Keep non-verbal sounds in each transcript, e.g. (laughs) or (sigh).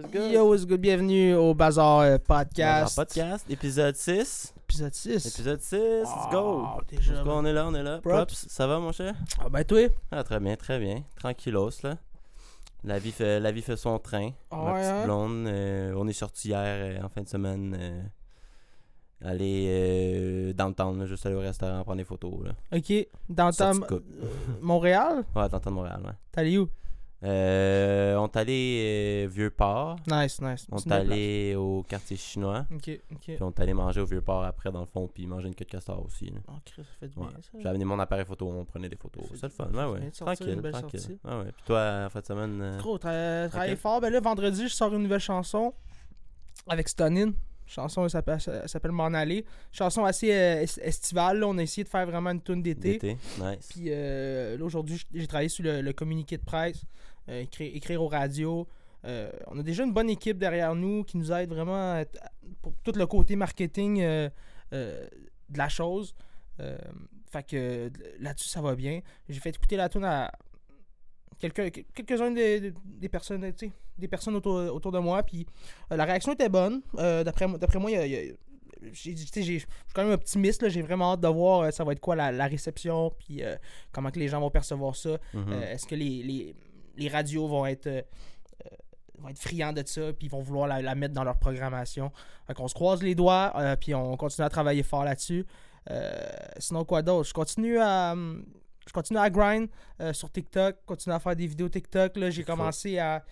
what's good? Yo, what's good? Bienvenue au Bazar euh, Podcast. Bazar Podcast, épisode 6. Épisode 6. Épisode 6, let's go. Oh, déjà. Let's go, on est là, on est là. Props. Props, ça va mon cher? Ah, ben, toi? Ah, très bien, très bien. Tranquillos, là. La vie fait, la vie fait son train. Ah Ma ouais, petite hein? blonde, euh, on est sorti hier euh, en fin de semaine. euh, aller euh, dans le town, là, juste aller au restaurant prendre des photos. Là. Ok. Euh, Montréal? Ouais, dans le town de Montréal, ouais. T'es allé où? Euh, on est allé euh, Vieux-Port. Nice, nice. On est allé au quartier chinois. Ok, ok. Puis on est allé manger au Vieux-Port après, dans le fond, puis manger une queue de castor aussi. là. Oh, Chris, ça fait du Ouais. bien, ça. Amené mon appareil photo, on prenait des photos. C'est le fun, ouais, ouais. Tranquille, tranquille. sortie. Ouais, ouais. Puis toi, en fin de semaine. euh, Gros, tra- fort. Ben là, vendredi, je sors une nouvelle chanson avec Stonin. Chanson, elle s'appelle, elle s'appelle M'en aller. Chanson assez euh, est- estivale. là. On a essayé de faire vraiment une tune d'été. d'été. Nice. Puis euh, là, aujourd'hui, j'ai travaillé sur le, le communiqué de presse, écrire, écrire aux radios. Euh, on a déjà une bonne équipe derrière nous qui nous aide vraiment à- pour tout le côté marketing euh, euh, de la chose. Euh, fait que euh, là-dessus, ça va bien. J'ai fait écouter la tune à quelques, quelques-uns des, des- des personnes, des personnes autour, autour de moi. Puis euh, la réaction était bonne. Euh, d'après, moi- d'après je suis quand même optimiste. J'ai vraiment hâte de voir euh, ça va être quoi la, la réception. Puis euh, comment que les gens vont percevoir ça. Mhm. Euh, Est-ce que les, les, les radios vont être, euh, euh, vont être friands de ça, puis ils vont vouloir la, la mettre dans leur programmation. Fait qu'on se croise les doigts, euh, puis on continue à travailler fort là-dessus. Sinon, quoi d'autre? Je continue à. hum, Je continue à grind sur TikTok, continue à faire des vidéos TikTok. Là, j'ai commencé à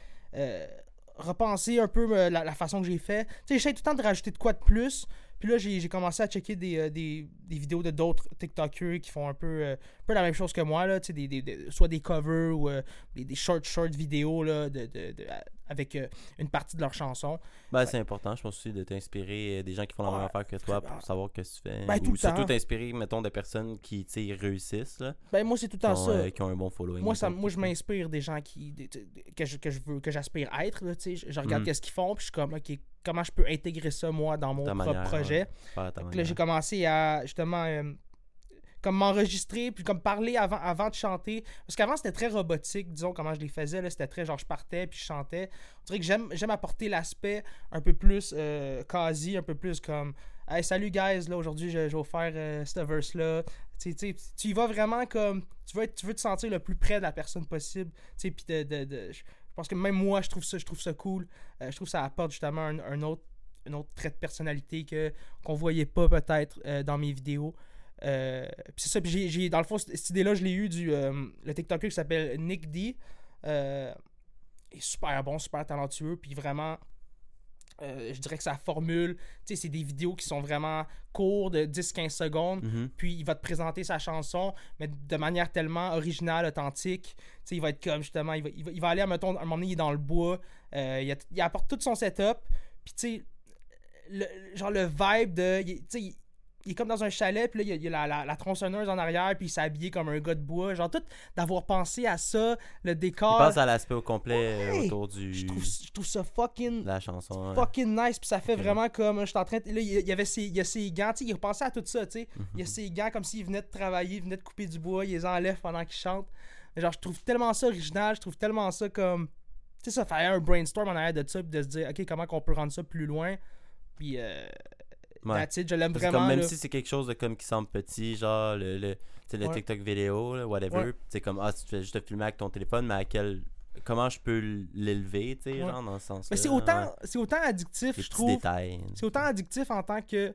repenser un peu la, la façon que j'ai fait. Tu sais, j'essaie tout le temps de rajouter de quoi de plus. Puis là, j'ai commencé à checker des, euh, des, des vidéos de d'autres TikTokers qui font un peu, euh, un peu la même chose que moi, là, des, des- soit des covers ou euh, des, short, short vidéos là, de, de- de- avec euh, une partie de leur chanson. Ben, c'est important, je pense aussi, de t'inspirer des gens qui font la même affaire que toi pour savoir ce que tu fais. Ben, tout Ou le surtout t'inspirer, mettons, des personnes qui, réussissent, là. Ben, moi, c'est tout le temps ont, ça. qui ont un bon following. Moi, ça, moi, je m'inspire des gens qui, que, je, que je veux, que j'aspire être. Là, je, je regarde Mhm. qu'est-ce qu'ils font, puis je suis comme, OK, comment je peux intégrer ça, moi, dans mon Ta propre manière, projet. ouais. Que là, j'ai commencé à justement euh, comme m'enregistrer puis comme parler avant, avant de chanter. Parce qu'avant c'était très robotique disons comment je les faisais là. C'était très genre je partais puis je chantais. On dirait que j'aime j'aime apporter l'aspect un peu plus euh, quasi un peu plus comme hey salut guys là aujourd'hui je, je vais faire euh, ce verse là tu, tu tu y vas vraiment comme tu veux être- tu veux te sentir le plus près de la personne possible tu sais puis de, de, de- pense que même moi je trouve ça je trouve ça cool Euh, je trouve que ça apporte justement un, autre autre trait de personnalité que qu'on voyait pas peut-être euh, dans mes vidéos. Euh, puis c'est ça, puis dans le fond, cette, idée-là, je l'ai eu du le TikToker qui s'appelle Nick D. Il est super bon, super talentueux, puis vraiment, euh, je dirais que sa formule, tu sais, c'est des vidéos qui sont vraiment courtes, de 10-15 secondes, Mhm. puis il va te présenter sa chanson, mais de manière tellement originale, authentique. Tu sais, il va être comme justement, il va, il va, il va aller, mettons, à un moment donné, il est dans le bois, euh, il, a- il apporte tout son setup, puis tu sais, le, genre le vibe de. Tu sais, il, est comme dans un chalet, puis là, il y a, la, la- la tronçonneuse en arrière, puis il s'est habillé comme un gars de bois. Genre, tout d'avoir pensé à ça, le Il décor. passe à l'aspect au complet euh, Ouais. autour du... je, trouve, je trouve ça fucking la chanson. ouais. fucking nice puis ça fait vraiment comme je suis en train de, là il y avait ses il y a ses gants tu sais il repensait à tout ça tu sais Mhm. il y a ses gants comme s'il venait de travailler il venait de couper du bois il les enlève pendant qu'il chante genre je trouve tellement ça original je trouve tellement ça comme tu sais ça fait un brainstorm en arrière de ça puis de se dire ok comment qu'on peut rendre ça plus loin puis euh, Ouais. that's it, je l'aime Parce que vraiment comme même là. si c'est quelque chose de comme qui semble petit, genre le, le, le Ouais. TikTok vidéo, là, whatever, c'est comme ah tu fais juste te filmer avec ton téléphone, mais à quel comment je peux l'élever, tu sais, genre dans le sens mais c'est autant c'est autant addictif les je trouve. c'est autant addictif en tant que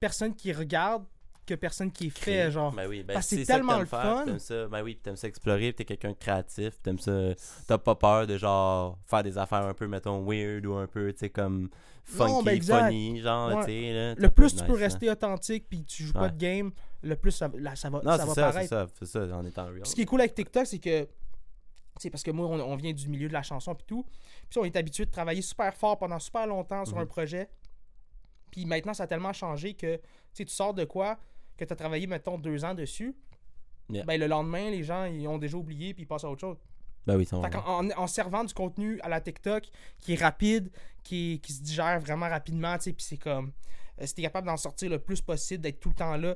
personne qui regarde que personne qui fait genre. Ben oui, ben Parce que c'est tellement le faire, fun. T'aimes ça, ben oui, t'aimes ça explorer, t'es quelqu'un de créatif, t'aimes ça, t'as pas peur de genre faire des affaires un peu mettons weird ou un peu, tu sais comme funky, ben funny, genre, Ouais. tu sais là. le plus tu nice, peux hein. rester authentique puis tu joues pas de game, le plus ça, là, ça va, Non, ça c'est va ça, c'est paraître. ça, c'est ça, en étant real. Puis ce qui est cool avec TikTok, c'est que, tu sais, parce que moi, on, on vient du milieu de la chanson puis tout, puis on est habitué de travailler super fort pendant super longtemps sur Mhm. un projet. Puis maintenant, ça a tellement changé que, tu sais, tu sors de quoi, que tu as travaillé, mettons, deux ans dessus. Yeah. Ben, le lendemain, les gens, ils ont déjà oublié puis ils passent à autre chose. Ben oui, qu'en- en, en servant du contenu à la TikTok qui est rapide, qui, qui se digère vraiment rapidement, tu sais, puis c'est comme. euh, si t'es capable d'en sortir le plus possible, d'être tout le temps là,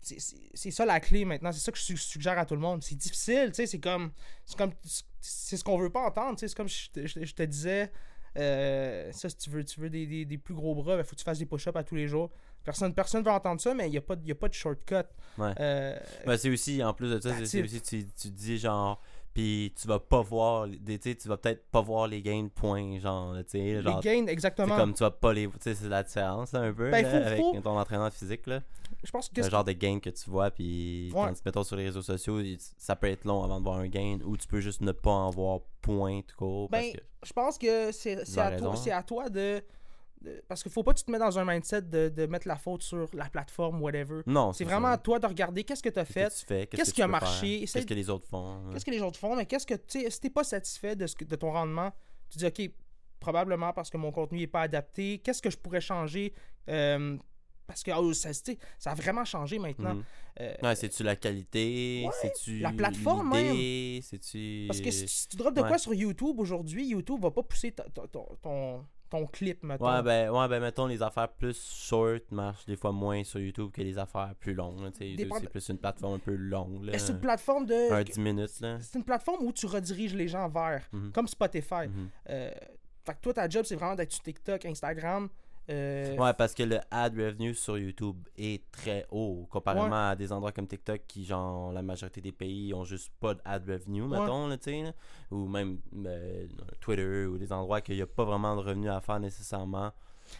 c'est- ça la clé maintenant. C'est ça que je su- suggère à tout le monde. C'est difficile, tu sais, c'est comme. C'est comme. C'est ce qu'on veut pas entendre, tu sais. C'est comme je te, je te- je te disais Euh, ça, si tu veux, tu veux des, des- des plus gros bras, il faut que tu fasses des push-ups à tous les jours. Personne personne veut entendre ça, mais il n'y a, pas y a pas de shortcut. Ouais. Euh, Ben, c'est aussi, en plus de ça, c'est- aussi, tu, tu dis genre, puis tu vas pas voir, tu sais, tu vas peut-être pas voir les gains de points, genre, tu sais, genre, les gains, exactement. comme tu vas pas les, tu sais, c'est la différence, là, un peu, Ben, là, faut- avec faut- ton entraîneur physique, là, Je pense que le genre de gain que tu vois, puis Ouais. quand tu mettons sur les réseaux sociaux, ça peut être long avant de voir un gain, ou tu peux juste ne pas en voir point, tout court, parce Ben, que, je pense que c'est à, toi, c'est à toi de- Parce qu'il faut pas que tu te mets dans un mindset de, de mettre la faute sur la plateforme, whatever. non, C'est vraiment à toi de regarder qu'est-ce que tu as fait, qu'est-ce que qui a marché, qu'est-ce que les autres font, ouais. qu'est-ce que les autres font, mais qu'est-ce que, tu sais, si t'es pas satisfait de, ce que- de ton rendement, tu dis, OK, probablement parce que mon contenu n'est pas adapté, qu'est-ce que je pourrais changer euh, parce que oh, ça, ça a vraiment changé maintenant. Euh, Ouais, c'est-tu la qualité, Ouais, c'est-tu la plateforme même. Parce que si, si tu drops de ouais. quoi sur YouTube aujourd'hui, YouTube va pas pousser ton, ton clip, mettons. Ouais, ben, ouais, ben, mettons, les affaires plus short marchent des fois moins sur YouTube que les affaires plus longues. Dépend c'est plus une plateforme un peu longue. C'est une plateforme de. Un 10 minutes, là. C'est une plateforme où tu rediriges les gens vers, Mhm. comme Spotify. Mhm. Euh, fait que toi, ta job, c'est vraiment d'être sur TikTok, Instagram. Euh, Ouais, parce que le ad revenue sur YouTube est très haut, comparément à des endroits comme TikTok qui, genre, la majorité des pays ont juste pas de ad revenue, mettons, là, tu sais, là. ou même euh, Twitter, ou des endroits qu'il n'y a pas vraiment de revenus à faire nécessairement.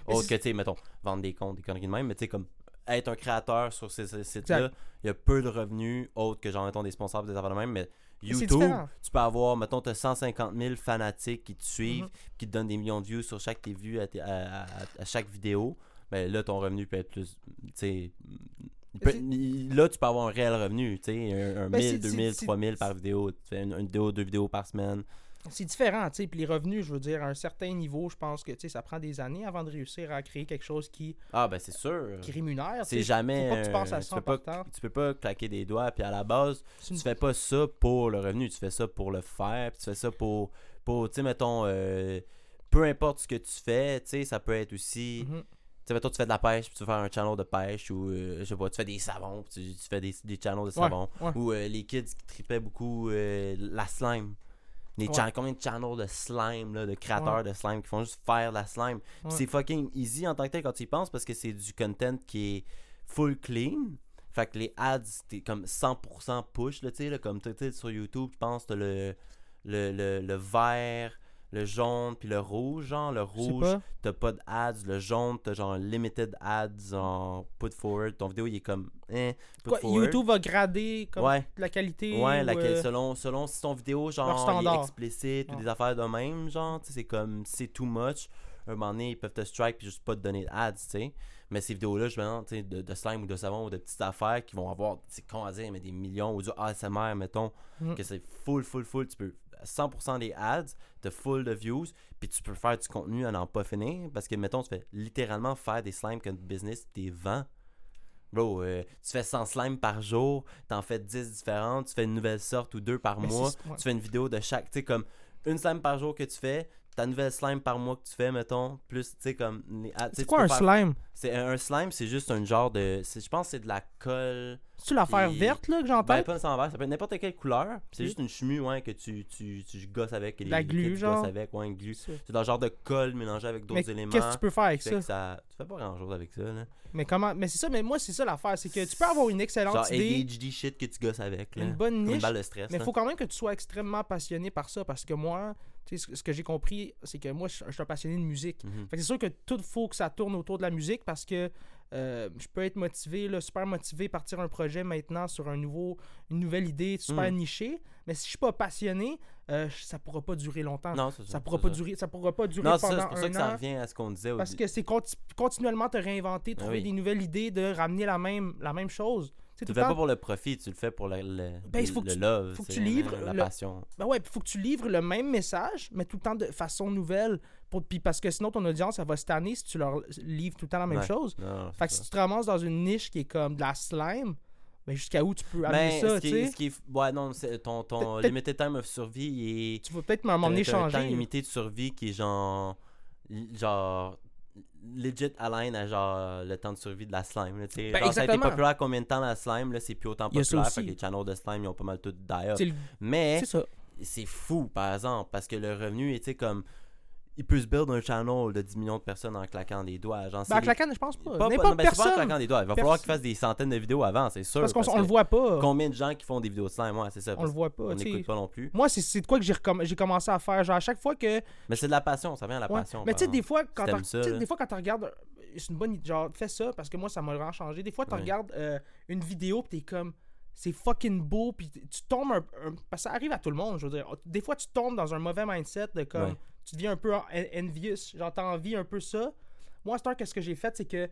Mais Autre que, tu sais, mettons, vendre des comptes, des conneries de même, mais tu sais, comme être un créateur sur ces, ces sites-là, il y a peu de revenus, autres que, genre, mettons, des sponsors, des affaires de même, mais YouTube, tu peux avoir, mettons, tu as 150 000 fanatiques qui te suivent, Mhm. qui te donnent des millions de views sur chaque tes vues à, tes- à- à- à chaque vidéo. Ben là, ton revenu peut être plus. Peut- Là, tu peux avoir un réel revenu, tu sais, un, un Ben, 1000, c'est- 2000, c'est- 3000 par vidéo. Tu fais une, une vidéo, deux vidéos par semaine. C'est différent, tu sais. Puis les revenus, je veux dire, à un certain niveau, je pense que, tu sais, ça prend des années avant de réussir à créer quelque chose qui, Ah, ben c'est sûr. qui rémunère. C'est jamais. faut pas que tu penses à ça tu, peux pas, tu peux pas claquer des doigts, puis à la base, une- tu fais pas ça pour le revenu, tu fais ça pour le faire, puis tu fais ça pour, pour tu sais, mettons, euh, peu importe ce que tu fais, tu sais, ça peut être aussi, Mhm. tu sais, mettons, tu fais de la pêche, puis tu faire un channel de pêche, ou, euh, je sais pas, tu fais des savons, puis tu, tu fais des, des channels de savons, ouais. ou euh, les kids qui tripaient beaucoup euh, la slime. Les Ouais. combien de channels de slime, là, de créateurs de slime qui font juste faire la slime. Ouais. c'est fucking easy en tant que tel quand tu y penses parce que c'est du content qui est full clean. Fait que les ads, t'es comme 100% push, là, tu sais, là, comme tu sais, sur YouTube, je pense, t'as le, le, le, le vert, le jaune, puis le rouge, genre, le rouge, t'as pas de ads, le jaune, t'as genre limited ads en put forward, ton vidéo, il est comme, eh, put Quoi, forward. YouTube va grader comme Ouais. la qualité. Ouais, ou, laquelle, euh, selon, selon si ton vidéo, genre, il est explicite ou des affaires de même, genre, c'est comme, c'est too much. Un moment donné, ils peuvent te strike puis juste pas te donner d'ads, tu sais. Mais ces vidéos-là, je me tu sais, de, de slime ou de savon ou de petites affaires qui vont avoir, c'est con à dire, mais des millions ou du ASMR, mettons, Mhm. que c'est full, full, full. Tu peux 100% des ads, t'as full de views, puis tu peux faire du contenu à n'en pas finir. Parce que, mettons, tu fais littéralement faire des slimes comme business, t'es vends. Bro, euh, tu fais 100 slimes par jour, t'en fais 10 différentes, tu fais une nouvelle sorte ou deux par Mais mois, tu fais une vidéo de chaque, tu sais, comme une slime par jour que tu fais, ta nouvelle slime par mois que tu fais, mettons, plus, tu sais, comme... tu sais, C'est tu quoi un faire- slime? C'est un, un slime, c'est juste un genre de... Je pense que c'est de la colle... C'est-tu l'affaire Puis- verte là, que j'entends? Ben, pas sans verre, ça peut être n'importe quelle couleur. C'est juste une chemue, ouais, que tu, tu, tu gosses avec. La les glu, genre? gossent avec, ouais, une glu. C'est dans le genre de colle mélangé avec d'autres éléments. qu'est-ce que tu peux faire avec ça? Tu fais pas grand-chose avec ça, là. Mais comment Mais c'est ça, mais moi c'est ça l'affaire, c'est que tu peux avoir une excellente Genre idée, ADHD shit que tu gosses avec, là. une bonne Comme une niche, balle de stress, mais il faut quand même que tu sois extrêmement passionné par ça parce que moi, tu ce- ce que j'ai compris, c'est que moi je je suis un passionné de musique. Mhm. C'est sûr que tout faut que ça tourne autour de la musique parce que euh, je peux être motivé, là, super motivé, partir un projet maintenant sur un nouveau, une nouvelle idée super Mm. nichée. Mais si je suis pas passionné, euh, ça pourra pas durer longtemps. Non, ça. ça pourra pas ça. durer, ça pourra pas durer Non, pendant ça, pour ça que ça revient à ce qu'on disait au Parce que c'est conti- continuellement te réinventer, trouver oui. des nouvelles idées, de ramener la même, la même chose. Tu le fais pas pour le profit, tu le fais pour le, le, Ben, il faut le que tu- love. faut que tu livres La passion. Ben ouais, il faut que tu livres le même message, mais tout le temps de façon nouvelle. Pour, puis parce que sinon, ton audience, elle va se tanner si tu leur livres tout le temps la même Ouais. chose. Non, Fait que ça. si tu te ramasses dans une niche qui est comme de la slime, ben jusqu'à où tu peux amener Mais ça, tu sais? qui Ouais, non, ton, ton limited time of survie, est. Tu vas peut-être T'as- t'as un temps limité de survie qui est genre. Genre. Legit align à genre le temps de survie de la slime. Là. Ben, genre, ça a été populaire combien de temps la slime, là, c'est plus autant populaire. Fait que les channels de slime, ils ont pas mal tout le- Mais c'est fou, par exemple, parce que le revenu était comme. Il peut se build un channel de 10 millions de personnes en claquant des doigts. Genre, Ben, les- claquant, je pense pas. pas- pas- non, ben, en claquant des doigts. Il va falloir qu'il fasse des centaines de vidéos avant, c'est sûr. Parce qu'on on le voit pas. Combien de gens qui font des vidéos de slime, ouais, c'est ça. On le voit pas. sais. n'écoute pas non plus. Moi, c'est- de quoi que j'ai recomm- commencé à faire. Genre, à chaque fois que. Mais c'est de la passion, ça vient de la Ouais. passion. Mais tu sais, des fois, quand tu regardes. C'est une bonne idée. Genre, fais ça parce que moi, ça m'a vraiment changé. Des fois, tu regardes euh, une vidéo pis t'es comme. C'est fucking beau. Puis tu tombes un, un- Parce que ça arrive à tout le monde, je veux dire. Des fois, tu tombes dans un mauvais mindset de comme. Ouais. Tu deviens un peu en- en- envious. Genre, t'as envie un peu ça. Moi, à cette heure, qu'est-ce que j'ai fait, c'est que.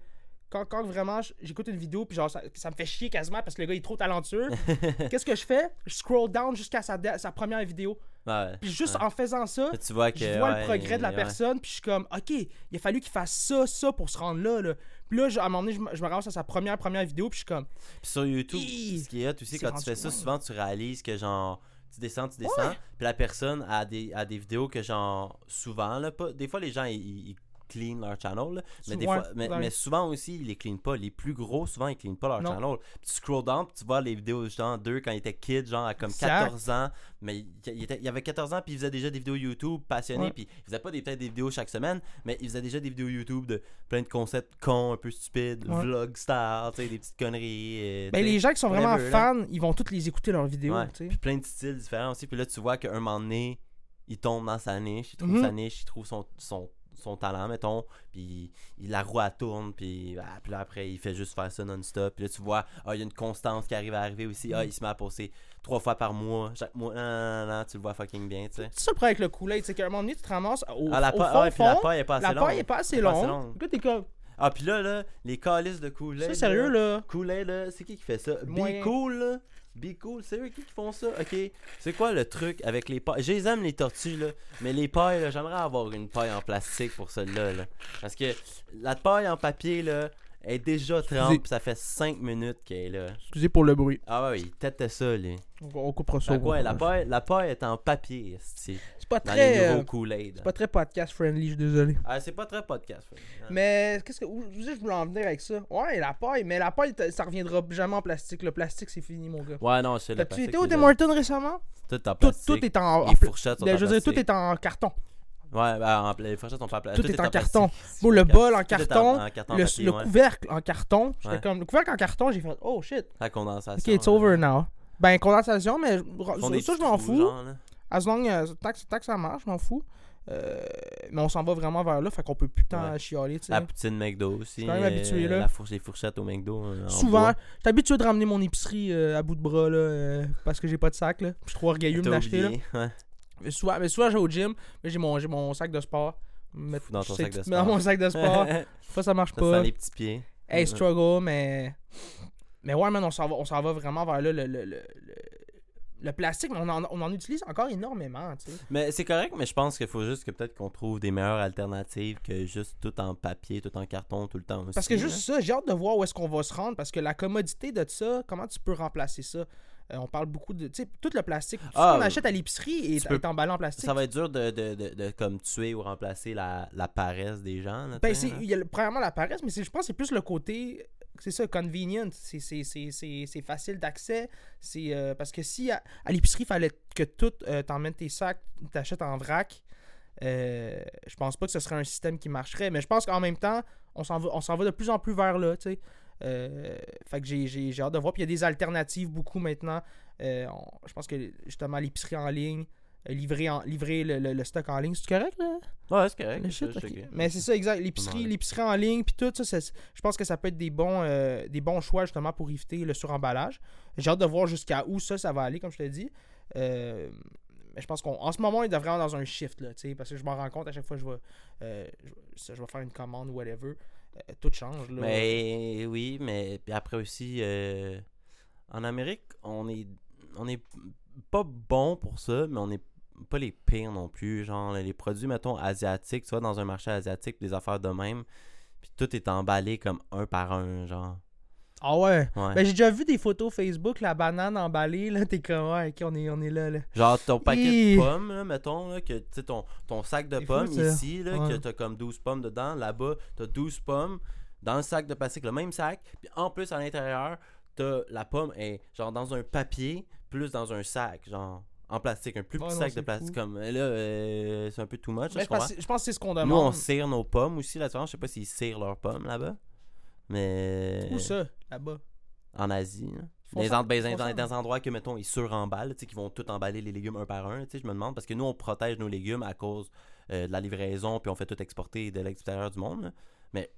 Quand, quand vraiment j'écoute une vidéo puis genre ça, ça me fait chier quasiment parce que le gars il est trop talentueux. (laughs) Qu'est-ce que je fais? Je scroll down jusqu'à sa, première vidéo. Ouais. Puis juste Ouais. en faisant ça, tu vois que. je vois ouais, le progrès de la personne, puis je suis comme, ok, il a fallu qu'il fasse ça, ça pour se rendre là. là. Puis là, à un moment donné, je me, ramasse à sa première, première vidéo, puis je suis comme, Puis sur YouTube, ce qui est hot aussi, quand tu fais ça, loin. souvent tu réalises que genre. Tu descends, tu descends, puis la personne a des, a des vidéos que genre souvent là, pas, des fois les gens ils, clean leur channel, mais, des Souvent, fois, mais, dans les- mais souvent aussi ils les clean pas. Les plus gros souvent ils clean pas leur Non. channel. Puis tu scroll down, puis tu vois les vidéos genre d'eux quand ils étaient kids, genre à comme Exact. 14 ans, mais il, était- il avait 14 ans puis il faisait déjà des vidéos YouTube passionnés, puis il faisait pas des peut-être des vidéos chaque semaine, mais il faisait déjà des vidéos YouTube de plein de concepts cons, un peu stupides, vlog star, tu sais, des petites conneries. euh, ben les gens qui sont vraiment whatever, là. fans, ils vont toutes les écouter leurs vidéos, Ouais. Puis plein de styles différents aussi. Puis là, tu vois qu'à un moment donné, il tombe dans sa niche, il trouve Mhm. sa niche, il trouve son, son, son talent, mettons. Puis il, la roue elle tourne. Puis, ah, puis là, après, il fait juste faire ça non-stop. Puis là, tu vois, ah, il y a une constance qui arrive à arriver aussi. Ah, il se met à poster trois fois par mois. Chaque mois, non, non, non, tu le vois fucking bien, tu sais. C'est ça le problème avec le Kool-Aid, c'est qu'à un moment donné, tu te ramasses au, Ah, la au paille, fond, ah, et puis la paille est pas assez la longue. paille est pas assez longue. t'es comme, Ah, puis là, là, les calices de Kool-Aid. ça sérieux, là. Kool-Aid, là, c'est qui qui fait ça? Be Cool, là. Be Cool, c'est eux qui font ça? Ok. C'est quoi le truc avec les pailles? Je les aime, les tortues, là. Mais les pailles, là, j'aimerais avoir une paille en plastique pour celle-là, là. Parce que la paille en papier, là, est déjà Excusez. trempe, pis ça fait 5 minutes qu'elle est là. Excusez pour le bruit. Ah ouais, il tête ça, là. On, on coupera ça. Au quoi, la paille, la paille est en papier, c'est C'est pas dans très. les nouveaux euh, c'est pas très podcast friendly, je suis désolé. Ah, c'est pas très podcast. fait. Mais qu'est-ce que. Où, je voulais en venir avec ça? Ouais, la paille, mais la paille, ça reviendra jamais en plastique. Le plastique, c'est fini, mon gars. Ouais, non, c'est le plastique. été au c'est Tim. Hortons récemment? Tout en Tout, plastique. tout est en. en en je veux dire, tout est en carton. Ouais, ben, en- les fourchettes sont pas en plastique. Tout est en carton. Bon, le bol en carton, Le, papier, le ouais. couvercle en carton. J'étais Ouais. comme. Le couvercle en carton, j'ai fait. Oh shit. La condensation. Ok, it's over now. Ben, condensation, mais ça, je m'en fous. As long as, tant, que, tant que ça marche, je m'en fous. Euh, mais on s'en va vraiment vers là, fait qu'on peut plus tant Ouais. chialer, tu sais. La poutine McDo aussi. Quand même habitué, euh, là. La fourche, les fourchettes au McDo. euh, en Souvent, j'étais habitué de ramener mon épicerie euh, à bout de bras, là, parce que j'ai pas de sac, là. Je suis trop orgueilleux de m'acheter, ouais. Souvent, mais souvent, je vais au gym, mais j'ai mon, mon sac de sport. Dans ton sac de que- (laughs) Dans sport. mon sac de sport. (laughs) Fois, ça marche Ça pas. sent les petits pieds. Hey, struggle, mais. Mais ouais, man, on s'en va, va vraiment vers là. Le, le, le, le- le plastique, mais on en, on en utilise encore énormément, tu sais. Mais c'est correct, mais je pense qu'il faut juste que peut-être qu'on trouve des meilleures alternatives que juste tout en papier, tout en carton, tout le temps aussi. Parce que juste ça, j'ai hâte de voir où est-ce qu'on va se rendre, parce que la commodité de ça, comment tu peux remplacer ça? Euh, on parle beaucoup de. Tu sais, tout le plastique, tout Ah, ce qu'on achète à l'épicerie est, peux- est emballé en plastique. Ça va être dur de, de, de, de comme tuer ou remplacer la, la paresse des gens. Là, Ben, il y a le- premièrement la paresse, mais je pense que c'est plus le côté, c'est ça, convenient. C'est, facile d'accès. C'est, euh, parce que si à, à l'épicerie, il fallait que tout, euh, t'emmènes tes sacs, t'achètes en vrac, euh, je pense pas que ce serait un système qui marcherait. Mais je pense qu'en même temps, on s'en va, on s'en va de plus en plus vers là, tu sais. Euh, fait que j'ai, j'ai, j'ai hâte de voir. Puis il y a des alternatives beaucoup maintenant. Euh, on- je pense que justement l'épicerie en ligne, euh, livrer, en, livrer le, le- le stock en ligne, c'est correct là? Ouais, c'est correct. Shit, Mais c'est ça, exact. L'épicerie, l'épicerie en ligne, puis tout ça, je pense que ça peut être des bons, euh, des bons choix justement pour éviter le suremballage. J'ai hâte de voir jusqu'à où ça, ça va aller, comme je te dis. Euh, mais je pense qu'en ce moment, il devrait vraiment dans un shift, là, parce que je m'en rends compte à chaque fois que je vais, euh, je vais faire une commande ou whatever. Euh, tout change, là. Mais oui, mais puis après aussi, euh, en Amérique, on est, on est pas bon pour ça, mais on est pas les pires non plus. Genre, les produits, mettons, asiatiques, tu dans un marché asiatique, des affaires de même, puis tout est emballé comme un par un, genre. Ah ouais. Ouais. Ben, j'ai déjà vu des photos Facebook, la banane emballée, là, t'es comme, ouais, ok, on est, on est là, là. Genre ton paquet de pommes, là, mettons, là, que tu sais, ton, ton sac de fou, pommes ici, là, Ouais. que t'as comme 12 pommes dedans, là-bas, t'as 12 pommes dans le sac de plastique, le même sac, puis en plus à l'intérieur, t'as la pomme est genre dans un papier, plus dans un sac, genre En plastique, un plus Ouais, petit non, sac de plastique. fou. Comme là, euh, c'est un peu too much. là, Mais je pense, je pense que c'est ce qu'on Nous, on demande. cire nos pommes aussi là-dedans. Je sais pas s'ils cirent leurs pommes là-bas. Mais. Où ça, là-bas? En Asie. là. Ils font Des, ben, dans, dans des endroits que, mettons, ils suremballent, qui vont tout emballer les légumes un par un, je me demande, parce que nous, on protège nos légumes à cause euh, de la livraison, puis on fait tout exporter de l'extérieur du monde, là. Mais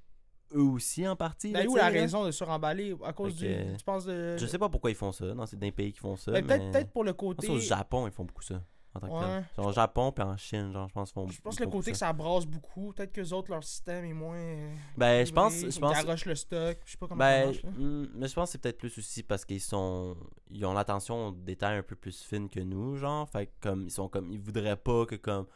eux aussi, en partie. là, Ben, où tu sais, la là? raison de suremballer à cause que- du. Tu penses de. Je sais pas pourquoi ils font ça, dans c'est des pays qui font ça. Ben, mais... peut-être pour le côté. qu'au Japon, ils font beaucoup ça, en tant que tel. Genre, au Japon, puis en Chine, genre, je pense font Je pense ils que le côté que ça brasse beaucoup. Peut-être que les autres, leur système est moins. Ben, je pense, je ils pense, garochent le stock. Je sais pas comment ça Ben, marche. là. hmm, mais je pense que c'est peut-être plus aussi parce qu'ils sont ils ont l'attention aux détails un peu plus fines que nous, genre, fait que comme ils sont comme ils voudraient pas que comme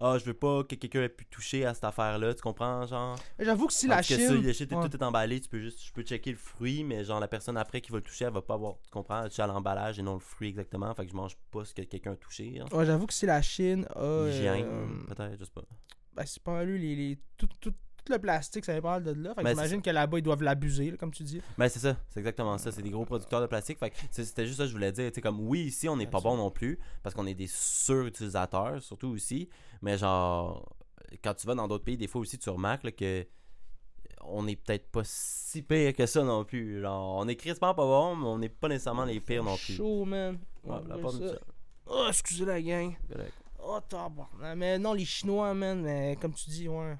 ah, je veux pas que quelqu'un ait pu toucher à cette affaire-là, tu comprends, genre? J'avoue que si la Chine. ça, le shit, Ouais. tout est emballé, tu peux juste je peux checker le fruit, mais genre la personne après qui va le toucher, elle va pas avoir, tu comprends, toucher à l'emballage et non le fruit exactement, fait que je mange pas ce que quelqu'un a touché. Ouais, J'avoue que si la Chine a. euh, Hygiène, peut-être, je sais pas. ben, c'est pas mal lui, les, les- tout, tout, tout le plastique, ça mal de là. Fait que Ben, j'imagine que là-bas, ils doivent l'abuser, comme tu dis. Ben c'est ça, c'est exactement ça, c'est des gros producteurs de plastique. Fait c'était juste ça que je voulais dire, comme oui, ici on n'est pas bon non plus parce qu'on est des surutilisateurs surtout aussi, mais genre quand tu vas dans d'autres pays, des fois aussi tu remarques là, que on est peut-être pas si pire que ça non plus. Genre on est crispement pas bon, mais on n'est pas nécessairement les pires non plus. Chaud, man. Ouais, la part ça. Oh, excusez la gang. Correct. Oh, tabarnak. Mais non, les Chinois, man, mais comme tu dis, ouais.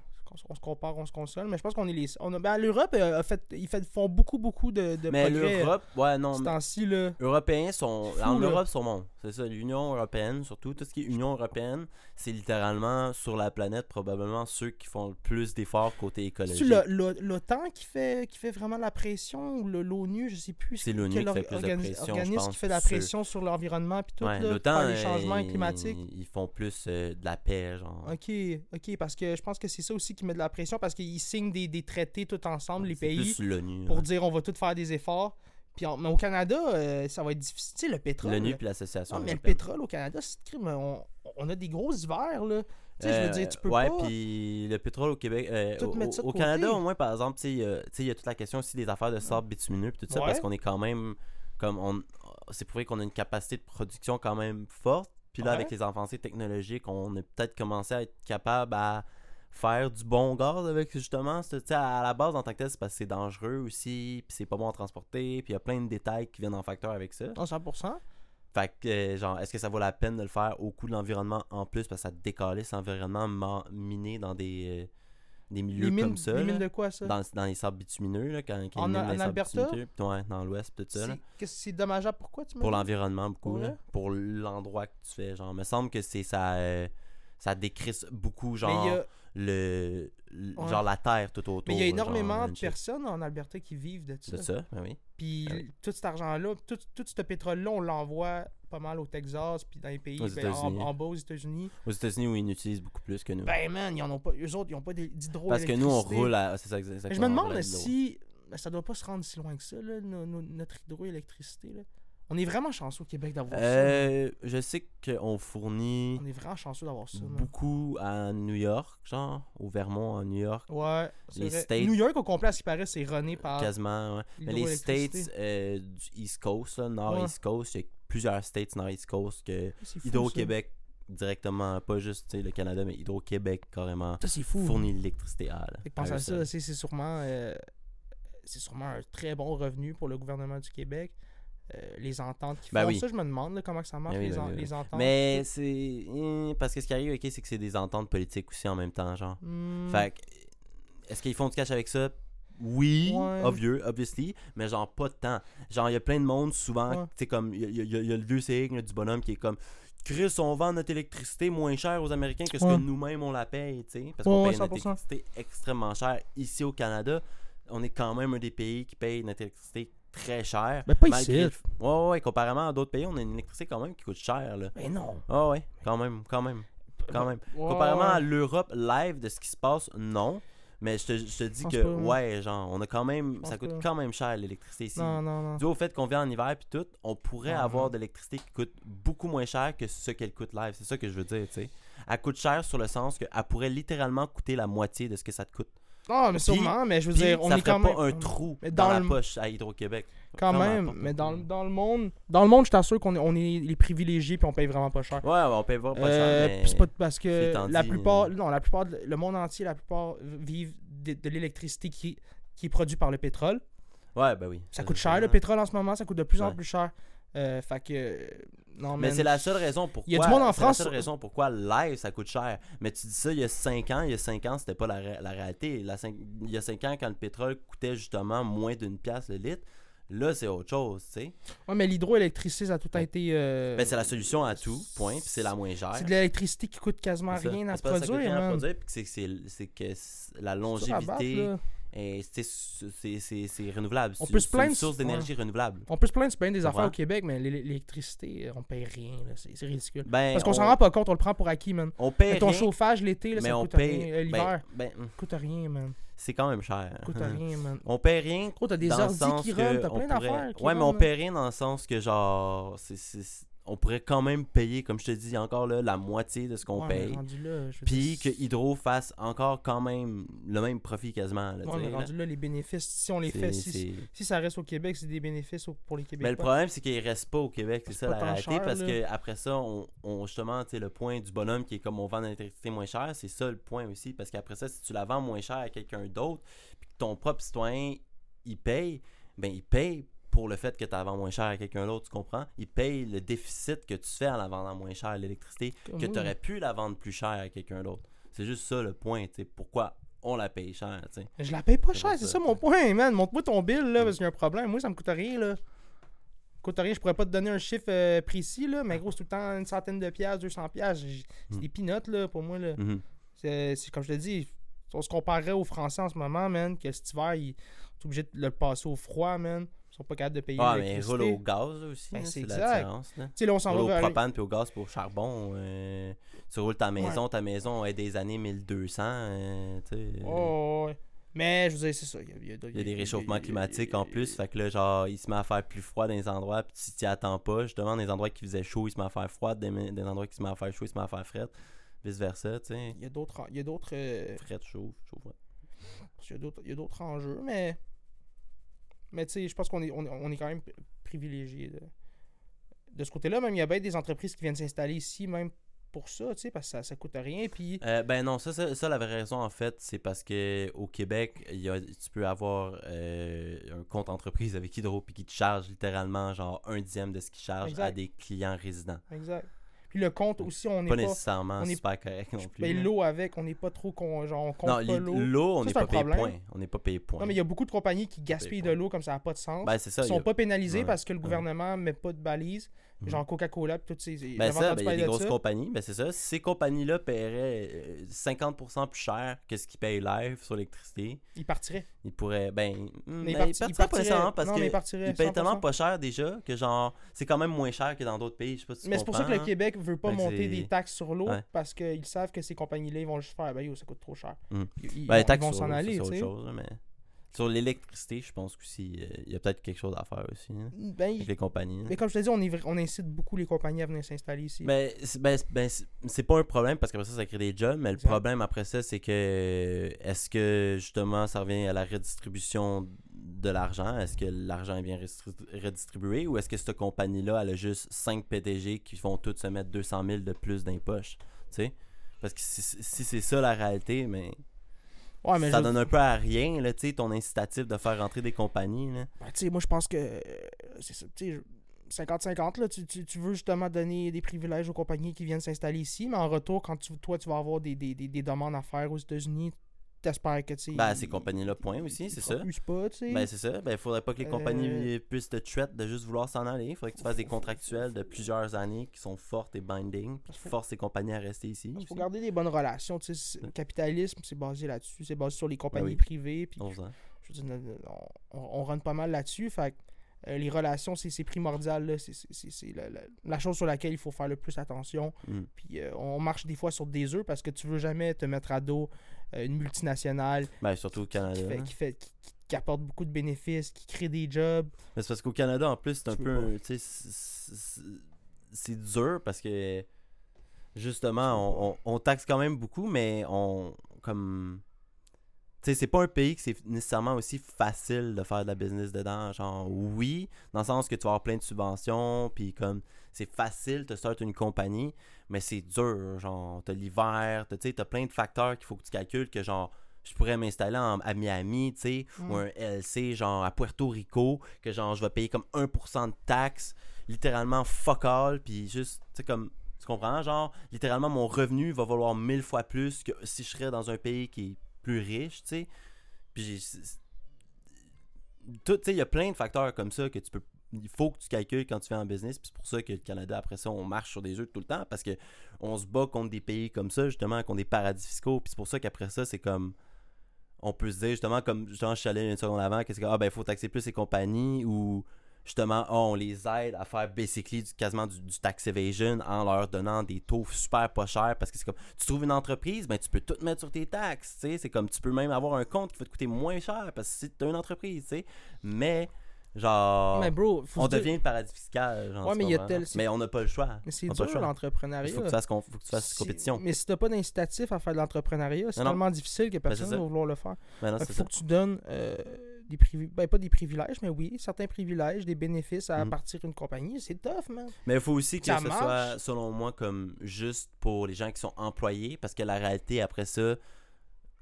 On, se- compare, on se console. Mais je pense qu'on est les. On a, ben, l'Europe euh, fait, ils fait, font beaucoup, beaucoup de, de Mais progrès. l'Europe, ouais non, Ce temps-ci, là. Européens sont. Fou, en là. Europe, sont bons. C'est ça, l'Union Européenne, surtout. Tout ce qui est Union Européenne, c'est littéralement sur la planète, probablement ceux qui font le plus d'efforts côté écologique. C'est l'OTAN qui fait, qui fait vraiment la pression ou l'ONU, je sais plus. C'est l'ONU qui fait plus de pression, je organisme pense, qui fait de la pression sur l'environnement puis tout, Ouais, là, pour les changements euh, climatiques? Ils, font plus euh, de la paix, genre. Ok, ok, parce que je pense que c'est ça aussi qui met de la pression parce qu'ils signent des, des traités tout ensemble, les C'est pays, pour ouais. dire on va tout faire des efforts. Puis mais au Canada, euh, ça va être difficile. Tu sais, le pétrole. L'ONU puis l'association. Non, mais le pétrole au Canada, c'est crime. On, on a des gros hivers, là. Tu sais, je Euh, veux dire, tu peux ouais, pas. puis le pétrole au Québec. euh, au, au. Canada, au moins, par exemple, tu sais, il y a- tu sais, il y a toute la question aussi des affaires de sable bitumineux puis tout ça, Ouais. parce qu'on est quand même. comme on C'est prouvé qu'on a une capacité de production quand même forte. Puis là, Ouais. avec les avancées technologiques, on a peut-être commencé à être capable à faire du bon gaz avec justement. à la base, en tant que tel, c'est parce que c'est dangereux aussi, puis c'est pas bon à transporter, puis il y a plein de détails qui viennent en facteur avec ça. Non, 100%. Fait que, euh, genre, est-ce que ça vaut la peine de le faire au coût de l'environnement en plus parce que ça décalisse l'environnement ma- miné dans des, euh, des milieux mines, comme ça? mines de quoi, ça? Dans, dans les sables bitumineux, là, quand, quand En- minent en Alberta? ouais, dans l'ouest, tout ça. C'est- dommageable pourquoi tu me Pour l'environnement, beaucoup. Pour là. Pour l'endroit que tu fais. Genre, me semble que c'est ça. euh, ça décrisse beaucoup, genre, a, le, le- Ouais. genre la terre tout autour. mais il y a énormément de personnes en Alberta qui vivent de ça. De ça, ben oui. Puis oui. tout cet argent-là, tout, tout ce pétrole-là, on l'envoie pas mal au Texas, puis dans les pays ben, en, bas aux États-Unis. Aux États-Unis, où ils en utilisent beaucoup plus que nous. Ben man, ils en ont pas. Eux autres, ils ont pas d'hydro. Parce que nous, on roule à. Ça, exactement. je me demande si. ben, ça doit pas se rendre si loin que ça, là, no- no- notre hydroélectricité. Là. On est vraiment chanceux au Québec d'avoir ça. Euh, je sais qu'on fournit On est vraiment chanceux d'avoir ça. man. beaucoup à New York, genre, au Vermont, à New York. Ouais, Les vrai. States- New York, au complet, à ce qui paraît, c'est runné par. Quasiment, ouais. Mais les. States euh, du East Coast, là, Ouais. Nord-East Coast, il y a plusieurs States Nord-East Coast que Hydro-Québec directement, pas juste le Canada, mais Hydro-Québec carrément Ça, Ça, c'est fou. fournit l'électricité à. pense à ça, seuls. c'est c'est sûrement, euh, c'est sûrement un très bon revenu pour le gouvernement du Québec. Euh, les ententes qui Ben font oui. ça, je me demande là, comment que ça marche, Ben les, ben en- les ententes. Mais c'est. eh, Parce que ce qui arrive, ok, c'est que c'est des ententes politiques aussi en même temps, genre. Hmm, Fait que, est-ce qu'ils font du cash avec ça? Oui, Ouais. obvious, obviously, mais genre pas de temps. Genre, il y a plein de monde souvent, tu sais, comme, il y, a- y y le vieux signe du bonhomme qui est comme, Chris, on vend notre électricité moins cher aux Américains que ce Ouais. que nous-mêmes on la paye, tu sais, parce qu'on ouais, paye notre 100%. électricité extrêmement cher. Ici au Canada, on est quand même un des pays qui paye notre électricité très cher. Ben, pas malgré- ici. Ouais, ouais, ouais, comparément à d'autres pays, on a une électricité quand même qui coûte cher, là. Mais non. Ah ouais, quand même, quand même, quand même. Ouais, Comparément à l'Europe live de ce qui se passe, non. Mais je te, je te dis que, pas, ouais, genre, on a quand même. Ça coûte pas. quand même cher l'électricité ici. Non, non, non. Dû au fait qu'on vient en hiver puis tout, on pourrait Ah, avoir non. de l'électricité qui coûte beaucoup moins cher que ce qu'elle coûte live. C'est ça que je veux dire, tu sais. Elle coûte cher sur le sens qu'elle pourrait littéralement coûter la moitié de ce que ça te coûte. Non, mais sûrement, mais je veux Puis, dire, on ça est quand même. pas un trou Mais dans, dans la le- poche à Hydro-Québec. Quand Vraiment même, mais dans, le- dans le monde, dans le monde, je t'assure qu'on est, on est les privilégiés puis on paye vraiment pas cher. Ouais, on paye pas, pas Euh, cher, mais... puis c'est pas parce que la plupart, euh, non, la plupart, le monde entier, la plupart vivent de, de l'électricité qui, qui est produite par le pétrole. Ouais, ben oui. Ça coûte cher le pétrole en ce moment, ça coûte de plus en plus cher. Euh, fait que non Mais c'est la seule raison pourquoi. Il y a du monde en c'est France- la seule raison pourquoi live ça coûte cher. Mais tu dis ça il y a 5 ans. Il y a 5 ans, c'était pas la, la réalité. La il y a 5 ans, quand le pétrole coûtait justement moins d'une pièce le litre, là c'est autre chose, tu sais. Ouais, mais l'hydroélectricité, ça a tout a été. euh, Ben, c'est la solution à tout, point. Puis c'est la moins chère. C'est de l'électricité qui coûte quasiment C'est rien à C'est pas ça coûte produire, rien à produire, c'est- c'est c'est que c'est- la C'est longévité, est- c'est- renouvelable. On C'est- peut se c'est une plaindre- source d'énergie renouvelable. On peut se plaindre, c'est bien des affaires au? Québec, mais l'é- l'électricité, on paye rien. C'est ridicule. Ben, Parce qu'on on- s'en rend pas compte, on le prend pour acquis, man. On paye ton rien, chauffage l'été, ça on coûte paye. rien. euh, ben- L'hiver, ben, coûte rien, man. c'est quand même cher. Coûte rien, (laughs) man. On paye rien Gros, t'as des ordi qui run, t'as plein d'affaires. Ouais, mais on paye rien dans le sens que genre c'est- on pourrait quand même payer comme je te dis encore là la moitié de ce qu'on Ouais, mais paye. Puis que Hydro fasse encore quand même le même profit quasiment. Là, Ouais, mais rendu là. les bénéfices, si on les fait, si, si ça reste au Québec, c'est des bénéfices au- pour les Mais Québécois. le problème, c'est qu'il reste pas au Québec, c'est ça la réalité. cher, parce là. que après ça, on, on- justement, tu sais, le point du bonhomme qui est comme on vend l'électricité moins cher, c'est ça le point aussi. Parce qu'après ça, si tu la vends moins cher à quelqu'un d'autre, puis que ton propre citoyen, il paye, ben il paye pour le fait que tu la vends moins cher à quelqu'un d'autre, tu comprends? Il paye le déficit que tu fais en la vendant moins cher l'électricité, Comme que tu aurais pu la vendre plus cher à quelqu'un d'autre. C'est juste ça le point, tu sais. Pourquoi on la paye cher, tu sais. Je la paye pas cher, c'est ça, ça mon point, man. Montre-moi ton bill, là, Mm. parce qu'il y a un problème. Moi, ça me coûte rien, là. Coûte rien, je pourrais pas te donner un chiffre euh, précis, là, mais gros, c'est tout le temps une centaine de piastres, 200 piastres. C'est Mm. des peanuts, là, pour moi, là. Mhm. C'est comme je te dis, on se comparerait aux Français en ce moment, man, que cet hiver, ils sont obligés de le passer au froid, man. Ils pas capables de payer Ah, mais roule au gaz aussi, Ben, c'est la différence. Là. Tu sais, là, on s'en Roule au va vers... propane puis au gaz pour charbon. euh, tu roules ta maison, ta maison est des années 1200. euh, euh, Oh, ouais. Mais, je veux dire, c'est ça. Il y a, il y a- Il y a des réchauffements il climatiques en plus. Fait que là, genre, il se met à faire plus froid dans les endroits. Puis si tu t'y attends pas, justement, dans les endroits qui faisaient chaud, il se met à faire froid. Dans les endroits qui se met à faire chaud, il se met à faire fret. Vice versa, tu sais. Il y a d'autres... Il y a d'autres... euh, Fret, chaud. Parce il y a d'autres enjeux, mais. Mais tu sais, je pense qu'on est, on on est quand même privilégié de, de ce côté-là. Même il y a bien des entreprises qui viennent s'installer ici, même pour ça, tu sais, parce que ça, ça coûte rien. Puis. Euh, ben non, ça, ça, ça, la vraie raison, en fait, c'est parce que au Québec, il y a, tu peux avoir euh, un compte entreprise avec Hydro puis qui te charge littéralement genre un dixième de ce qu'il charge à des clients résidents. Exact. Puis le compte aussi, on n'est Pas pas. nécessairement on est- super correct non plus. Ben, là. l'eau avec, on n'est pas trop. con- genre, on compte non, pas l'eau. l'eau, on n'est pas payé point. On n'est pas payé point. Non, mais il y a beaucoup de compagnies qui gaspillent de l'eau comme ça n'a pas de sens. Ben, ça. Ils sont a- pas pénalisés Ouais, parce que le ouais. gouvernement met pas de balises. Mhm. Genre Coca-Cola toutes ces. Ben ça, ben, il y a des de grosses ça. compagnies, ben c'est ça. Ces compagnies-là paieraient euh, 50% plus cher que ce qu'ils payent live sur l'électricité. Ils partiraient. Ils pourraient, ben, hmm, Mais ils ben, parti- ils partiraient pas partiraient- parce non, mais ils que ils payent tellement 100%. pas cher déjà que genre, c'est quand même moins cher que dans d'autres pays. Je sais pas si tu Mais c'est pour ça que le hein. Québec veut pas monter des taxes sur l'eau Ouais. parce qu'ils savent que ces compagnies-là ils vont juste faire ben yo ça coûte trop cher. Mm. Ils, Ben, vont, les taxes vont s'en aller, c'est tu autre sais. chose, là, mais sur l'électricité, je pense qu'aussi, euh, il y a peut-être quelque chose à faire aussi hein, Ben, avec les compagnies. là. mais comme je te dis, on, est on incite beaucoup les compagnies à venir s'installer ici. Ben, c'est- ben, ben, c'est- pas un problème parce qu'après ça, ça crée des jobs, mais le problème après ça, c'est que est-ce que justement ça revient à la redistribution de l'argent? Est-ce que l'argent est bien redistribué ou est-ce que cette compagnie-là, elle a juste 5 PDG qui vont tous se mettre 200 000 de plus dans les poches? Parce que si, si c'est ça la réalité, mais, ouais, mais ça je- donne un peu à rien, là, tu sais, ton incitatif de faire rentrer des compagnies. Là. ben, moi je pense que euh, c'est ça, tu sais, je- 50-50, là, tu, tu- tu veux justement donner des privilèges aux compagnies qui viennent s'installer ici, mais en retour, quand tu, toi tu vas avoir des, des, des, des demandes à faire aux États-Unis, t'espères que tu. Ben, ces compagnies-là, point aussi, c'est ça. pas, tu sais. Ben, c'est ça. Ben, faudrait pas que les Euh, compagnies puissent te traite de juste vouloir s'en aller. Il faudrait que tu fasses des contractuels de plusieurs années qui sont fortes et binding, puis qui forcent les compagnies à rester ici. Il faut garder des bonnes relations. tu sais, Le capitalisme, c'est basé là-dessus. C'est basé sur les compagnies Ben oui. privées. Puis, 11 ans. je veux dire, on, rentre pas mal là-dessus. Fait euh, les relations, c'est primordial. C'est- la, la- la chose sur laquelle il faut faire le plus attention. Mm. Puis euh, on marche des fois sur des œufs parce que tu veux jamais te mettre à dos une multinationale Ben, surtout au Canada. qui, fait, qui, fait, qui, qui apporte beaucoup de bénéfices, qui crée des jobs. Mais c'est parce qu'au Canada, en plus, c'est un Tu peu. Tu c'est- dur parce que. Justement, on, on- on taxe quand même beaucoup, mais on. Comme. sais, c'est pas un pays que c'est nécessairement aussi facile de faire de la business dedans. Genre, oui, dans le sens que tu vas avoir plein de subventions, puis comme, c'est facile de starter une compagnie, mais c'est dur. Genre, t'as l'hiver, tu sais, t'as plein de facteurs qu'il faut que tu calcules que, genre, je pourrais m'installer en- à Miami, tu sais, Mm. ou un LC, genre, à Puerto Rico, que, genre, je vais payer comme 1% de taxes, littéralement fuck all, puis juste, tu sais, comme, tu comprends? Genre, littéralement, mon revenu va valoir mille fois plus que si je serais dans un pays qui est plus riche, tu sais. Puis tu sais, il y a plein de facteurs comme ça que tu peux. Il faut que tu calcules quand tu fais un business. Puis c'est pour ça que le Canada, après ça, on marche sur des œufs tout le temps parce que on se bat contre des pays comme ça, justement, contre des paradis fiscaux. Puis c'est pour ça qu'après ça, c'est comme. On peut se dire, justement, comme justement, je une seconde avant, qu'est-ce que. Ah, ben, il faut taxer plus ces compagnies ou justement, ah, on les aide à faire basically du, quasiment du, du tax evasion en leur donnant des taux super pas chers parce que c'est comme tu trouves une entreprise, ben tu peux tout mettre sur tes taxes, c'est comme tu peux même avoir un compte qui va te coûter moins cher parce que c'est une entreprise, tu sais. Mais genre Mais bro, faut on dire- devient le paradis fiscal, genre, Ouais, tu mais il y a tel- mais on n'a pas le choix. Mais c'est dur l'entrepreneuriat. Il faut que tu fasses, faut que tu fasses Si- compétition. Mais si t'as pas d'incitatif à faire de l'entrepreneuriat, c'est non. tellement difficile que personne c'est ça. va vouloir le faire. Non, c'est qu'il faut ça. que tu donnes euh, des privilèges, ben pas des privilèges, mais oui, certains privilèges, des bénéfices à Mhm. partir d'une compagnie. C'est tough, man. Mais il faut aussi que Ça ce marche. soit, selon moi, comme juste pour les gens qui sont employés, parce que la réalité après ça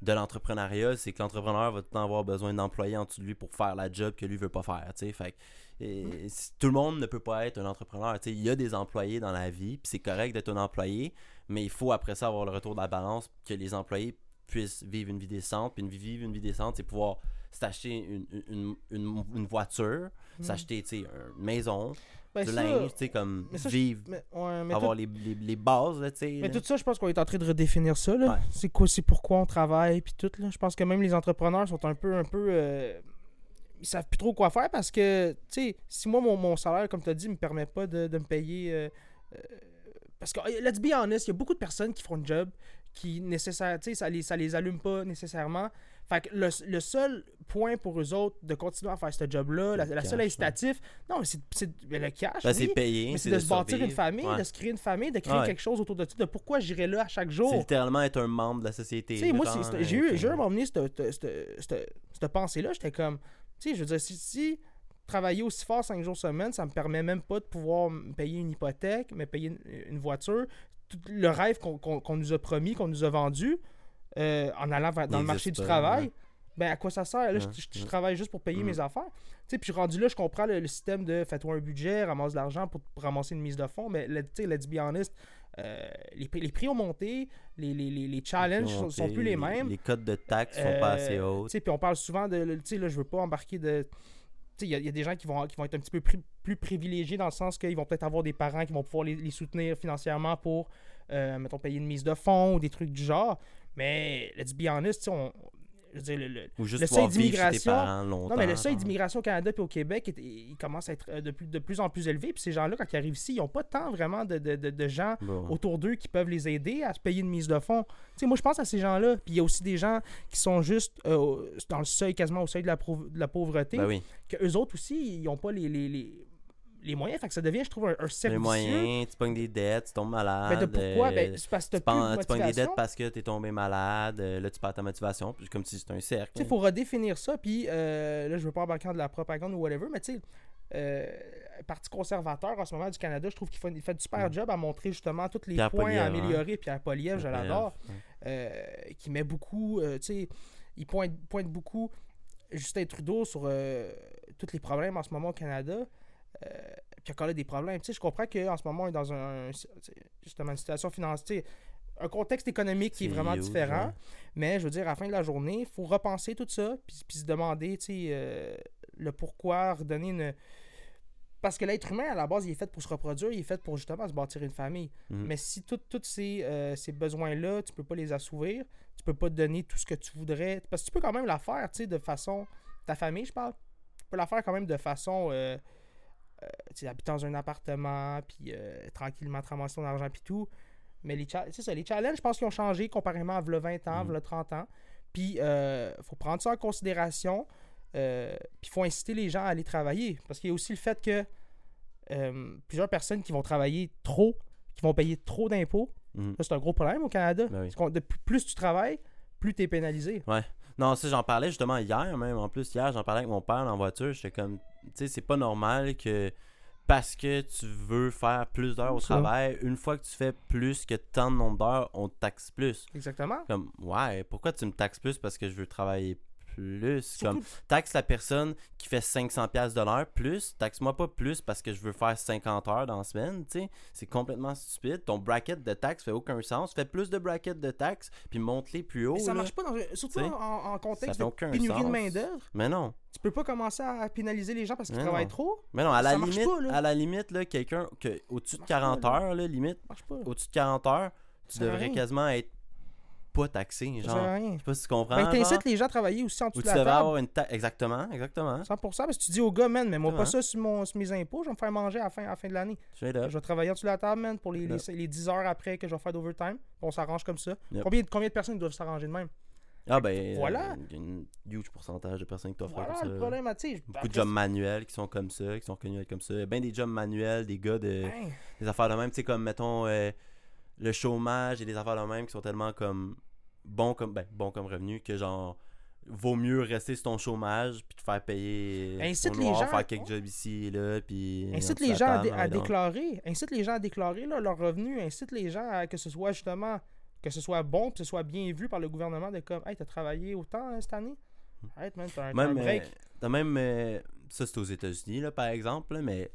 de l'entrepreneuriat, c'est que l'entrepreneur va tout le temps avoir besoin d'employés en dessous de lui pour faire la job que lui veut pas faire. Fait que, et, si- tout le monde ne peut pas être un entrepreneur. Il y a des employés dans la vie, puis c'est correct d'être un employé, mais il faut après ça avoir le retour de la balance, que les employés puissent vivre une vie décente. Puis une vie, vivre une vie décente, c'est pouvoir s'acheter une, une, une, une voiture, Mhm. s'acheter une maison, Ben, du ça, linge, tu sais, comme mais ça, je- vivre, Mais, ouais, mais avoir tout, les, les, les bases, là, tu sais. mais là. tout ça, je pense qu'on est en train de redéfinir ça. là. Ouais. C'est quoi, c'est pourquoi on travaille, puis tout. Là. Je pense que même les entrepreneurs sont un peu, un peu, euh, ils savent plus trop quoi faire parce que, tu sais, si moi mon, mon salaire, comme tu as dit, me permet pas de, de me payer, euh, euh, parce que let's be honest, il y a beaucoup de personnes qui font le job qui nécessaire, tu sais, ça les, ça les allume pas nécessairement. Fait que le, le seul point pour eux autres de continuer à faire ce job-là, la, Le la seule incitatif, non, mais c'est le cash. Ben, oui, c'est payé. mais c'est de, se bâtir une famille, Ouais. de se créer une famille, de créer Ouais. quelque chose autour de ça, de pourquoi j'irais là à chaque jour. C'est littéralement être un membre de la société. Moi, j'ai eu, j'ai eu à un moment donné cette, pensée-là. J'étais comme, tu sais, je veux dire, si, si travailler aussi fort 5 jours semaine, ça me permet même pas de pouvoir me payer une hypothèque, me payer une, une voiture, tout le rêve qu'on qu'on- qu'on nous a promis, qu'on nous a vendu euh, en allant vers- dans le marché du travail. ouais. Ben, à quoi ça sert? Là, je- Ouais, je, je ouais. travaille juste pour payer Mm. mes affaires. Tu sais, puis rendu là, je comprends le, le système de fais-toi un budget, ramasse de l'argent pour, pour ramasser une mise de fonds. Mais, tu sais, let's be honest, euh, les, prix- les prix ont monté, les, les, les, challenges sont, sont plus les mêmes. Les codes de taxes sont pas assez Euh, sais, Puis on parle souvent de. Tu sais, là, je veux pas embarquer de. Tu sais, il y, a- il y a des gens qui vont, qui vont être un petit peu plus privilégiés dans le sens qu'ils vont peut-être avoir des parents qui vont pouvoir les, les soutenir financièrement pour, euh, mettons, payer une mise de fonds ou des trucs du genre. Mais, let's be honest, tu sais, on. Je veux dire, le- le, Ou juste le pouvoir seuil d'immigration- non, mais le seuil genre. d'immigration au Canada et au Québec, est- il commence à être euh, de plus, de plus en plus élevé. Puis ces gens-là, quand ils arrivent ici, ils n'ont pas tant vraiment de, de- de- de gens Bon. autour d'eux qui peuvent les aider à se payer une mise de fonds. Tu sais, moi, je pense à ces gens-là. Puis il y a aussi des gens qui sont juste euh, dans le seuil, quasiment au seuil de la, pauvre- de la pauvreté, Ben oui. que eux autres aussi, ils n'ont pas les, les, les, les moyens. Fait que ça devient, je trouve, un, un cercle Les moyens, tu pognes des dettes, tu tombes malade. Ben, de pourquoi? euh, Ben, c'est parce que tu tu pognes des dettes parce que t'es tombé malade, euh, là tu perds ta motivation, puis comme si c'était un cercle. Tu il faut redéfinir ça. Puis euh, là, je veux pas embarquer de la propagande ou whatever, mais tu sais, euh, Parti conservateur en ce moment du Canada, je trouve qu'il fait, il fait du super Mm. job à montrer justement tous les Pierre points à hein. améliorer. Pierre Poliev, je l'adore. Euh, qui met beaucoup, tu sais, il pointe, pointe beaucoup Justin Trudeau sur tous les problèmes en ce moment au Canada. Euh, puis encore là des problèmes. Tu sais, je comprends qu'en ce moment, on est dans un, justement une situation financière, un contexte économique qui est vraiment huge, différent. ouais. Mais je veux dire, à la fin de la journée, il faut repenser tout ça, puis, puis se demander, tu sais, euh, le pourquoi, redonner une... Parce que l'être humain, à la base, il est fait pour se reproduire, il est fait pour justement se bâtir une famille. Mhm. Mais si tous ces, euh, ces besoins-là, tu peux pas les assouvir, tu peux pas te donner tout ce que tu voudrais. Parce que tu peux quand même la faire, tu sais, de façon. Ta famille, je parle. Tu peux la faire quand même de façon. Euh, tu sais, habiter dans un appartement, puis euh, tranquillement te ramasser ton argent, puis tout. Mais les, c'est ça, les challenges, je pense qu'ils ont changé comparément à v'là 20 ans, Mhm. v'là 30 ans. Puis, euh, faut prendre ça en considération. Euh, puis, il faut inciter les gens à aller travailler. Parce qu'il y a aussi le fait que euh, plusieurs personnes qui vont travailler trop, qui vont payer trop d'impôts, ça, c'est un gros problème au Canada. Ben oui. Parce qu'on- de plus- plus tu travailles, plus tu es pénalisé. Non, ça, j'en parlais justement hier, même. En plus, hier, j'en parlais avec mon père en voiture. J'étais comme, tu sais, c'est pas normal que parce que tu veux faire plus d'heures au Ça. travail, une fois que tu fais plus que tant de nombre d'heures, on te taxe plus. Exactement. Comme, ouais, pourquoi tu me taxes plus parce que je veux travailler plus? Comme, taxe la personne qui fait 500$ piastres de l'heure plus, taxe-moi pas plus parce que je veux faire 50 heures dans la semaine, tu sais. C'est complètement stupide. Ton bracket de taxe fait aucun sens. Fais plus de brackets de taxes, puis monte-les plus haut. Mais ça là. marche pas dans surtout en, en Ça contexte de pénurie de sens. main-d'œuvre. Mais non. Tu peux pas commencer à pénaliser les gens parce qu'ils travaillent non. trop. Mais non, à la Ça limite, pas, à la limite, là, quelqu'un que au-dessus de marche pas, 40 là. heures, là, limite, pas. au-dessus de 40 heures, tu devrais rien. quasiment être pas taxé. Genre, rien. je sais pas si tu comprends. Ben, t'incites les gens à travailler aussi en dessous Ou de tu la table. avoir une taxe. Exactement, exactement. 100% parce que tu dis au gars, man, mais moi pas ça sur, mon, sur mes impôts, je vais me faire manger à la fin, à la fin de l'année. Je vais travailler en dessous de la table, man, pour les, Yep. les, les 10 heures après que je vais faire d'overtime. On s'arrange comme ça. Yep. Combien, combien de personnes doivent s'arranger de même? Ah ben, Voilà. il y a un huge pourcentage de personnes qui doivent faire Voilà comme ça. le problème, tu sais. Beaucoup de jobs manuels qui sont comme ça, qui sont connus être comme ça. Ben des jobs manuels, des gars de. Hein, Des affaires de même, tu sais, comme mettons euh, le chômage et des affaires de même qui sont tellement comme bons comme ben, bons comme revenu que genre vaut mieux rester sur ton chômage puis te faire payer Incite les noir, gens- faire quelques jobs ici et là puis Incite les gens à, dé- déclarer. Incite les gens à déclarer là, leurs revenus. Incite les gens à que ce soit justement que ce soit bon, que ce soit bien vu par le gouvernement de comme Hey, t'as travaillé autant hein, cette année? Man, t'as un, Même, break. euh, même euh, ça c'est aux États-Unis là, par exemple, là, mais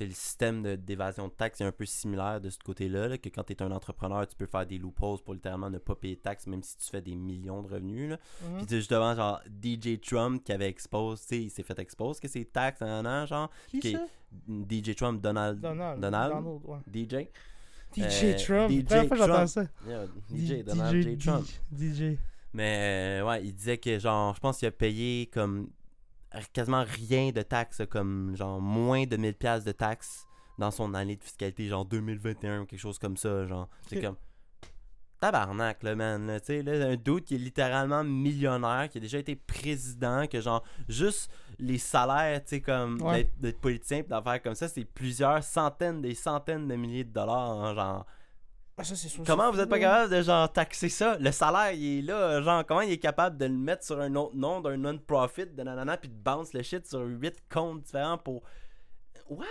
le système de- d'évasion de taxes est un peu similaire de ce côté-là, là, que quand tu es un entrepreneur, tu peux faire des loopholes pour littéralement ne pas payer de taxes, même si tu fais des millions de revenus. Là. Mhm. Puis tu sais, justement, genre, DJ Trump qui avait exposé, tu sais, il s'est fait expose que ses taxes, nan, nan, genre, Qui qui-? DJ Trump, Donald, Donald. Donald, Donald, ouais. DJ, DJ Euh, Trump. DJ Première fois j'entends ça. Yeah, DJ, Donald J. Trump. DJ. Mais euh, ouais, il disait que genre, je pense qu'il a payé comme quasiment rien de taxes, comme genre moins de 1000 pièces de taxes dans son année de fiscalité, genre 2021 ou quelque chose comme ça, genre. C'est comme tabarnak là man, là, tu sais là, un doute qui est littéralement millionnaire, qui a déjà été président, que genre juste les salaires, tu sais comme Ouais. d'être- politicien pis d'affaires comme ça, c'est plusieurs centaines, des centaines de milliers de dollars, hein, genre ça, c'est sûr, Comment vous êtes pas capable de genre taxer ça? Le salaire, il est là, genre comment il est capable de le mettre sur un autre nom d'un non-profit de nanana puis de bounce le shit sur 8 comptes différents pour What?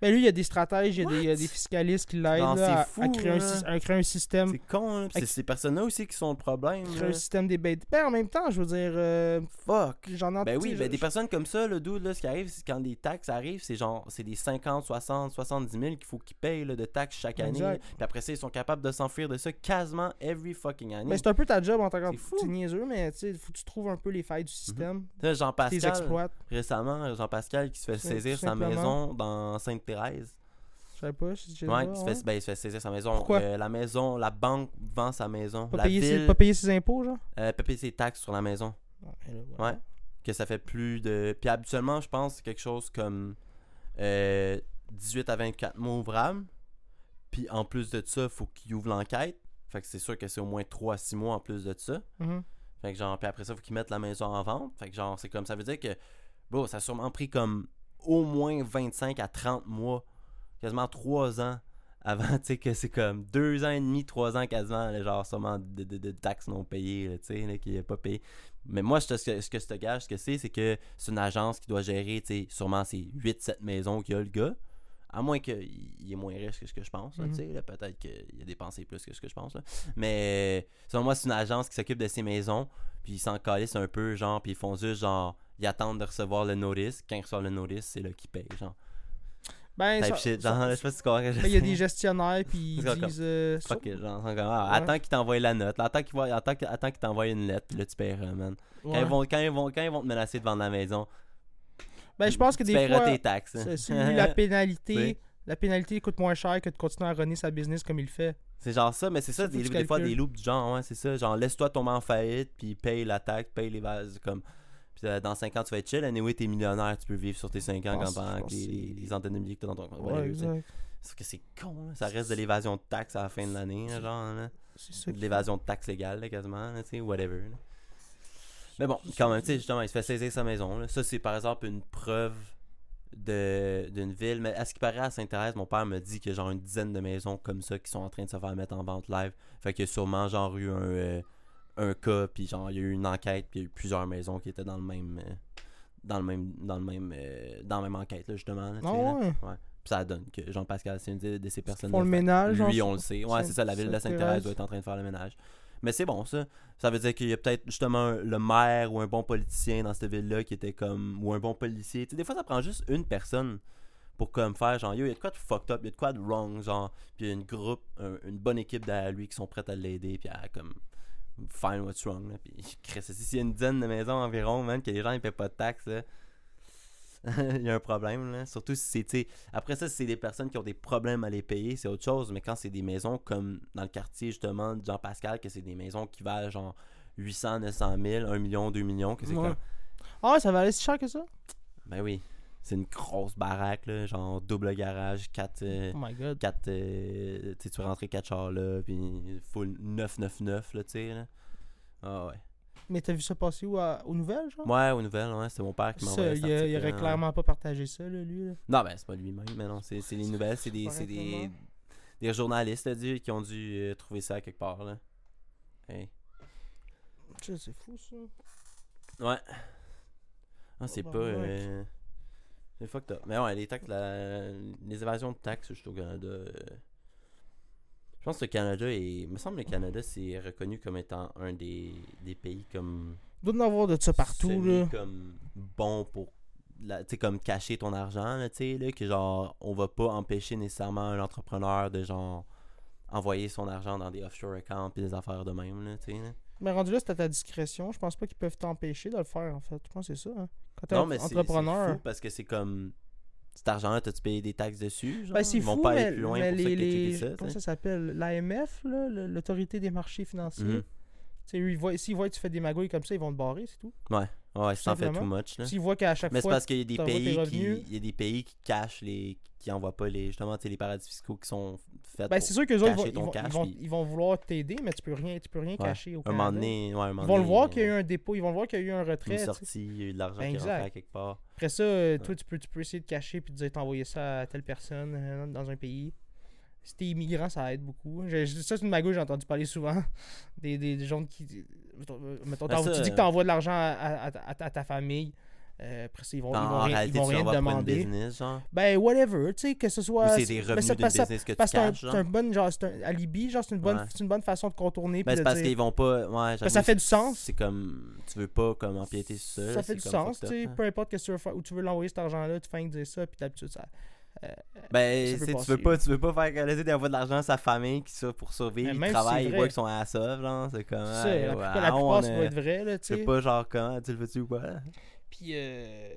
Ben lui, il y a des stratèges, il y a, des, il y a What? des fiscalistes qui l'aident Non, là, c'est à, fou, à créer un, là. sy- à créer un système. C'est con, Avec- C'est ces personnes-là aussi qui sont le problème. Créer un système des bêtes. Ben en même temps, je veux dire, euh, Fuck. j'en ai Ben oui, ben je- des personnes comme ça, le dude, là, ce qui arrive, c'est quand des taxes arrivent, c'est genre, c'est des 50, 60, 70 000 qu'il faut qu'ils payent là, de taxes chaque année. Exact. Puis après ça, ils sont capables de s'enfuir de ça quasiment every fucking année. Ben, c'est un peu ta job en tant C'est fou. que niaiseux, mais tu sais, faut que tu trouves un peu les failles du système. Tu sais, Tu Jean-Pascal, exploites. récemment, Jean-Pascal qui se fait saisir sa simplement. Maison dans Sainte-Thérèse. Je sais pas si Ouais, il se, fait, ben, il se fait saisir sa maison. Pourquoi? Euh, la maison, la banque vend sa maison. Pas la payer, ses, pas payer ses impôts, genre? Euh, peut payer ses taxes sur la maison. Ouais, mais là, voilà. Ouais. Que ça fait plus de. Puis habituellement, je pense que c'est quelque chose comme euh, 18 à 24 mois ouvrables. Puis en plus de ça, il faut qu'il ouvre l'enquête. Fait que c'est sûr que c'est au moins 3 à 6 mois en plus de ça. Mhm. Fait que genre, puis après ça, faut qu'ils mettent la maison en vente. Fait que genre, c'est comme ça veut dire que, bon, ça a sûrement pris comme au moins 25 à 30 mois, quasiment 3 ans avant, (laughs) tu sais, que c'est comme 2 ans et demi, 3 ans quasiment, là, genre, sûrement de, de- de taxes non payées, tu sais, qui n'est pas payé. Mais moi, ce que, ce que je te gage, ce que c'est, c'est que c'est une agence qui doit gérer, tu sais, sûrement ces 8-7 maisons qu'il y a le gars. À moins qu'il il est moins riche que ce que je pense, là, tu sais, là, peut-être qu'il a dépensé plus que ce que je pense, là. Mais selon moi, c'est une agence qui s'occupe de ces maisons, puis ils s'en calissent un peu, genre, puis ils font juste, genre, ils attendent de recevoir le notice. Quand ils reçoivent le notice, c'est là qu'ils payent, genre. Ben, ça- shit, ça- je sais pas si tu comprends ben, il y a des gestionnaires, puis ils disent. euh, Fuck it, genre, c'est comme, ah, Ouais. attends qu'ils t'envoient la note, là, attends qu'ils voient- attends, qu'ils- attends qu'ils t'envoient une lettre, puis là, tu paieras, man. Quand, ils vont, quand, ils vont, quand ils vont te menacer de vendre la maison, Ben, je pense que tu des paieras fois. tes taxes. hein. c'est- (laughs) la pénalité. La pénalité coûte moins cher que de continuer à runner sa business comme il le fait. C'est genre ça, mais c'est ça, des, fois, des loops du genre, ouais, c'est ça. Genre, laisse-toi tomber en faillite, puis paye la taxe, paye les vases, comme. Puis euh, dans 5 ans, tu vas être chill. Anyway, t'es millionnaire, tu peux vivre sur tes 5 ans pense- quand je pendant que les, les, c'est- les anténomies que t'as dans ton compte. Ouais. Sauf que c'est con, là. ça reste de l'évasion de taxes à la fin de l'année, genre, là. De l'évasion de taxes légale, là, quasiment, tu sais, whatever. Mais bon, quand même, tu sais, justement, il se fait saisir sa maison. Ça, c'est par exemple une preuve de d'une ville. Mais à ce qui paraît, à Sainte-Thérèse, mon père me dit qu'il y a genre une dizaine de maisons comme ça qui sont en train de se faire mettre en vente live. Fait qu'il y a sûrement genre eu un, euh, un cas, puis genre, il y a eu une enquête, puis il y a eu plusieurs maisons qui étaient dans le même. euh, dans le même. Dans le même. euh, dans la même enquête, là, justement. là, Ah là. ouais? Puis ça donne que Jean-Pascal, c'est une de, de ces personnes. font le ménage, Lui, genre, on le sait. Ouais, c'est ça, la ville de Sainte-Thérèse. Sainte-Thérèse doit être en train de faire le ménage. Mais c'est bon, ça. Ça veut dire qu'il y a peut-être justement un- le maire ou un bon politicien dans cette ville-là qui était comme. ou un bon policier. Tu sais, des fois, ça prend juste une personne pour comme faire genre, yo, il y a de quoi de fucked up, il y a de quoi de wrong, genre. Puis il y a une groupe, un- une bonne équipe derrière lui qui sont prêtes à l'aider, puis à comme. Find what's wrong, là. Puis, (laughs) Chris, s'il y a une dizaine de maisons environ, man, que les gens ils paient pas de taxes, là, (laughs) il y a un problème, là. Surtout si c'est, après ça, si c'est des personnes qui ont des problèmes à les payer, c'est autre chose. Mais quand c'est des maisons comme dans le quartier, justement, de Jean-Pascal, que c'est des maisons qui valent genre 800, 900 000, 1 million, 2 millions, que c'est Ouais. comme. Ah, ça va aller si cher que ça? Ben oui. C'est une grosse baraque, là, genre double garage, 4. Oh my god. 4 tu sais, tu peux rentrer 4 chars là, puis full 999, là, tu sais, là. Ah ouais. Mais t'as vu ça passer où, à- aux nouvelles, genre? Ouais, aux nouvelles, ouais, c'est mon père qui m'a Ça, envoyé il, cet a- il aurait clairement pas partagé ça, là, lui. là. Non, ben c'est pas lui-même, mais non, c'est les nouvelles, c'est des, c'est des, des journalistes là, qui ont dû euh, trouver ça quelque part, là. Hey. C'est fou, ça. Ouais. Ah, c'est bah, pas... ouais. euh, C'est fucked up. Mais ouais, les taxes, la- les évasions de taxes, juste au Canada... euh, Je pense que le Canada est... Il me semble que le Canada, c'est reconnu comme étant un des, des pays comme... Il doit en avoir de ça partout, là. comme bon pour la- tu sais comme cacher ton argent là, tu sais là que genre on va pas empêcher nécessairement un entrepreneur de genre envoyer son argent dans des offshore accounts puis des affaires de même là, tu sais là. Mais rendu là, c'est à ta discrétion. Je pense pas qu'ils peuvent t'empêcher de le faire, en fait. Je pense que c'est ça. hein. Quand t'es Non mais c'est c'est entrepreneur. fou parce que c'est comme cet argent là t'as-tu payé des taxes dessus genre? Ben, c'est Ils vont pas mais, aller plus loin mais pour ça les, que checker les- ça, comment ça s'appelle? L'AMF, là, l'autorité des marchés financiers. Mhm. S'ils voient que tu fais des magouilles comme ça, ils vont te barrer, c'est tout. ouais si t'en fais too simplement. much. S'ils voient qu'à chaque mais c'est fois. parce qu'il y a des pays qui il y a des pays qui cachent les qui envoient pas les justement les paradis fiscaux qui sont faits Ben, c'est sûr qu'eux autres, ils vont, ils, vont, cash, ils, vont, puis- ils vont vouloir t'aider, mais tu peux rien, tu peux rien Ouais. cacher au un moment donné ouais, un moment Ils vont le voir qu'il y a eu un dépôt, ils vont voir qu'il y a eu un retrait. une sortie, il y a eu de l'argent Ben, qui à quelque part. Après ça, euh, toi, tu peux, tu peux essayer de cacher puis de dire t'envoyer ça à telle personne euh, dans un pays. Si t'es immigrant, ça aide beaucoup. J'ai- ça, c'est une magouille, j'ai entendu parler souvent. (laughs) Des, des, des gens qui. Mettons, Ben, ça, tu dis que t'envoies de l'argent à, à- à- à- à ta famille. euh, après ça, ils vont, ils en vont rien, ils vont rien te demander. business, genre. Ben, whatever, tu sais, que ce soit. c'est des ben, revenus ça- business que tu Parce que c'est un- bon genre, c'est un alibi, genre, c'est une, bonne- Ouais. une bonne façon de contourner. Ben, c'est de parce qu'ils vont pas. Ouais, ça fait du sens. C'est comme. Tu veux pas comme empiéter sur ça. ça fait du sens, tu sais, up, peu importe que tu veux faire, où tu veux l'envoyer cet argent-là, tu fais dire ça, puis d'habitude, ça. Hein. Ben, c'est- tu veux pas, tu veux pas faire laisser des de l'argent à sa famille qui ça pour survivre, travaillent, c'est ils voient qu'ils sont à la sauve, genre. C'est comme. C'est hey, la plupart, la on plupart, ça doit être vrai, là, tu sais sais. pas, genre, comment tu le veux-tu ou pas? Puis, euh,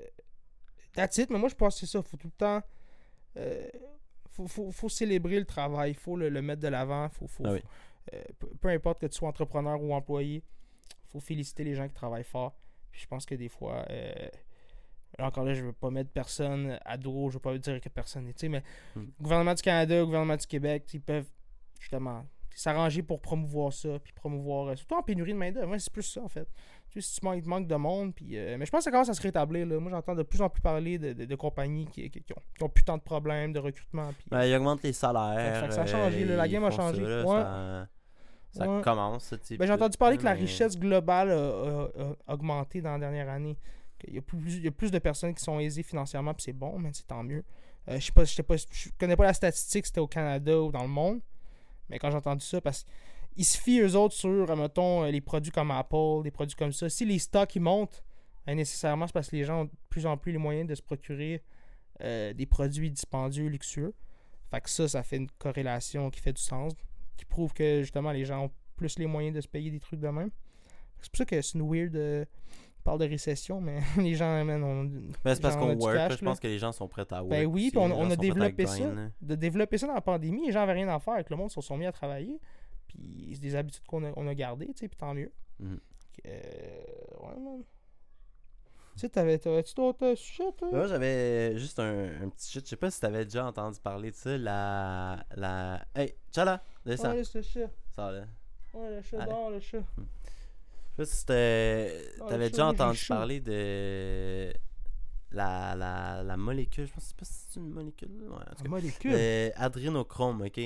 that's it, mais moi, je pense que c'est ça. Faut tout le temps. euh, faut, faut, faut célébrer le travail. Il faut le, le mettre de l'avant. Faut, faut, Ah oui. faut- euh, peu, peu importe que tu sois entrepreneur ou employé, faut féliciter les gens qui travaillent fort. Puis je pense que des fois. euh, là, encore là, je veux pas mettre personne à dos, je veux pas dire que personne sais, Mais Mm. le gouvernement du Canada, le gouvernement du Québec, ils peuvent justement s'arranger pour promouvoir ça, puis promouvoir. euh, surtout en pénurie de main-d'œuvre. C'est plus ça, en fait. Tu sais, si tu manques, il manque de monde. Puis, euh, mais je pense que ça commence à se rétablir. Là. Moi, j'entends de plus en plus parler de, de- de compagnies qui, qui, qui ont, qui ont plus tant de problèmes de recrutement. Puis, Ben, ils augmentent les salaires. Ça a changé, là, la game a changé. Ça, là, Ouais. ça, ça Ouais. commence, tu sais, Ben, j'ai entendu parler que la richesse globale a, a- a augmenté dans la dernière année. Il y, a plus, de personnes qui sont aisées financièrement, puis c'est bon, mais c'est tant mieux. Euh, je sais pas, je connais pas la statistique, c'était au Canada ou dans le monde. Mais quand j'ai entendu ça, parce qu'ils se fient eux autres sur, euh, mettons, euh, les produits comme Apple, des produits comme ça. Si les stocks ils montent, ben, nécessairement, c'est parce que les gens ont de plus en plus les moyens de se procurer des produits dispendieux, luxueux. Fait que ça, ça fait une corrélation qui fait du sens, qui prouve que justement les gens ont plus les moyens de se payer des trucs de même. C'est pour ça que c'est une weird. Parle de récession, mais (laughs) les gens, man, on. Ben, c'est parce qu'on on a du work, cash, je pense que les gens sont prêts à work. Ben oui, puis on, on a développé ça. De développer ça dans la pandémie, les gens avaient rien à faire. Avec le monde se sont mis à travailler. Puis c'est des habitudes qu'on a, on a gardées, tu sais, puis tant mieux. Mhm. Euh, ouais, man. Tu sais, t'avais- t'avais-tu d'autres euh, sujets, toi? Moi, j'avais juste un, un petit shit. Je sais pas si t'avais déjà entendu parler de ça. La. la... Hey, Tchala, descends. Ouais, le chat. Ça, là. Ouais, le chat, dehors, le chat. Je sais pas si Ah, t'avais déjà entendu chaud. parler de. La, la, la molécule. Je pense pas si c'est une molécule. Ouais, en tout cas. molécule? Euh, adrénochrome, ok?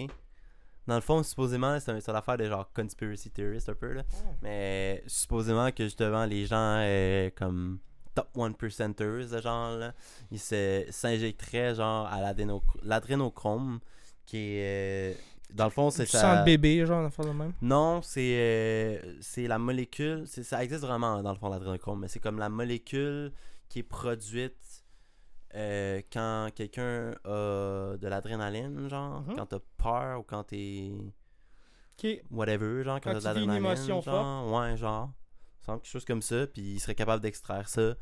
Dans le fond, supposément, c'est un- c'est l'affaire de genre conspiracy theorist un peu, là. Mais supposément que justement, les gens euh, comme top 1%ers, de genre, là, ils s'injecteraient genre à l'adrénochrome, qui est. euh, dans le fond, c'est ça. sens le bébé, genre, fois de même? Non, c'est euh, c'est la molécule. Ça existe vraiment dans le fond, l'adrénochrome, mais c'est comme la molécule qui est produite euh, quand quelqu'un a de l'adrénaline, genre, Mhm. quand t'as peur ou quand t'es. Ok. whatever, genre, quand, Quand t'as de l'adrénaline. genre, Ouais, genre. Semble quelque chose comme ça, puis il serait capable d'extraire ça.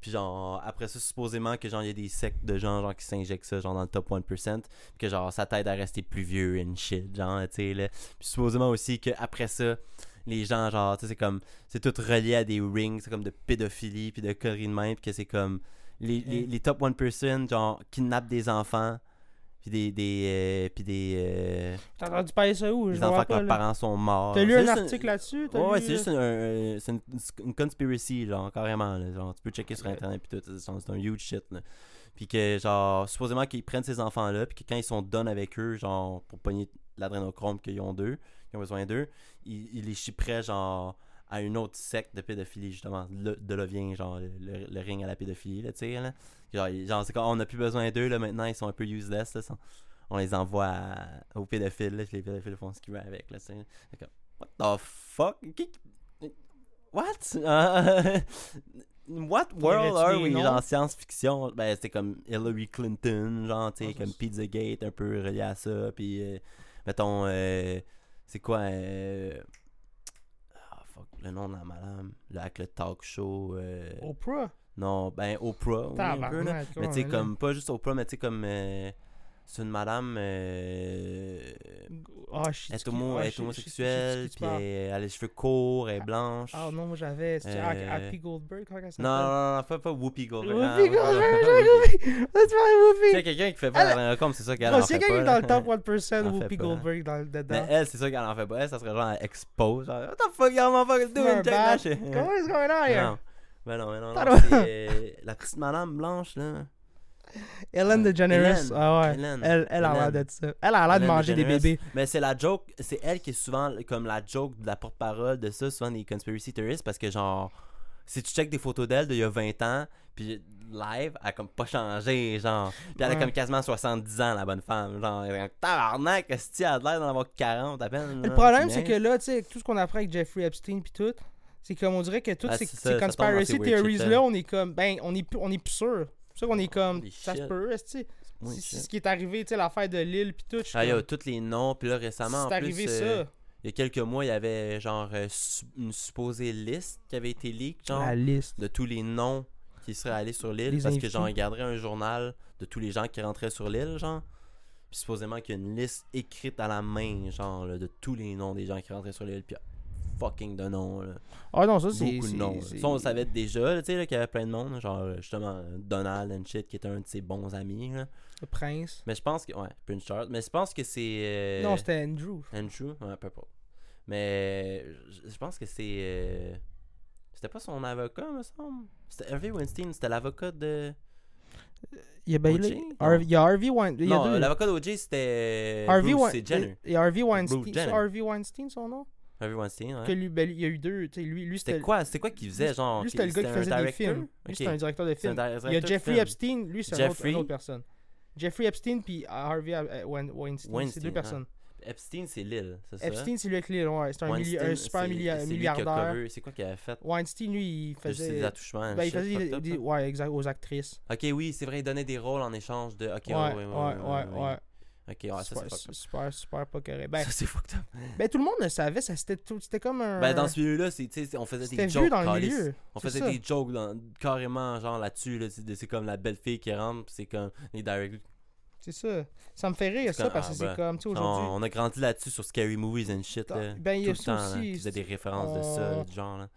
Puis genre, après ça, supposément que genre, il y a des sectes de gens genre qui s'injectent ça, genre dans le top 1%, puis que genre, ça t'aide à rester plus vieux and shit, genre, tu sais, là. Puis supposément aussi que après ça, les gens, genre, tu sais, c'est comme, c'est tout relié à des rings, c'est comme de pédophilie, puis de conneries de même, puis que c'est comme, les, les, les top 1%, genre, kidnappent des enfants, puis des, des, euh, puis des, euh, T'as entendu parler ça où? Je des vois enfants que leurs parents sont morts. T'as lu un article là-dessus? Ouais, ouais, c'est euh, juste un- c'est une, une conspiracy, genre, carrément. Là, genre, tu peux checker sur. Internet, puis tout. C'est un huge shit, là. Puis que, genre, supposément qu'ils prennent ces enfants-là, puis que quand ils sont done avec eux, genre, pour pogner l'adrénochrome qu'ils ont d'eux, qu'ils ont besoin d'eux, ils, ils les chipperaient, genre, à une autre secte de pédophilie, justement. Le- de là vient, genre, le, le- ring à la pédophilie, là, tu sais, là. Genre, genre c'est on n'a plus besoin d'eux, là, maintenant, ils sont un peu useless, là. On les envoie à- aux pédophiles, là, les pédophiles font ce qu'ils veulent avec, là, tu sais. What the fuck? What? (laughs) What world are we? Genre science-fiction? Ben, c'était comme Hillary Clinton, genre, tu sais, comme Pizzagate, un peu relié à ça. Puis, euh, mettons, euh, c'est quoi? euh, fuck, le nom de la madame. Là, avec le talk show. euh, Oprah? Non, ben, Oprah. oui, un peu, là. Tabarnak, Mais tu sais, comme, pas juste Oprah, mais tu sais, comme. euh, c'est une madame. euh, Ah, je est, homo- ah, elle est je homosexuelle, puis elle, elle a les cheveux courts, elle est blanche. Ah non, moi j'avais. C'est Euh, Happy Goldberg, comment elle s'appelle? Non, non, non, pas, pas Whoopi Goldberg. Whoopi Ah, Goldberg, j'ai Whoopi. Ah, (laughs) sais, Whoopi. quelqu'un qui fait pas la comme c'est ça qu'elle en fait a quelqu'un qui est dans le top 1%, Elle en Whoopi. Goldberg dans, dedans. Mais elle, c'est ça qu'elle en fait pas. Elle, ça serait genre expose. Genre, what the fuck, y'all doing? Comment est-ce qu'on est là? (laughs) Non. Ben non, non, non. Pardon. C'est euh, la petite madame blanche, là. Ellen DeGeneres. Ah ouais. Hélène. Elle, elle a l'air de ça. Elle a l'air de manger des bébés. Mais c'est la joke, c'est elle qui est souvent comme la joke de la porte-parole de ça, souvent des conspiracy theorists, parce que genre, si tu checkes des photos d'elle d'il y a 20 ans, puis live, elle a comme pas changé, genre. Puis elle a Ouais. comme quasiment 70 ans, la bonne femme. Genre, elle est tabarnak, est-ce que elle a l'air d'en avoir 40 à peine? Le problème, c'est que là, tu sais, tout ce qu'on apprend avec Jeffrey Epstein puis tout, c'est comme on dirait que toutes Ah, ces, ces ça, conspiracy weird shit, theories-là, là. on est comme, ben, on est, plus- on est plus sûr. C'est pour ça qu'on est comme, Holy ça se peut, est-ce que Oui, c'est shit. ce qui est arrivé, tu sais, l'affaire de Lille puis tout. Ah, il y a comme, tous les noms, puis là récemment, en c'est plus, arrivé euh, ça. il y a quelques mois, il y avait genre euh, une supposée liste qui avait été leak, genre. La liste. de tous les noms qui seraient allés sur l'île parce que genre ils garderaient un journal de tous les gens qui rentraient sur l'île genre puis supposément qu'il y a une liste écrite à la main genre là, de tous les noms des gens qui rentraient sur l'île puis fucking de noms là. Ah non, ça, c'est. beaucoup de noms ça on le savait déjà qu'il y avait plein de monde genre euh, justement Donald and shit qui était un de ses bons amis là. Le prince. mais je pense que ouais Prince Charles mais je pense que c'est euh, Non, c'était Andrew. Andrew ouais peu importe mais je, pense que c'est euh, c'était pas son avocat me semble c'était Harvey Weinstein c'était l'avocat de Il y a Bailey? Il y a Harvey Weinstein. Non, l'avocat d'OJ c'était Harvey Bruce Wein- c'est Jenner. Il y a Harvey Weinstein. Harvey Weinstein son nom? Harvey Weinstein, ouais. que lui, ben, il y a eu deux. tu sais, lui, lui C'était quoi? C'était quoi qu'il faisait genre Lui, c'était le gars qui faisait des films. Lui, Ok. c'était un directeur de C'est un film. Il y a Jeffrey. Epstein, lui, c'est un une autre personne. Jeffrey Epstein puis Harvey euh, Wein- Weinstein, c'est deux ouais. personnes. Epstein, c'est Lille, c'est ça? Epstein, c'est lui avec les ouais, c'est un, un super a milliardaire. C'est quoi qu'il avait fait? Weinstein, lui, il Juste des faisait. attouchements. Ben, il faisait des, des- ouais, exact, aux actrices. Ok, oui, c'est vrai, il donnait des rôles en échange de. Ok, Ouais, ouais, ouais, ouais. ouais, ouais. Ok, ouais, ça c'est fucked up. super, super pas correct. Ben, Ça c'est fucked up. ben, tout le monde le savait, ça, c'était tout- c'était comme un. Ben, dans ce milieu-là, c'est, on faisait des vu jokes. dans le milieu. On faisait ça. des jokes dans- carrément, genre là-dessus. Là, c'est, comme la belle fille qui rentre, c'est comme les direct. C'est ça. Ça me fait rire, ça, comme- parce que ah, c'est ben, comme, tu sais, On, aujourd'hui. on a grandi là-dessus sur Scary Movies and shit. Là, Ben, il y a tout le ça temps, aussi, des références de on- ça, là, du genre. Là.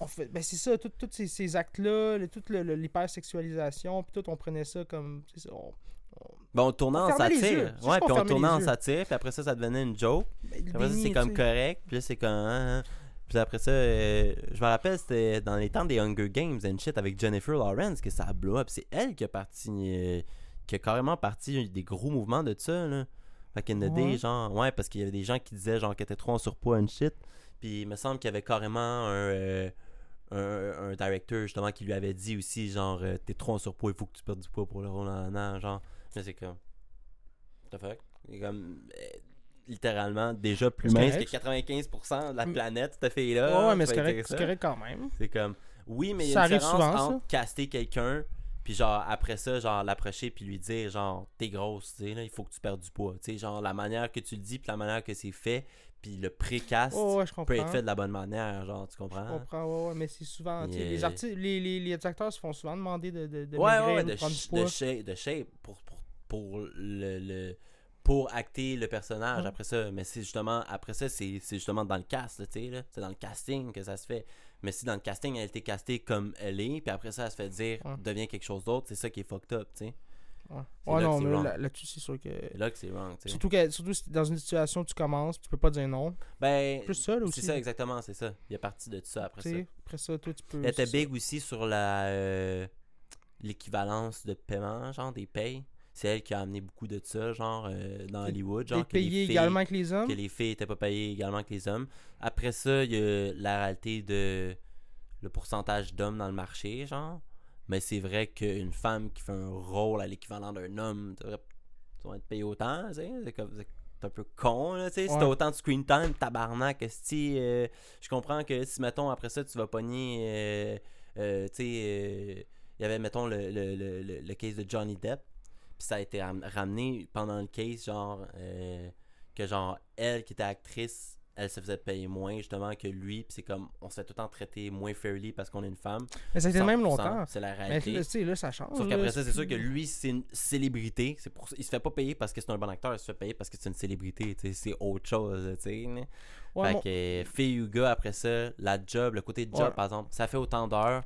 on fait ben c'est ça tous ces, ces actes là toute l'hypersexualisation puis tout on prenait ça comme ça, on- Ben, on tournait On en yeux. C'est juste Ouais, puis on en yeux. satire, puis après ça, ça devenait une joke. ben, Après ça, c'est comme correct. Puis là, c'est comme. hein, hein. Puis après ça, euh, je me rappelle, c'était dans les temps des Hunger Games and shit avec Jennifer Lawrence que ça a blow up. C'est elle qui a parti. euh, qui a carrément parti des gros mouvements de ça, là. Back in the Ouais. day, genre, ouais, parce qu'il y avait des gens qui disaient, genre, qu'elle était trop en surpoids and shit. Puis il me semble qu'il y avait carrément un, euh, un, un directeur, justement, qui lui avait dit aussi, genre, euh, t'es trop en surpoids, il faut que tu perdes du poids pour le rôle en genre. Mais c'est comme. The fuck? C'est comme. euh, littéralement, déjà plus mince correct. que 95% de la planète, cette fille-là. ouais, mais tu c'est correct, c'est ça. correct quand même. C'est comme oui, mais il y Ça a une différence souvent, entre caster quelqu'un puis genre après ça genre l'approcher puis lui dire genre t'es grosse, tu sais là, il faut que tu perdes du poids, tu sais genre la manière que tu le dis puis la manière que c'est fait puis le pré-cast Ouais, ouais, peut être fait de la bonne manière, genre tu comprends? Je comprends, ouais, ouais, mais c'est souvent. sais, Les, Yeah. artistes, les, les, les acteurs se font souvent demander de, de, de Ouais, maigrir ouais, ouais, de, de prendre du poids. de shape, de shape pour, pour, pour le, le- pour acter le personnage Ouais. après ça. Mais c'est justement, après ça, c'est justement dans le cast, tu sais, là. C'est dans le casting que ça se fait. Mais si dans le casting, elle a été castée comme elle est, puis après ça, elle se fait dire, Ouais. devient quelque chose d'autre, c'est ça qui est fucked up, tu sais. Ouais, non, mais là- c'est sûr que. Là que c'est wrong, tu sais. Surtout, que, surtout dans une situation où tu commences, tu peux pas dire non. Ben, Plus ça, là, aussi. c'est ça, exactement, c'est ça. Il y a partie de ça après Tu ça. Après ça, toi, tu peux. Elle était ça. big aussi sur la euh, l'équivalence de paiement, genre des payes. C'est elle qui a amené beaucoup de ça, genre euh, dans Hollywood. Genre que les payé filles- également que les hommes? que les filles étaient pas payées également que les hommes. Après ça, il y a la réalité de le pourcentage d'hommes dans le marché, genre. Mais c'est vrai qu'une femme qui fait un rôle à l'équivalent d'un homme devrait, être payée autant, tu sais. C'est comme- c'est un peu con, là, tu sais. Si t'as autant de screen time, tabarnak, esti, euh, je comprends que si, mettons, après ça, tu vas pogner, euh, euh, tu sais, euh, il y avait, mettons, le, le, le, le- le case de Johnny Depp, puis ça a été ram- ramené pendant le case, genre, euh, que genre, elle qui était actrice, elle se faisait payer moins, justement, que lui, puis c'est comme, on se fait tout le temps traiter moins fairly parce qu'on est une femme. Mais ça a été le même 100%, longtemps. C'est la Mais réalité. là, tu sais, là, ça change. Sauf qu'après ça, c'est sûr que lui, c'est une célébrité. C'est pour. Il se fait pas payer parce que c'est un bon acteur, il se fait payer parce que c'est une célébrité. tu sais, C'est autre chose, tu sais. Ouais, fait mon- que fille ou gars, après ça, la job, le côté de job, Ouais. par exemple, ça fait autant d'heures.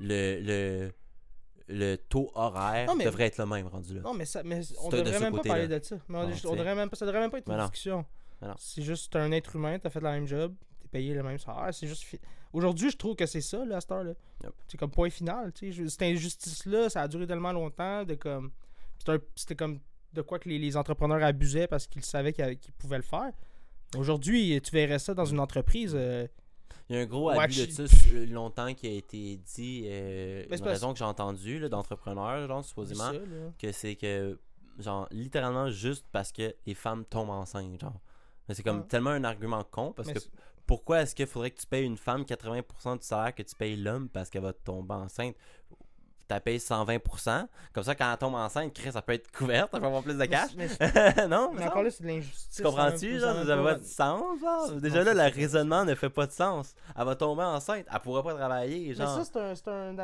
Le, le, le taux horaire Non, mais- devrait être le même rendu là. Non, mais, ça, mais on devrait même pas parler de ça. Mais on, Non, devrait même pas, ça devrait même pas être une discussion. C'est juste un être humain, t'as fait la même job, t'es payé le même salaire. C'est juste. fi- Aujourd'hui, je trouve que c'est ça, là, à cette heure-là. Yep. C'est comme point final. tu sais. Je- Cette injustice-là, ça a duré tellement longtemps. de comme C'était comme de quoi que les, les entrepreneurs abusaient parce qu'ils savaient qu'ils avaient- qu'ils pouvaient le faire. Aujourd'hui, tu verrais ça dans une entreprise. euh, Il y a un gros abus de ça longtemps qui a été dit. euh, une raison que j'ai entendue d'entrepreneurs, genre, supposément. ça, que c'est que genre littéralement juste parce que les femmes tombent enceintes genre mais c'est comme Ouais. tellement un argument con parce Mais que pourquoi est-ce qu'il faudrait que tu payes une femme 80% du salaire que tu payes l'homme parce qu'elle va tomber enceinte? Tu payes 120% comme ça quand elle tombe enceinte Chris ça peut être couverte elle peut avoir plus de mais cash mais- (laughs) non mais mais encore là, c'est de l'injustice. tu comprends-tu, genre, ça n'a pas de sens, genre? Déjà là, le raisonnement ne fait pas de sens. Elle va tomber enceinte, elle pourra pas travailler, Mais genre. ça, c'est un, c'est un,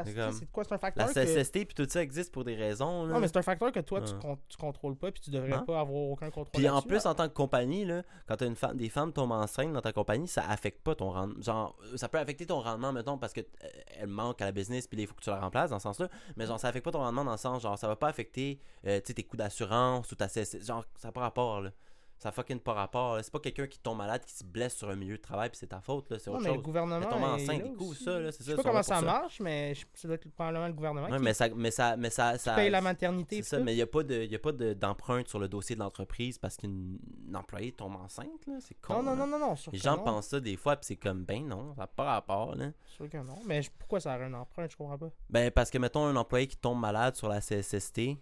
quoi? C'est un La facteur que... Puis tout ça existe pour des raisons, là. Non, mais c'est un facteur que toi, tu, con- tu contrôles pas, puis tu devrais Non. pas avoir aucun contrôle Puis en plus, là. en tant que compagnie, là, quand t'as une femme, des femmes tombent enceintes dans ta compagnie, ça affecte pas ton rendement. Genre, ça peut affecter ton rendement, mettons, parce que euh, elle manque à la business, puis il faut que tu la remplaces dans ce sens-là. Mais genre, ça affecte pas ton rendement dans le sens, genre, ça va pas affecter, euh, tes coûts d'assurance ou ta CSS. Genre, ça n'a pas rapport, là. Ça a fucking pas rapport. C'est pas quelqu'un qui tombe malade, qui se blesse sur un milieu de travail, puis c'est ta faute, là. C'est Non, autre mais le chose. gouvernement. Mais tomber est enceinte, ça, là, c'est Je sais pas comment ça marche, mais ça doit être probablement le gouvernement qui, mais ça, mais ça, mais ça, ça, paye la maternité. c'est ça, mais il n'y a pas de- a d'empreinte sur le dossier de l'entreprise parce qu'une une employée tombe enceinte, là. C'est con. Non, non, non, non, non. Les gens non. pensent ça des fois, puis c'est comme, ben non, ça n'a pas rapport, là. Sûr que non. Mais pourquoi ça aurait un emprunt Je comprends pas. Ben, parce que, mettons, un employé qui tombe malade sur la CSST,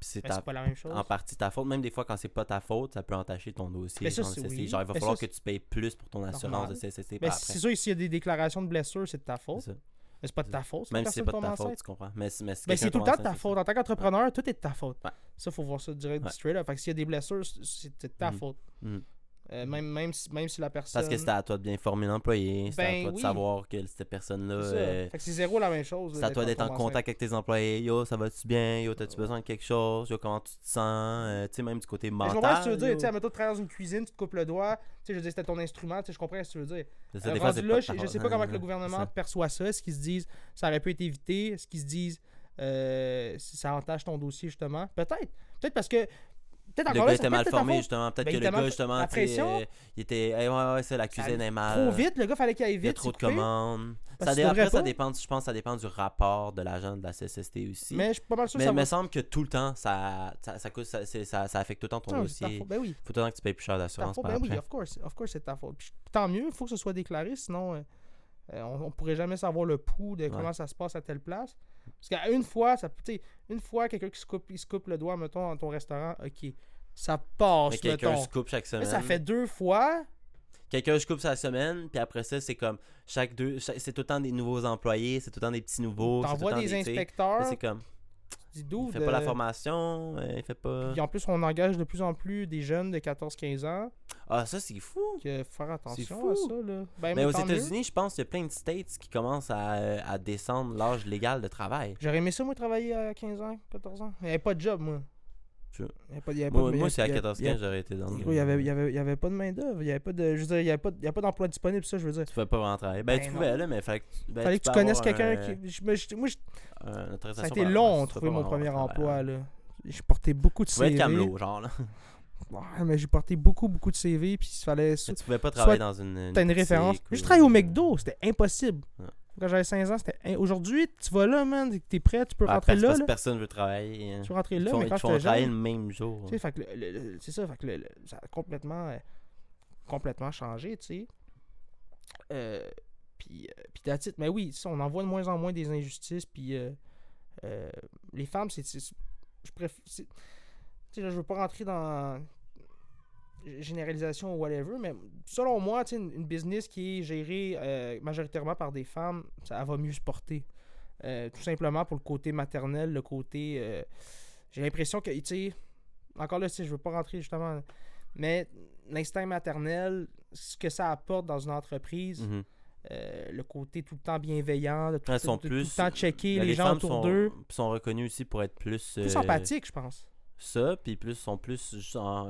c'est pas la même chose. en partie ta faute. Même des fois, quand c'est pas ta faute, ça peut entacher ton dossier. Ça, oui. Genre, il va Mais falloir ça, que tu payes plus pour ton assurance Normal. de CSST Mais c'est sûr, s'il y a des déclarations de blessures, c'est de ta faute. Mais c'est pas de ta faute. Même si c'est pas de ta faute, tu comprends. Mais, c'est tout le temps de ta faute. En tant qu'entrepreneur, tout est de ta faute. Ça, faut voir ça direct straight up. Fait que s'il y a des blessures, c'est de ta Mhm. faute. Euh, même, même, si, même si la personne. Parce que c'était à toi de bien former l'employé, c'était Ben à toi de oui. savoir que cette personne-là. C'est euh, Fait que c'est zéro la même chose. C'est à toi d'être en contact avec tes employés. Yo, ça va-tu bien? Yo, t'as-tu besoin de quelque chose? Yo, comment tu te sens? Euh, tu sais, même du côté Mais je mental. comprends ce que tu veux dire. Tu sais, admettons, tu dans une cuisine, tu te coupes le doigt. Tu sais, je veux dire, c'était ton instrument. Tu sais, je comprends ce que tu veux dire. Ça, fois, là, je, je sais pas comment que le (laughs) gouvernement ça. perçoit ça. Est-ce qu'ils se disent ça aurait pu être évité? Est-ce qu'ils se disent ça entache ton dossier, justement? Peut-être. Peut-être parce que peut-être Le gars était ça mal formé, justement. Peut-être Ben, que le gars, justement, la pression. euh, il était. eh, ouais, ouais, c'est la cuisine est mal. Trop vite, le gars fallait qu'il aille Il y a vite. trop de commandes. Ça, dé- après, ça dépend, je pense ça dépend du rapport de l'agent de la CSST aussi. Mais, Mais je suis pas mal sûr il ça me semble que tout le temps, ça, ça, ça, ça, ça, ça affecte tout le temps ton Non, ta dossier. Ben oui. Faut tout le temps que tu payes plus cher d'assurance ben oui, of course, of course, c'est ta faute. Puis tant mieux, il faut que ce soit déclaré, sinon euh, euh, on, on pourrait jamais savoir le pouls de comment ça se passe à telle place. Parce qu'à une fois, ça, une fois, quelqu'un qui se coupe, il se coupe le doigt, mettons, dans ton restaurant, ok, ça passe, Mais quelqu'un se coupe chaque Mais semaine. ça fait deux fois, Quelqu'un se coupe sa semaine, puis après ça, c'est comme chaque deux. c'est tout le temps des nouveaux employés, c'est tout le temps des petits nouveaux. t'envoies des sais, inspecteurs, C'est comme. Dis Il d'où fait pas la formation, euh, il fait pas. Puis en plus, on engage de plus en plus des jeunes de 14-15 ans. Ah, ça, c'est fou. Que faire attention fou. à ça, là. Ben, Mais aux. États-Unis, je pense qu'il y a plein de states qui commencent à, euh, à descendre l'âge légal de travail. J'aurais aimé ça, moi, travailler à 15 ans, 14 ans. Il n'y avait pas de job, moi. Moi, c'est à avait- il y 14-15, avait- j'aurais été dans le. Il y avait, il y avait, il y avait pas de main-d'œuvre. Il y avait pas de. Je veux dire, il y avait pas, de- il y avait pas d'emploi disponible, ça, je veux dire. Tu pouvais pas vraiment travailler. Ben, Ben tu pouvais, là, mais tu, ben, Fallait que tu connaisses quelqu'un un- qui. je je- moi, je- ça a été long de tu trouver mon premier emploi, hein. là. J'ai porté beaucoup de Tu CV. être camelot, genre, là. Ouais, mais j'ai porté beaucoup, beaucoup de CV, puis il fallait. Mais tu pouvais pas travailler dans une. T'as une référence. ou- J'ai travaillé au McDo, c'était impossible. Ouais. Quand j'avais 15 ans, c'était. Aujourd'hui, tu vas là, man, t'es prêt, tu peux Ah, rentrer parce- là. parce là. personne veut travailler. hein. Tu peux rentrer Ils là, font, mais quand j'étais travailler jeune. le même jour. Tu sais, fait que le- le- le- c'est ça, fait que le- ça a complètement, euh, complètement changé, tu sais. Euh, puis, euh, puis that's it. Mais oui, on en voit de moins en moins des injustices, puis euh, euh, les femmes, c'est... Je préfère... Tu sais, là, je veux pas rentrer dans généralisation ou whatever, mais selon moi, une, une business qui est gérée euh, majoritairement par des femmes, ça elle va mieux se porter. Euh, tout simplement pour le côté maternel, le côté... euh, j'ai l'impression que, tu sais, encore là, je veux pas rentrer justement, mais l'instinct maternel, ce que ça apporte dans une entreprise, Mhm. euh, le côté tout le temps bienveillant, de tout, Elles sont de- de plus- tout le temps checker Ben, les, gens autour sont, d'eux. sont reconnues aussi pour être plus. Plus euh, empathique, je pense. Ça, puis plus sont plus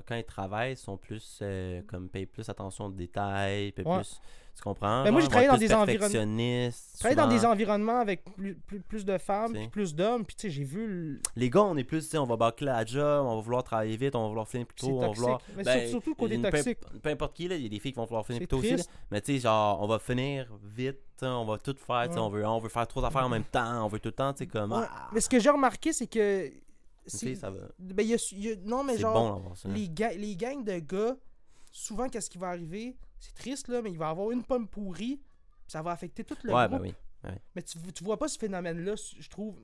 quand ils travaillent, sont plus euh, comme payent plus attention aux détails, Ouais. plus tu comprends? Ben, moi, j'ai travaillé ils dans des environnements- Travailler dans des environnements avec plus, plus, plus de femmes, puis plus d'hommes, puis tu sais, j'ai vu. le- Les gars, on est plus, tu sais, on va bâcler la job, on va vouloir travailler vite, on va vouloir finir plus tôt, on va toxique. vouloir. Mais Ben, sur- surtout le côté peu- toxique. Peu, importe qui, là, il y a des filles qui vont vouloir finir plus tôt aussi. là. Mais tu sais, genre, on va finir vite, on va tout faire, tu sais, Ouais. on, veut, on veut faire trop d'affaires en même temps, on veut tout le temps, tu sais, comme. Ah, Mais ce que j'ai remarqué, c'est que. Sais, ça va. Ben, il y a, il y a- non, mais genre. bon les, ga- les gangs de gars, souvent, qu'est-ce qui va arriver? C'est triste, là, mais il va avoir une pomme pourrie, ça va affecter tout le Ouais, groupe. ben oui. Mais tu, tu vois pas ce phénomène-là, je trouve.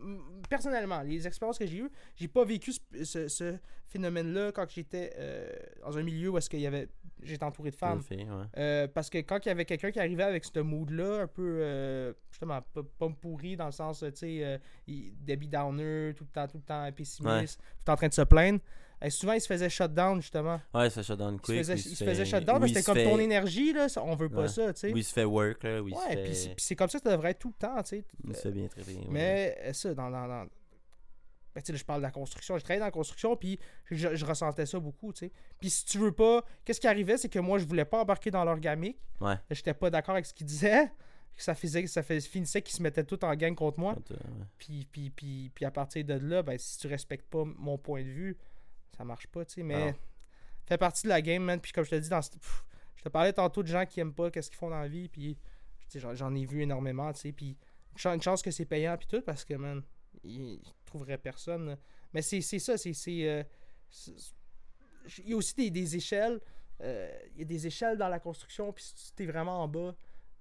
Personnellement, les expériences que j'ai eues, j'ai pas vécu ce, ce- ce phénomène-là quand j'étais euh, dans un milieu où est-ce qu'il y avait. J'étais entouré de femmes. Ouais. Euh, parce que quand il y avait quelqu'un qui arrivait avec ce mood-là, un peu, euh, justement, pomme pourrie, dans le sens, tu sais, euh, Debbie Downer, tout le temps, tout le temps pessimiste, tout le temps en train de se plaindre, souvent il se faisait shut down, justement. Ouais, Il se quick. faisait, ou il se faisait shut down ou parce il que se c'était comme ton énergie, là, on veut pas Ouais. ça, tu sais. Ou il se fait work, là, ou il ouais, puis fait. c'est- puis c'est comme ça que ça devrait être tout le temps, tu sais. Il se fait bien traiter. Mais euh, ça, dans. dans, dans- Ben, là, je parle de la construction. Je travaillais dans la construction, puis je, je ressentais ça beaucoup, tu sais. Puis si tu veux pas. Qu'est-ce qui arrivait, c'est que moi, je voulais pas embarquer dans leur gamique. Ouais. J'étais pas d'accord avec ce qu'ils disaient. que (laughs) Ça, faisait, ça finissait qu'ils se mettaient tout en gang contre moi. Ouais. Puis, puis, puis, puis à partir de là, ben, si tu respectes pas mon point de vue, ça marche pas, tu sais. Mais Alors? fait partie de la game, man. Puis comme je te dis, dans pff, je te parlais tantôt de gens qui aiment pas qu'est-ce qu'ils font dans la vie. Puis j'en, ai vu énormément, tu sais. Puis une chance que c'est payant, puis tout, parce que, man, ils ils trouveraient personne. Mais c'est, ça, euh, c'est- Il y a aussi des, des échelles. euh, il y a des échelles dans la construction, puis si t'es vraiment en bas,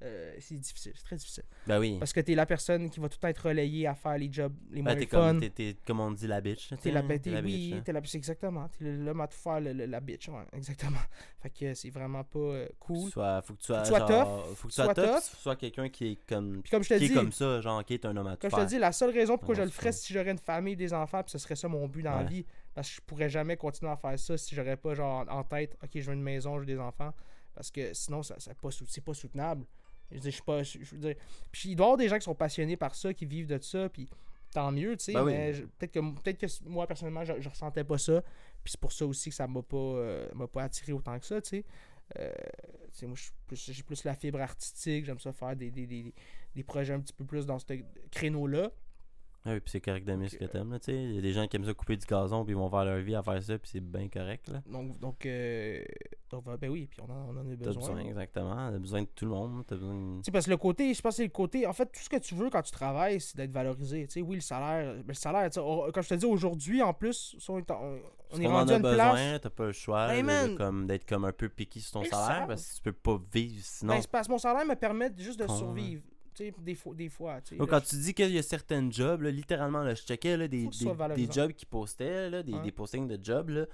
euh, c'est difficile, c'est très difficile. Ben oui. Parce que t'es la personne qui va tout être relayée à faire les jobs les moins Ben, t'es fun. comme, t'es, comme on dit, la bitch. T'es la, t'es la oui, bitch, hein. t'es la c'est exactement. T'es l'homme à tout faire, le- le- la bitch, ouais, exactement. (laughs) Fait que c'est vraiment pas euh, cool. Soit, faut que tu sois, tu sois genre, faut que tu sois sois tough, tough. faut que tu sois quelqu'un qui est comme, comme je te qui est comme ça, genre, qui est un homme à tout comme je faire. te dis, la seule raison pourquoi je le ferais, si j'aurais une famille, des enfants, puis ce serait ça mon but dans la vie. Parce que je pourrais jamais continuer à faire ça si j'aurais pas genre en tête, ok, je veux une maison, je veux des enfants. Parce que sinon, ça, ça c'est pas soutenable. Je veux dire, je suis pas. Je, je veux dire, puis il doit y avoir des gens qui sont passionnés par ça, qui vivent de ça, puis tant mieux, tu sais. Ben mais peut-être que, peut que moi, personnellement, je, je ressentais pas ça. Puis c'est pour ça aussi que ça m'a pas, euh, m'a pas attiré autant que ça, tu sais. Euh, moi, suis plus- j'ai plus la fibre artistique, j'aime ça faire des, des, des, des projets un petit peu plus dans ce créneau-là. Ah oui, puis c'est correct d'aimer ce que t'aimes, là, tu sais. Il y a des gens qui aiment ça couper du gazon, puis ils vont faire leur vie à faire ça, puis c'est bien correct, là. Donc, donc, euh, donc, ben oui, puis on en, on en a T'as besoin. besoin, exactement. T'as besoin de tout le monde. T'as besoin de... Tu sais, parce que le côté, je pense que c'est le côté, en fait, tout ce que tu veux quand tu travailles, c'est d'être valorisé. Tu sais, oui, le salaire, ben, le salaire, tu sais, on- comme je te dis, aujourd'hui, en plus, on est, en- on est On en rendu a à une besoin, place. t'as pas le choix Hey, de man. comme, d'être comme un peu picky sur ton salaire, parce que tu peux pas vivre sinon. Ben, parce que mon salaire me permet juste de hein. survivre. Des fois, des fois. Donc, là, quand tu dis qu'il y a certains jobs, là, littéralement, là, je checkais là, des, des, jobs qui postaient, là, des, des postings de jobs. Là,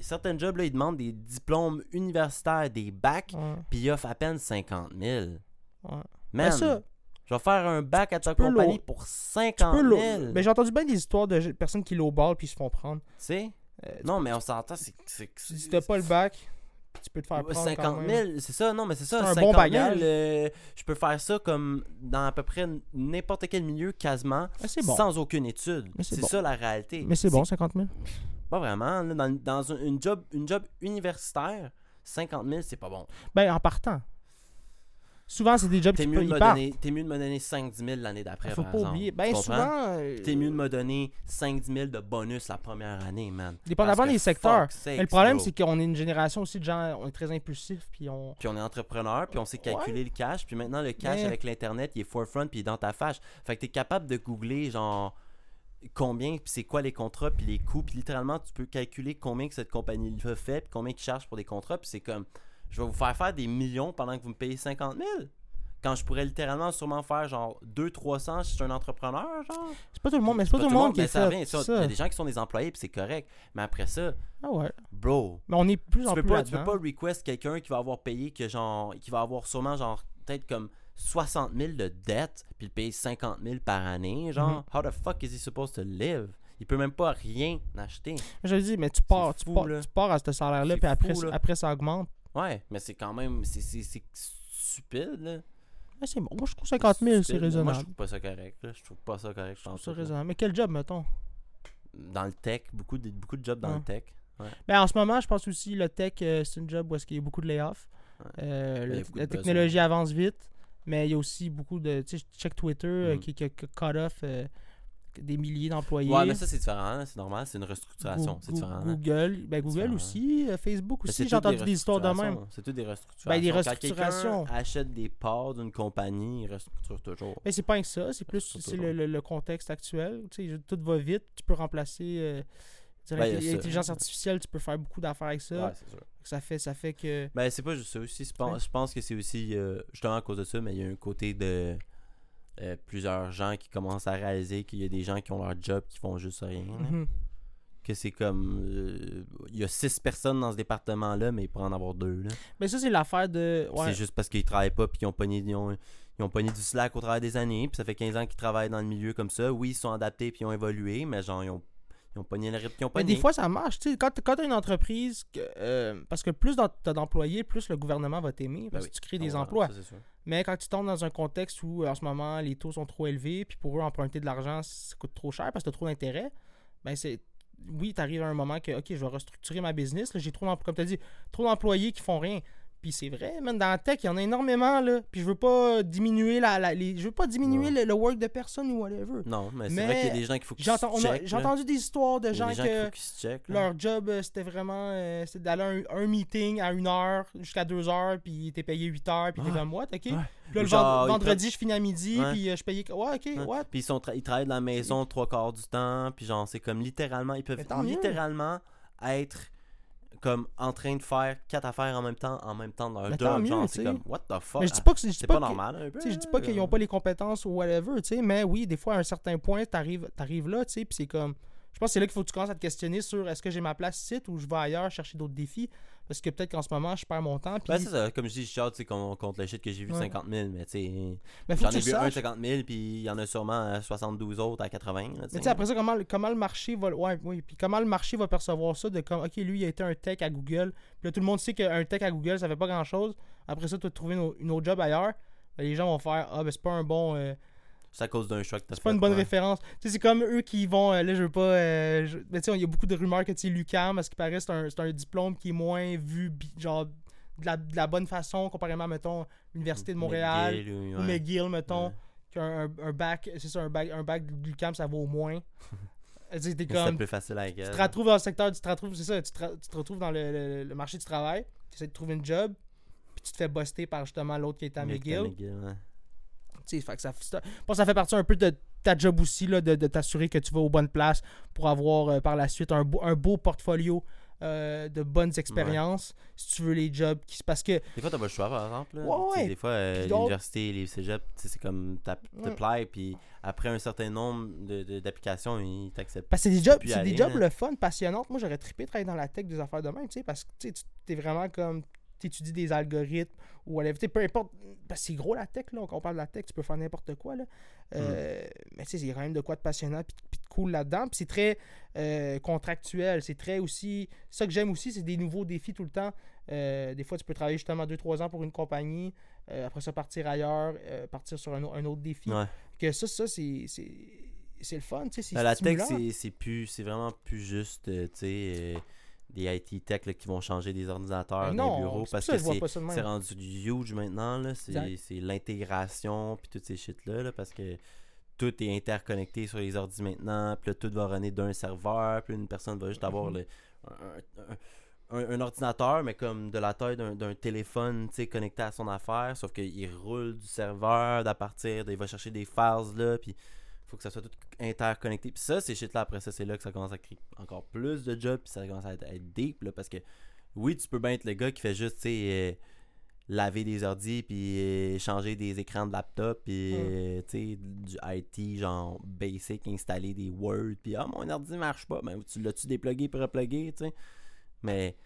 certains jobs, là, ils demandent des diplômes universitaires, des bacs, puis ils offrent à peine 50 000. ouais. Man, Ben, ça, je vais faire un bac à ta compagnie pour tu 50 peux 000. l'eau- Ben, j'ai entendu bien des histoires de personnes qui lowball puis se font prendre. Tu sais? Euh, Non, mais on s'entend, c'est... dis t'as pas le bac, tu peux te faire prendre. 50 quand même. 000, c'est ça, non, mais c'est ça. C'est un 50 bon 000, bagage. euh, je peux faire ça comme dans à peu près n'importe quel milieu, quasiment, bon. sans aucune étude. C'est bon. ça la réalité. Mais c'est bon, 50 000. Pas vraiment. là, dans dans un- une, job, une job universitaire, 50 000, c'est pas bon. Ben, en partant. Souvent, c'est des jobs qui mieux, de me donner- t'es mieux de me donner 5-10 000 l'année d'après, Faut par pas exemple. oublier. Ben, souvent. euh, T'es mieux de me donner 5-10 000 de bonus la première année, man. Dépendamment des secteurs. fuck sakes, Mais le problème, c'est qu'on est une génération aussi de gens, on est très impulsifs, puis on. Puis on est entrepreneur, puis on sait calculer le cash, puis maintenant le cash Mais- avec l'internet, il est forefront, puis il est dans ta face. Fait que t'es capable de googler genre combien, puis c'est quoi les contrats, puis les coûts, puis littéralement tu peux calculer combien que cette compagnie fait, puis combien ils chargent pour des contrats, puis c'est comme je vais vous faire faire des millions pendant que vous me payez 50 000. Quand je pourrais littéralement sûrement faire genre 200-300 si je suis un entrepreneur, genre. C'est pas tout le monde, mais c'est pas, tout le monde qui est ça Il y a des gens qui sont des employés, puis c'est correct. Mais après ça, Ah ouais. bro, Mais on est plus tu en plus pas, tu peux pas request quelqu'un qui va avoir payé que genre qui va avoir sûrement genre peut-être comme 60 000 de dette puis le payer 50 000 par année genre Mhm. how the fuck is he supposed to live? Il peut même pas rien acheter Je dis, mais tu pars, tu fou, pars, tu pars à ce salaire-là, puis après, fou, après ça augmente. Ouais mais c'est quand même c'est stupide là c'est bon. Moi, je trouve 50 000, c'est là. moi je raisonnable. trouve pas ça correct là. je trouve pas ça correct je Je trouve ça raisonnable. Mais quel job, mettons? Dans le tech beaucoup de beaucoup de jobs dans Ouais. le tech Ben, en ce moment, je pense aussi le tech, euh, c'est une job où est-ce qu'il y a beaucoup de layoffs. Ouais. Euh, la technologie avance vite, mais il y a aussi beaucoup de. Tu sais, je check Twitter euh, Mhm. qui, qui a cut off des milliers d'employés. ouais mais ça c'est différent c'est normal c'est une restructuration c'est différent là. Google, ben Google différent. aussi, euh, Facebook aussi, j'ai entendu des histoires de même. C'est tout des restructurations. Ben, des Quand restructurations. quelqu'un achète des parts d'une compagnie, il restructure toujours. Mais c'est pas que ça, c'est plus C'est le, le- le contexte actuel. Tu sais, tout va vite, tu peux remplacer euh, je dirais, Ben, il y a ça. l'intelligence artificielle, tu peux faire beaucoup d'affaires avec ça. Ouais, c'est sûr. Ça fait ça fait que Ben, c'est pas juste ça aussi. Je pense, Ouais. je pense que c'est aussi, euh, justement à cause de ça, mais il y a un côté de euh, plusieurs gens qui commencent à réaliser qu'il y a des gens qui ont leur job qui font juste rien. Mhm. Que c'est comme. euh, il y a six personnes dans ce département-là, mais il pourrait en avoir deux. Là. Mais ça c'est l'affaire de ouais. C'est juste parce qu'ils travaillent pas puis qu'ils ont pogné, ils ont, ils ont pogné du slack au travers des années. Puis ça fait 15 ans qu'ils travaillent dans le milieu comme ça. Oui, ils sont adaptés puis ils ont évolué, mais genre, ils ont, ils ont pogné le rythme qu'ils ont Mais des fois, ça marche. Sais, quand tu as une entreprise, que, euh, parce que plus tu as d'employés, plus le gouvernement va t'aimer, parce Ben que tu crées Ah, des emplois. ça. Mais quand tu tombes dans un contexte où, euh, en ce moment, les taux sont trop élevés, puis pour eux, emprunter de l'argent, ça coûte trop cher parce que tu trop d'intérêt, ben c'est. Oui, tu arrives à un moment que, OK, je vais restructurer ma business. J'ai trop d'employés qui font rien. Puis c'est vrai, même dans la tech, il y en a énormément, là. Puis je veux pas diminuer la, la- les, je veux pas diminuer le, le work de personne ou whatever. Non, mais c'est vrai qu'il y a des gens qu'il faut qu'ils se j'ai entendu des histoires de gens des gens qu'il que leur job, euh, c'était vraiment euh, c'était d'aller à un, un meeting à une heure jusqu'à deux heures, puis il était payé 8 heures, puis t'es comme moi, ok? Ouais. Puis là, le genre, ils vendredi, je finis à midi, Ouais. puis euh, je payais. Ouais, ok, Ouais. Puis ils, sont tra- ils travaillent dans la maison trois quarts du temps. Puis genre, c'est comme littéralement, ils peuvent mieux. littéralement être comme en train de faire quatre affaires en même temps, en même temps dans leur job. genre, c'est comme, what the fuck? Mais je dis pas que c'est pas, pas, normal un peu. je dis pas qu'ils comme- ont pas les compétences ou whatever, tu sais, mais oui, des fois, à un certain point, t'arrives arrives là, tu sais, puis c'est comme. Je pense que c'est là qu'il faut que tu commences à te questionner sur est-ce que j'ai ma place ici ou je vais ailleurs chercher d'autres défis. Parce que peut-être qu'en ce moment, je perds mon temps. Ben, c'est ça, comme je dis, je con- contre le shit que j'ai vu Ouais. 50 000, mais tu sais, mais faut j'en ai vu un saches. 50 000, puis il y en a sûrement euh, 72 autres à 80. là, Mais après ça, comment, le- comment le marché va. Ouais, oui. Puis comment le marché va percevoir ça de comme, OK, lui, il a été un tech à Google. Puis là, tout le monde sait qu'un tech à Google, ça fait pas grand chose. Après ça, tu vas te trouver une, une autre job ailleurs. Ben, les gens vont faire, ah, ben, c'est pas un bon. euh, C'est à cause d'un choix que t'as c'est pas une bonne référence. Tu sais, c'est comme eux qui vont. euh, là, je veux pas. euh, je- Mais tu sais, il y a beaucoup de rumeurs que, tu sais, Lucam, à ce qui paraît, c'est un, un diplôme qui est moins vu, genre, de la, de la bonne façon, comparément, mettons, l'Université de Montréal ou McGill, mettons. qu'un un bac, c'est ça, un bac, un bac de glucam, ça vaut au moins. (laughs) C'est comme, plus facile à tu te retrouves dans le secteur, tu te retrouves, c'est ça, tu te, tu te retrouves dans le, le- le marché du travail, tu essaies de trouver une job, puis tu te fais buster par justement l'autre qui est à McGill. ouais. Fait que ça, ça- fait partie un peu de ta job aussi, là, de, de t'assurer que tu vas aux bonnes places pour avoir euh, par la suite un, beau- un beau portfolio euh, de bonnes expériences si tu veux les jobs qui parce que Des fois, t'as pas le choix, par exemple. là. Ouais, Tu sais, ouais. Des fois, euh, l'université, les cégeps, c'est comme t'applies, puis après un certain nombre d'applications, ils t'acceptent. Parce que c'est des jobs, c'est des jobs là. le fun, passionnantes. Moi, j'aurais trippé de travailler dans la tech des affaires de même, tu sais, parce que tu es vraiment comme. Tu étudies des algorithmes ou whatever. Peu importe. Parce que c'est gros la tech, là. Quand on parle de la tech, tu peux faire n'importe quoi, là. Euh, Mais tu sais, a quand même de quoi de passionnant puis, puis de cool là-dedans. Puis c'est très euh, contractuel. C'est très aussi. Ça que j'aime aussi, c'est des nouveaux défis tout le temps. Euh, des fois, tu peux travailler justement 2-3 ans pour une compagnie. après ça, partir ailleurs, partir sur un, au- un autre défi. Ouais. Que ça, ça, c'est. c'est- C'est le fun, tu sais. c'est Ben, la tech, c'est c'est plus, c'est vraiment plus juste, tu sais, des IT tech là, qui vont changer des ordinateurs non, les bureaux parce ça que c'est rendu huge maintenant là. C'est l'intégration puis toutes ces shit là, là, parce que tout est interconnecté sur les ordi maintenant, puis là, tout va runner d'un serveur, puis une personne va juste avoir Mhm. le, un, un- ordinateur, mais comme de la taille d'un d'un téléphone, tu sais, connecté à son affaire, sauf qu'il roule du serveur d'à partir, de- il va chercher des files là, puis faut que ça soit tout interconnecté. Puis ça, ces shit là, après ça, c'est là que ça commence à créer encore plus de jobs, puis ça commence à être, à être deep, là, parce que oui, tu peux bien être le gars qui fait juste, tu sais, euh, laver des ordis, puis euh, changer des écrans de laptop, puis, euh, tu sais, du IT, genre basic, installer des Word, puis ah, mon ordi marche pas, ben tu l'as-tu déplugué pour repluguer, tu sais? Mais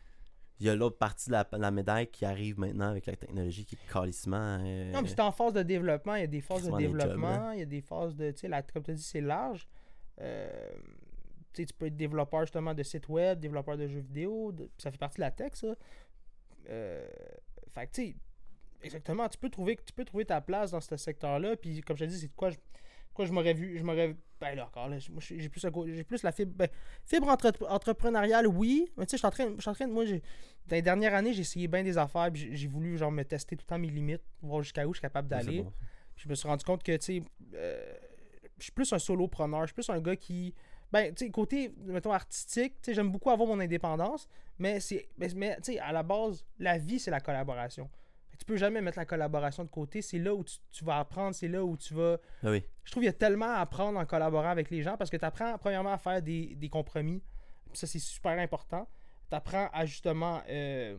il y a l'autre partie de la, la médaille qui arrive maintenant avec la technologie qui est calissement. euh, Non, mais c'est en phase de développement. Il y a des phases de développement. Il y a des phases de. Tu sais, la- comme tu as dit, c'est large. Euh, tu sais, tu peux être développeur justement de sites web, développeur de jeux vidéo. de- ça fait partie de la tech, ça. Euh, fait que, tu sais, exactement, tu peux, trouver, tu peux trouver ta place dans ce secteur-là. Puis, comme je te dis, c'est de quoi je, quoi je m'aurais vu. Je m'aurais. Ben là, encore, là, moi, j'ai plus, j'ai plus la fibre. ben, fibre entre- entrepreneuriale, oui. Mais tu sais, je suis en train. Je suis en train de. Moi, j'ai. Dans les dernières années, j'ai essayé bien des affaires. J'ai- j'ai voulu, genre, me tester tout le temps mes limites, voir jusqu'à où je suis capable d'aller. bon. Je me suis rendu compte que, tu sais, euh, je suis plus un solopreneur. Je suis plus un gars qui. Ben, tu sais, côté, mettons, artistique, tu sais, j'aime beaucoup avoir mon indépendance, mais c'est. Mais, mais, tu sais, à la base, la vie, c'est la collaboration. Tu peux jamais mettre la collaboration de côté. C'est là où tu, tu vas apprendre, c'est là où tu vas. Ah oui. Je trouve qu'il y a tellement à apprendre en collaborant avec les gens parce que tu apprends, premièrement, à faire des, des compromis. Ça, c'est super important. Tu apprends à justement euh,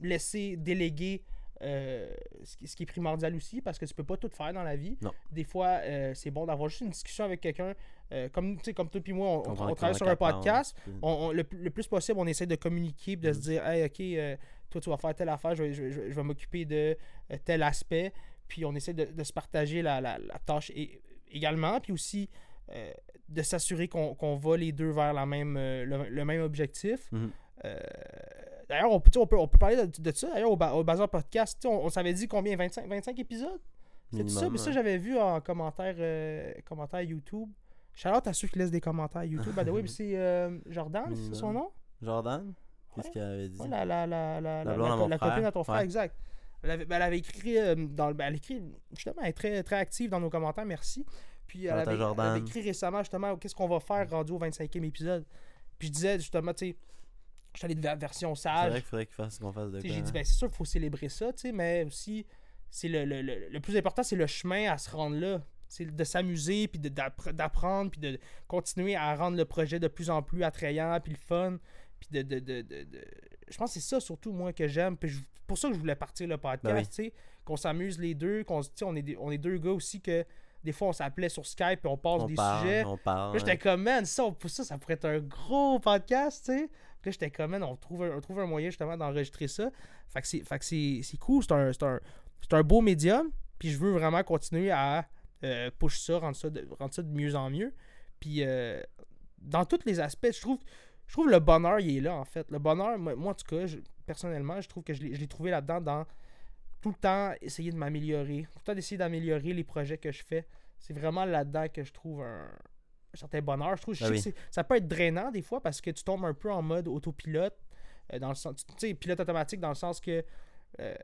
laisser déléguer euh, ce, qui, ce qui est primordial aussi parce que tu peux pas tout faire dans la vie. Non. Des fois, euh, c'est bon d'avoir juste une discussion avec quelqu'un. euh, comme, tu sais, comme toi et moi, on, on- Comprendre on travaille sur un podcast. On- le, le plus possible, on essaie de communiquer de se Mhm. dire Hey, ok, euh, toi, tu vas faire telle affaire, je vais, je vais- je vais- m'occuper de euh, tel aspect. Puis on essaie de, de se partager la, la- la tâche et- également. Puis aussi euh, de s'assurer qu'on va les deux vers la même, euh, le, le même objectif. Mhm. Euh, D'ailleurs, on, peut- on peut, on peut parler de, de ça. D'ailleurs, au, Ba- au Bazar Podcast, on, on s'avait dit combien? 25, 25 épisodes? C'est ça, Minimum, mais ça j'avais vu en commentaire, commentaire YouTube. Shout-out à ceux qui laissent des commentaires YouTube. By the way, (laughs) c'est Jordan, c'est ça son nom? Jordan? Qu'est-ce qu'il avait dit? La, copine à ton frère, exact. Elle avait, ben, elle avait écrit euh, dans ben, elle écrit justement, elle est très, très active dans nos commentaires, merci. Puis elle avait, elle Jordan. avait écrit récemment justement qu'est-ce qu'on va faire rendu au 25e épisode. Puis je disais justement, tu sais, je suis allé de ver- version C'est sage. vrai qu'il faudrait qu'il fasse qu'on fasse de. J'ai dit, hein. ben, c'est sûr qu'il faut célébrer ça, tu sais, mais aussi, c'est le, le, le, le plus important, c'est le chemin à se rendre là. C'est de s'amuser, puis d'apprendre, puis de continuer à rendre le projet de plus en plus attrayant, puis le fun. Puis de, de, de, de- Je pense que c'est ça surtout, moi, que j'aime. Puis je- pour ça que je voulais partir le podcast, Ben oui. tu sais, qu'on s'amuse les deux, qu'on on est, des, on est deux gars aussi que des fois on s'appelait sur Skype et on passe on des parle, sujets. on parle. Là, j'étais comme, man, ça, on- ça, ça pourrait être un gros podcast, tu sais. Là, j'étais comme, man, on trouve un, on trouve un moyen justement d'enregistrer ça. Fait que c'est, fait que c'est, c'est cool, c'est un, c'est, un, c'est un beau médium. Puis je veux vraiment continuer à euh, push ça, rendre ça, de, rendre ça de mieux en mieux. Puis euh, dans tous les aspects, je trouve, je trouve le bonheur, il est là, en fait. Le bonheur, moi, moi, en tout cas, je- personnellement, je trouve que je l'ai, trouvé là-dedans dans tout le temps essayer de m'améliorer. Tout le temps d'essayer d'améliorer les projets que je fais. C'est vraiment là-dedans que je trouve un, un certain bonheur. Je trouve je Ah oui. que ça peut être drainant des fois parce que tu tombes un peu en mode autopilote. euh, dans le sens, tu sais, pilote automatique dans le sens que euh,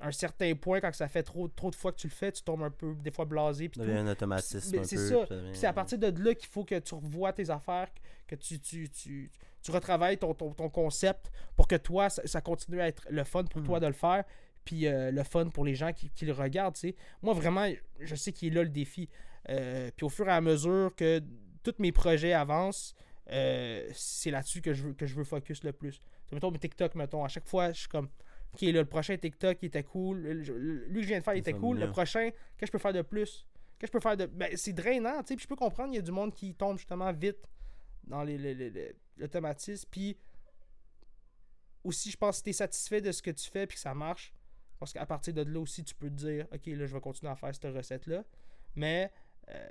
un certain point, quand ça fait trop, trop de fois que tu le fais, tu tombes un peu, des fois, blasé. Puis Ça tout. devient un automatisme c'est ça. c'est à partir de là qu'il faut que tu revoies tes affaires, que tu, tu, tu, tu retravailles ton, ton, ton concept pour que toi, ça, ça continue à être le fun pour toi de le faire, puis euh, le fun pour les gens qui, qui le regardent. Moi, vraiment, je sais qu'il est là le défi. Euh, puis au fur et à mesure que tous mes projets avancent, euh, c'est là-dessus que je veux que je veux focus le plus. Mettons mes TikTok, mettons, à chaque fois, je suis comme OK, là, le prochain TikTok, il était cool. Lui que je viens de faire, il était cool. Le prochain, qu'est-ce que je peux faire de plus? Qu'est-ce que je peux faire de. Ben, c'est drainant, tu sais. Puis je peux comprendre, il y a du monde qui tombe justement vite dans les, les- les- les- l'automatisme. Puis aussi, je pense que si tu es satisfait de ce que tu fais puis que ça marche, parce qu'à partir de là aussi, tu peux te dire, OK, là, je vais continuer à faire cette recette-là. Mais, euh,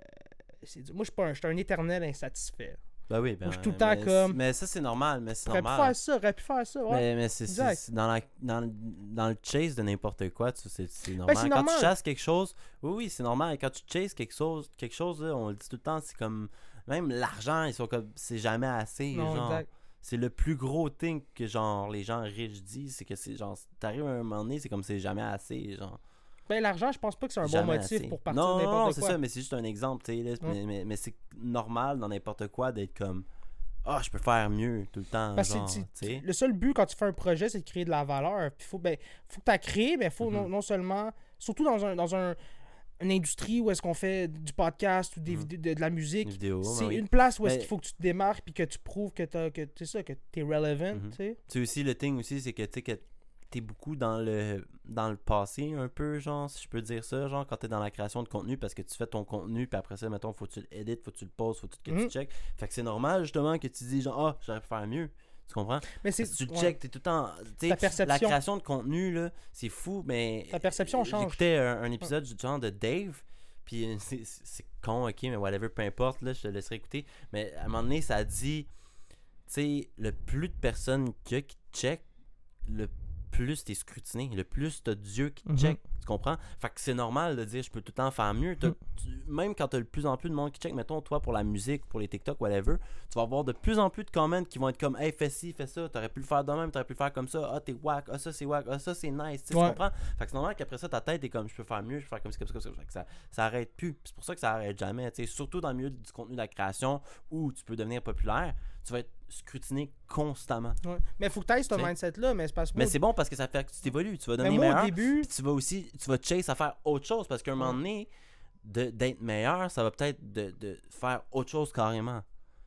c'est moi, je suis pas un, je suis un éternel insatisfait. Ben oui, ben, Moi, je suis tout le temps mais comme- Mais ça, c'est normal. Mais c'est J'aurais pu normal. faire ça, j'aurais pu faire ça. Ouais. Mais, mais c'est, c'est- dans, la, dans, le- dans le chase de n'importe quoi, tu- c'est, c'est normal. Ben, c'est Quand normal. tu chasses quelque chose, oui, oui, c'est normal. Et quand tu chases quelque chose, quelque chose là, on le dit tout le temps, c'est comme. Même l'argent, ils sont comme. C'est jamais assez. non, genre. C'est le plus gros thing que genre les gens riches disent, c'est que c'est genre. T'arrives à un moment donné, c'est comme c'est jamais assez. Genre. Ben, l'argent, je pense pas que c'est un bon motif assez. pour partir non, de non, non, n'importe c'est quoi. ça, mais c'est juste un exemple, tu sais. Mais, mais, mais c'est normal dans n'importe quoi d'être comme. Ah, je peux faire mieux tout le temps. Parce genre, tu. Le seul but quand tu fais un projet, c'est de créer de la valeur. Puis faut, ben, faut que tu as créé, mais faut non, Mhm. non seulement. Surtout dans, un, dans un, une industrie où est-ce qu'on fait du podcast ou des vidéos, de, de la musique. C'est ben oui. une place où est-ce Mais- qu'il faut que tu te démarques puis que tu prouves que t'as- que tu ça, que es relevant, tu sais. C'est aussi le thing aussi, c'est que tu sais que t'es beaucoup dans le dans le passé un peu, genre, si je peux dire ça, genre quand t'es dans la création de contenu parce que tu fais ton contenu puis après ça, mettons, faut que tu l'édites, faut que tu le poses, faut que tu Mhm. check. Fait que c'est normal justement que tu dis genre ah j'aurais pu faire mieux. Tu comprends? Mais c'est tu le ouais. check, t'es tout le temps. Ta perception. La création de contenu, là, c'est fou, mais. Ta perception change. J'écoutais un, un épisode du genre de Dave, puis (laughs) euh, c'est- con, ok, mais whatever, peu importe, là, je te laisserai écouter. Mais à un moment donné, ça a dit, tu sais, le plus de personnes a qui check, le plus t'es scrutiné, le plus t'as Dieu qui te Mhm. check. Tu comprends? Fait que c'est normal de dire je peux tout le temps faire mieux. Mhm. tu- même quand t'as de plus en plus de monde qui check, mettons toi pour la musique, pour les TikTok, whatever, tu vas avoir de plus en plus de comments qui vont être comme Hey, fais ci, fais ça, t'aurais pu le faire de même, t'aurais pu le faire comme ça, ah, t'es whack, ah, ça c'est whack, ah, ça c'est nice, tu comprends? Fait que c'est normal qu'après ça, ta tête est comme je peux faire mieux, je peux faire comme ça, comme ça, comme ça. Fait que ça, ça arrête plus. C'est pour ça que ça arrête jamais, tu sais, surtout dans le milieu du contenu de la création où tu peux devenir populaire, tu vas être scrutiné constamment. Ouais. Mais faut que tu aies ce mindset-là, mais c'est parce que. Mais c'est bon parce que ça fait que tu t'évolues, tu vas mais devenir au meilleur. début. Puis tu vas aussi, tu vas te chase à faire autre chose parce qu'à un moment donné, d'être meilleur, ça va peut-être de, de faire autre chose carrément.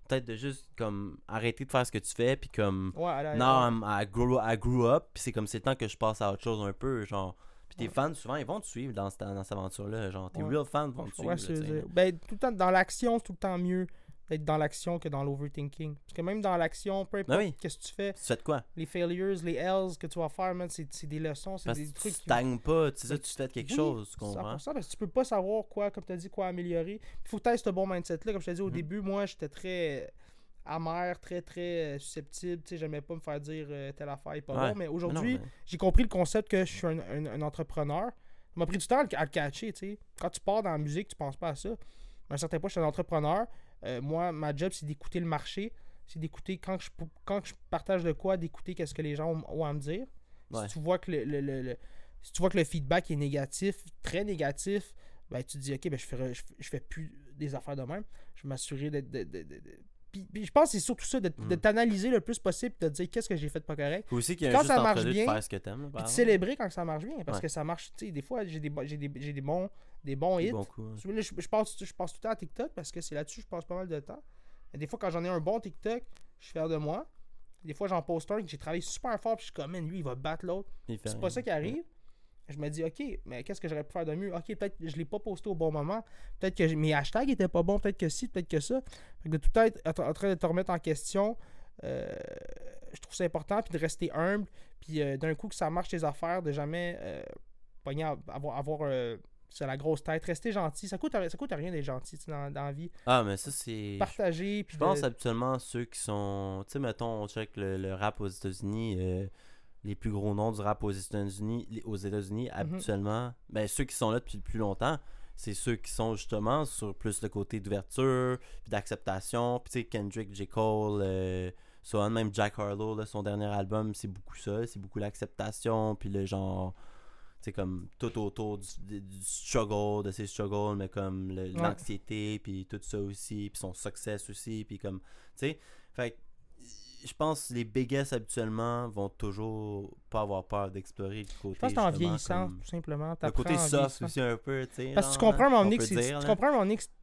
Peut-être de juste comme arrêter de faire ce que tu fais, puis comme Ouais, non, I, grew, I grew up, puis c'est comme c'est le temps que je passe à autre chose un peu, genre. Puis tes Ouais. fans, souvent, ils vont te suivre dans cette, dans cette aventure-là, genre. Tes Ouais. real fans vont te suivre. Là, ben, tout le temps, dans l'action, c'est tout le temps mieux d'être dans l'action que dans l'overthinking. Parce que même dans l'action, peu importe Ben oui. qu'est-ce que tu fais, Tu fais de quoi? les failures, les L's que tu vas faire, man, c'est des leçons, c'est des que tu trucs qui. stagnes pas, tu sais Mais tu fais de quelque Oui, chose, tu comprends? 100%, parce que tu peux pas savoir quoi, comme tu as dit, quoi améliorer. Il faut que tu aies ce bon mindset-là. Comme je t'ai dit au Mhm. début, moi, j'étais très amer, très, très euh, susceptible. Tu sais, j'aimais pas me faire dire euh, telle affaire est pas Ouais. bon. Mais aujourd'hui, mais- j'ai compris le concept que je suis un, un- un entrepreneur. Ça m'a pris du temps à le, à le catcher, tu sais. Quand tu pars dans la musique, tu penses pas à ça. Mais à un certain point, je suis un entrepreneur. Euh, moi, ma job, c'est d'écouter le marché. C'est d'écouter, quand je, quand je partage de quoi, d'écouter qu'est-ce que les gens ont, ont à me dire. Ouais. Si tu vois que le, le- le- le- si tu vois que le feedback est négatif, très négatif, ben tu te dis, OK, ben je, ferai, je, je fais plus des affaires de même. Je vais m'assurer d'être... de- de- de- de- Puis, puis je pense que c'est surtout ça, de, de Mhm. t'analyser le plus possible, de te dire qu'est-ce que j'ai fait de pas correct. Faut aussi qu'il y ait Quand juste ça marche de bien, faire ce que t'aimes, Puis de célébrer quand ça marche bien, parce Ouais. que ça marche, tu sais, des fois, j'ai des, j'ai des, j'ai des bons, des bons Des hits. bons coups. Je, là, je, je passe, je passe tout le temps à TikTok parce que c'est là-dessus que je passe pas mal de temps. Et des fois, quand j'en ai un bon TikTok, je suis fier de moi. Des fois, j'en poste un que j'ai travaillé super fort, puis je suis comme, Man, lui, il va battre l'autre. C'est rien. pas ça qui arrive. Je me dis, OK, mais qu'est-ce que j'aurais pu faire de mieux? OK, peut-être que je l'ai pas posté au bon moment. Peut-être que mes hashtags étaient pas bons. Peut-être que si, peut-être que ça. Fait que de tout être en train de te remettre en question, euh, je trouve ça important. Puis de rester humble. Puis euh, d'un coup, que ça marche tes affaires, de jamais euh, pogner à- avoir, avoir c'est la grosse tête. Rester gentil. Ça coûte, ça coûte rien d'être gentil dans, dans la vie. Ah, mais ça, c'est. Partager. Puis Je pense habituellement ceux qui sont. Tu sais, mettons, on check le, le rap aux États-Unis. Les plus gros noms du rap aux États-Unis, aux États-Unis Mhm. habituellement, ben, ceux qui sont là depuis le plus longtemps, c'est ceux qui sont justement sur plus le côté d'ouverture, puis d'acceptation. Puis tu sais, Kendrick, J. Cole, euh, même Jack Harlow, là, son dernier album, c'est beaucoup ça. C'est beaucoup l'acceptation, puis le genre. c'est comme tout autour du, du- du struggle, de ses struggles, mais comme l'anxiété, puis tout ça aussi, puis son success aussi, puis comme, tu sais, fait que, je pense que les biggest habituellement vont toujours pas avoir peur d'explorer le côté. Je pense que en vieillissant, comme- tout simplement. Le côté soft aussi un peu, tu sais. Parce que tu comprends à un moment on donné que peut c'est- tu comprends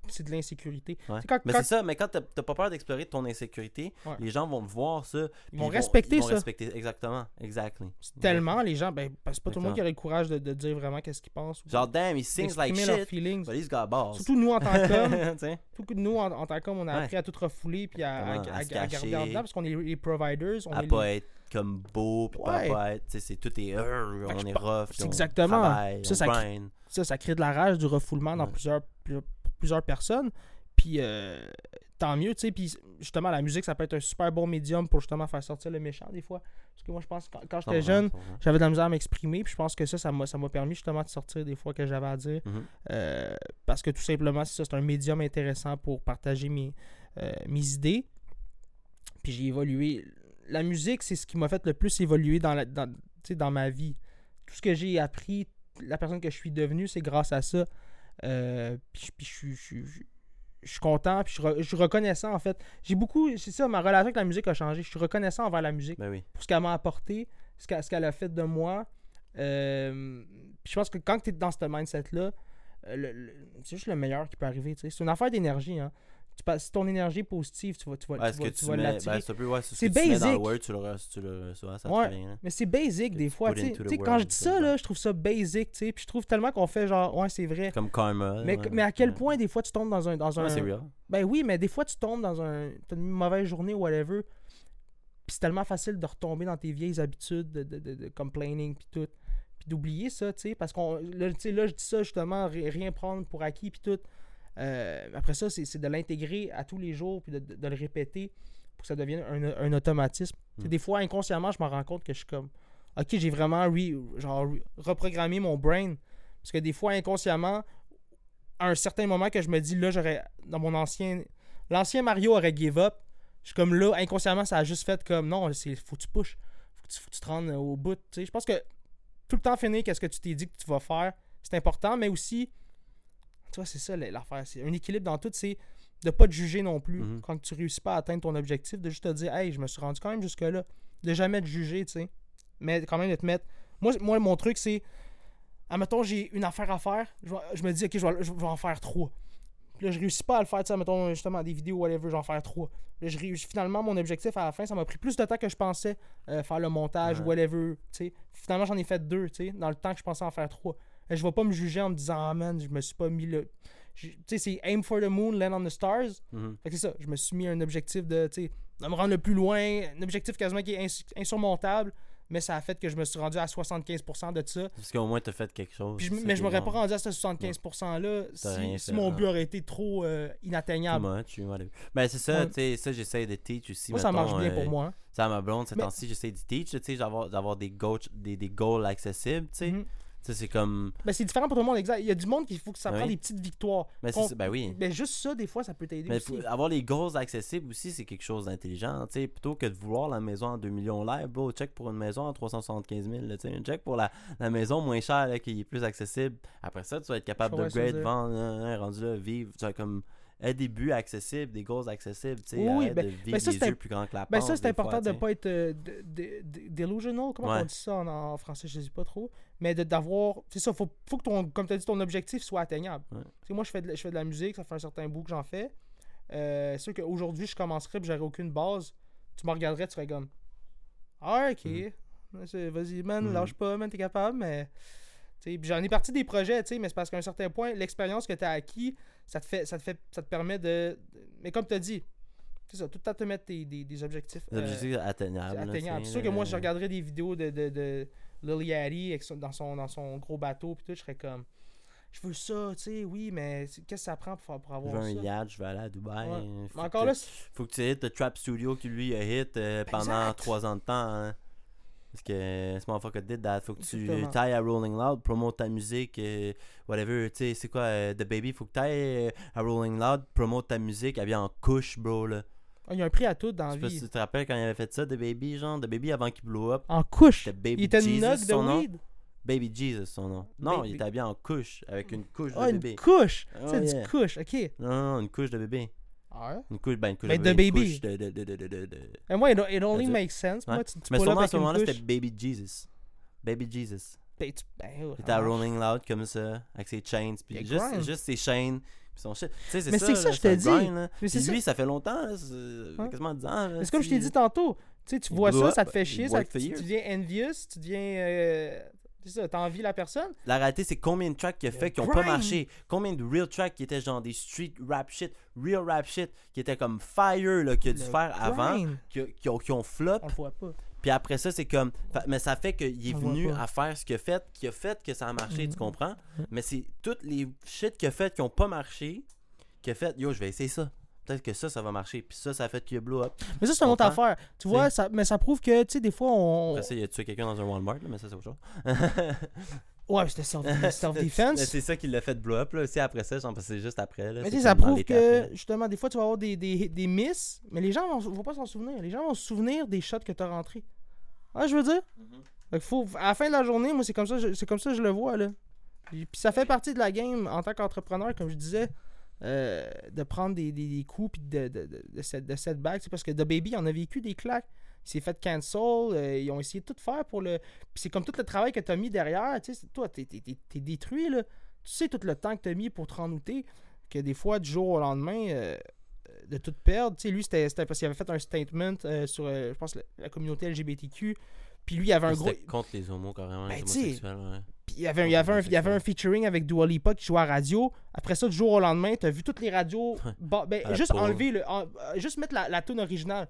c'est de l'insécurité. Ouais. Quand- mais quand- c'est ça, mais quand t'as pas peur d'explorer ton insécurité, Ouais. les gens vont le voir ça. puis vont respecter ils vont ça. respecter, exactement, exactly. Tellement, les gens, ben, parce que c'est pas tout le monde qui aurait le courage de, de dire vraiment qu'est-ce qu'ils pensent. Genre, damn, he sings like shit, feelings. but he's got balls. Surtout nous en tant qu'hommes, (laughs) surtout que nous en, en tant qu'hommes, on a Ouais. appris à tout refouler puis à, à, garder en dedans parce qu'on est les providers. On à est pas les- être comme beau, puis Ouais. pas, être, tu sais, c'est tout est, euh, on est rough, c'est on exactement. travaille, Ça, on ça crée- ça, ça crée de la rage, du refoulement dans plusieurs, pour plusieurs personnes. Puis euh, tant mieux, tu sais. Puis justement, la musique, ça peut être un super bon médium pour justement faire sortir le méchant des fois. Parce que moi, je pense que quand, quand j'étais jeune, j'avais de la misère à m'exprimer. Puis je pense que ça, ça m'a ça m'a permis justement de sortir des fois que j'avais à dire. Mhm. Euh, parce que tout simplement, c'est ça, c'est un médium intéressant pour partager mes, euh, mes idées. Puis j'ai évolué. La musique, c'est ce qui m'a fait le plus évoluer dans, la, dans, dans ma vie. Tout ce que j'ai appris, la personne que je suis devenue, c'est grâce à ça. Euh, puis puis je suis- je je- je suis content, puis je, re- suis reconnaissant en fait. J'ai beaucoup, c'est ça, ma relation avec la musique a changé. Je suis reconnaissant envers la musique Ben oui. pour ce qu'elle m'a apporté, ce qu'elle a fait de moi. Euh, puis je pense que quand tu es dans ce mindset-là, euh, c'est juste le meilleur qui peut arriver. C'est une affaire d'énergie. Hein. Tu passes- si ton énergie est positive, tu vas, tu vas, Ouais, tu vas, que tu vas l'attirer. ben, c'est ouais, ce que mets dans le basic. word, tu le, tu le ça Ouais. là. Mais c'est basic Que des fois. quand je dis ça, là, je trouve ça basic. tu sais. Puis je trouve tellement qu'on fait genre, ouais, c'est vrai. Comme karma. Mais, à quel point, des fois, tu tombes dans un. Dans Ouais, un real. Ben oui, mais des fois, tu tombes dans un. T'as une mauvaise journée ou whatever. Puis c'est tellement facile de retomber dans tes vieilles habitudes de, de, de, de complaining puis tout. Puis d'oublier ça, tu sais. Parce qu'on. Là, tu sais, là, je dis ça justement, ri- rien prendre pour acquis puis tout. Euh, après ça, c'est de l'intégrer à tous les jours puis de, de- de le répéter pour que ça devienne un, un automatisme. Tu sais, Mm. Des fois, inconsciemment, je me rends compte que je suis comme. Ok, j'ai vraiment re- genre, re- reprogrammé mon brain. Parce que des fois, inconsciemment, à un certain moment que je me dis, là, j'aurais. Dans mon ancien. L'ancien Mario aurait give up. Je suis comme là, inconsciemment, ça a juste fait comme non, c'est faut que tu pushes. Faut que tu, faut que tu te rendes au bout. Je pense que tout le temps finir qu'est-ce que tu t'es dit que tu vas faire, c'est important, mais aussi. Tu vois, c'est ça l'affaire. C'est un équilibre dans tout, c'est de pas te juger non plus. Mhm. Quand tu réussis pas à atteindre ton objectif, de juste te dire, hey, je me suis rendu quand même jusque-là. De jamais te juger, tu sais. Mais quand même de te mettre. Moi, moi mon truc, c'est. Admettons, j'ai une affaire à faire. Je, vais- je me dis, ok, je vais, je vais en faire trois. Là, je réussis pas à le faire, tu sais, mettons, justement, des vidéos, whatever, je vais en faire trois. Là, je réussis, finalement, mon objectif à la fin, ça m'a pris plus de temps que je pensais euh, faire le montage, Ouais. whatever, tu sais. Finalement, j'en ai fait deux, tu sais, dans le temps que je pensais en faire trois. Je vais pas me juger en me disant, ah man, je me suis pas mis le. Tu sais, c'est aim for the moon, land on the stars. Mhm. Fait que c'est ça, je me suis mis un objectif de, tu sais, de me rendre le plus loin, un objectif quasiment qui est ins- insurmontable, mais ça a fait que je me suis rendu à 75% de ça. Parce qu'au moins, t'as fait quelque chose. Puis je- ça mais je m'aurais pas rendu à ce 75%-là T'as si, mon but aurait été trop euh, inatteignable. whatever. Ben, c'est ça, Ouais. tu sais, ça, j'essaie de teach aussi. Moi, ça marche bien euh, pour moi. Ça, à ma blonde, ces Mais- temps-ci, j'essaie de teach, tu sais, d'avoir des goals, des, des goals accessibles, tu sais. Mhm. Tu sais, c'est comme. Ben, c'est différent pour tout le monde, exact. Il y a du monde qu'il faut que ça Ah prenne oui. des petites victoires. Mais ça, ben oui. Ben, juste ça, des fois, ça peut t'aider Mais aussi. avoir les goals accessibles aussi, c'est quelque chose d'intelligent. tu sais, Plutôt que de vouloir la maison en 2 millions live, bro, check pour une maison à 375 000. là, tu sais, check pour la, la maison moins chère là, qui est plus accessible. Après ça, tu vas être capable de grade, vendre, hein, hein, rendu là, vivre. Tu as comme un début accessible, des goals accessibles. tu sais, Oui, oui, ben- de vivre ben ça, c'est yeux plus grands que la Ben, ça, c'est des important fois, de sais. pas être euh, de- de- de- delusional. Comment Ouais. on dit ça en, en français Je sais pas trop. Mais de- d'avoir. C'est ça, faut, faut que ton, comme tu as dit, ton objectif soit atteignable. Ouais. Tu sais, moi, je fais, de, la- je fais de la musique, ça fait un certain bout que j'en fais. Euh, c'est sûr qu'aujourd'hui, je commencerais et j'aurais aucune base. Tu me regarderais, tu serais comme. Ah, ok. C'est- Vas-y, man, Mhm. lâche pas, man, t'es capable, mais. J'en ai parti des projets, mais c'est parce qu'à un certain point, l'expérience que tu as acquis, ça te fait, ça te fait, ça te permet de. Mais comme tu as dit, c'est ça, tout le temps te mettre des, des, des objectifs. Des euh, objectifs atteignables. c'est sûr que moi, je regarderais des vidéos de, de, de Lil Yachty avec son- dans, son, dans son gros bateau, puis tout, je serais comme, je veux ça, tu sais, oui, mais c'est- qu'est-ce que ça prend pour, pour Je avoir veux un ça? yacht, je veux aller à Dubaï. Ouais. Mais encore que- là, c'est- Faut que tu hit le Trap Studio qui lui a hit euh, pendant. 3 ans de temps. hein. Parce que ce motherfucker did that. Faut que tu tailles à Rolling Loud, promote ta musique, euh, whatever. Tu sais, c'est quoi, euh, The Baby, faut que t'ailles euh, à Rolling Loud, promote ta musique, elle vient en couche, bro. Là. Ah, il y a un prix à tout dans la vie. tu te rappelles quand il avait fait ça, The Baby, genre, The Baby avant qu'il blow up? En couche. Baby Il était Jesus, nog de son nom? weed. Baby Jesus, son nom. Non, Baby- il était habillé en couche, avec une couche Ah, de une bébé. couche! Oh, c'est yeah. du couche, ok. Non, non, non, une couche de bébé. Ah ouais? Une couche, ben, une couche Mais de bébé. une baby. couche de, de, de, de, de, Et moi, it, it only makes sense. Moi, tu, tu Mais son nom à ce une moment-là, couche. c'était Baby Jesus. Baby Jesus. Ben, tu- ben, oh, Il était à. Rolling Loud comme ça, avec ses chains, puis juste, juste ses chaînes, puis son shit. Tu sais, c'est Mais ça. c'est ça, là, je te dis. Mais c'est ça. lui, ça fait longtemps, là, quasiment 10 ans. c'est comme je t'ai dit tantôt. Tu sais, tu vois ça, up, ça te fait chier, ça, tu, tu deviens envious, tu deviens. euh, c'est ça, t'envies la personne. La réalité, c'est combien de tracks qu'il a fait qui ont pas marché? Combien de real tracks qui étaient genre des street rap shit, real rap shit, qui étaient comme fire, là, qu'il a dû Le faire avant, qui, qui ont, qui ont flop? On le voit pas. Puis après ça, c'est comme. Mais ça fait qu'il est On venu à faire ce qu'il a fait, qui a fait que ça a marché, tu comprends? Mhm. Mais c'est toutes les shit qu'il a fait qui ont pas marché, qu'il a fait, yo, je vais essayer ça. Peut-être que ça, ça va marcher. Puis ça, ça a fait qu'il a blow up. Mais ça, c'est une autre Comprends? affaire. Tu vois, ça, mais ça prouve que, tu sais, des fois, on. Après ça, il a tué quelqu'un dans un Walmart, là, mais ça, c'est autre chose. (laughs) Ouais, (laughs) c'était self-defense. c'est ça qui l'a fait blow up, là, aussi après ça, que c'est juste après, là. Mais tu ça prouve que, justement, des fois, tu vas avoir des, des, des miss, mais les gens vont, vont pas s'en souvenir. Les gens vont se souvenir des shots que t'as rentrés. Ouais, je veux dire? Mhm. Faut, à la fin de la journée, moi, c'est comme ça, c'est comme ça que je le vois, là. Puis puis ça fait partie de la game en tant qu'entrepreneur, comme je disais, euh, de prendre des, des, des coups puis de, de, de, de, set- de setbacks. C'est parce que The Baby en a vécu des claques. Il s'est fait cancel. euh, ils ont essayé de tout faire pour le. Puis c'est comme tout le travail que tu as mis derrière. Tu sais, toi, t'es, t'es, détruit, là. Tu sais tout le temps que tu as mis pour te rendre que des fois, du jour au lendemain, euh, de tout perdre. Tu sais, lui, c'était, parce qu'il avait fait un statement euh, sur, euh, je pense, la, la communauté LGBTQ. Puis lui, il avait un gros. Contre les homos, carrément, Ben, les ouais. Puis il y avait, il avait un, il avait un featuring avec Dua Lipa qui jouait à radio. Après ça, du jour au lendemain, t'as vu toutes les radios. bah, ben, juste enlever le. en- euh, juste mettre la, la tune originale.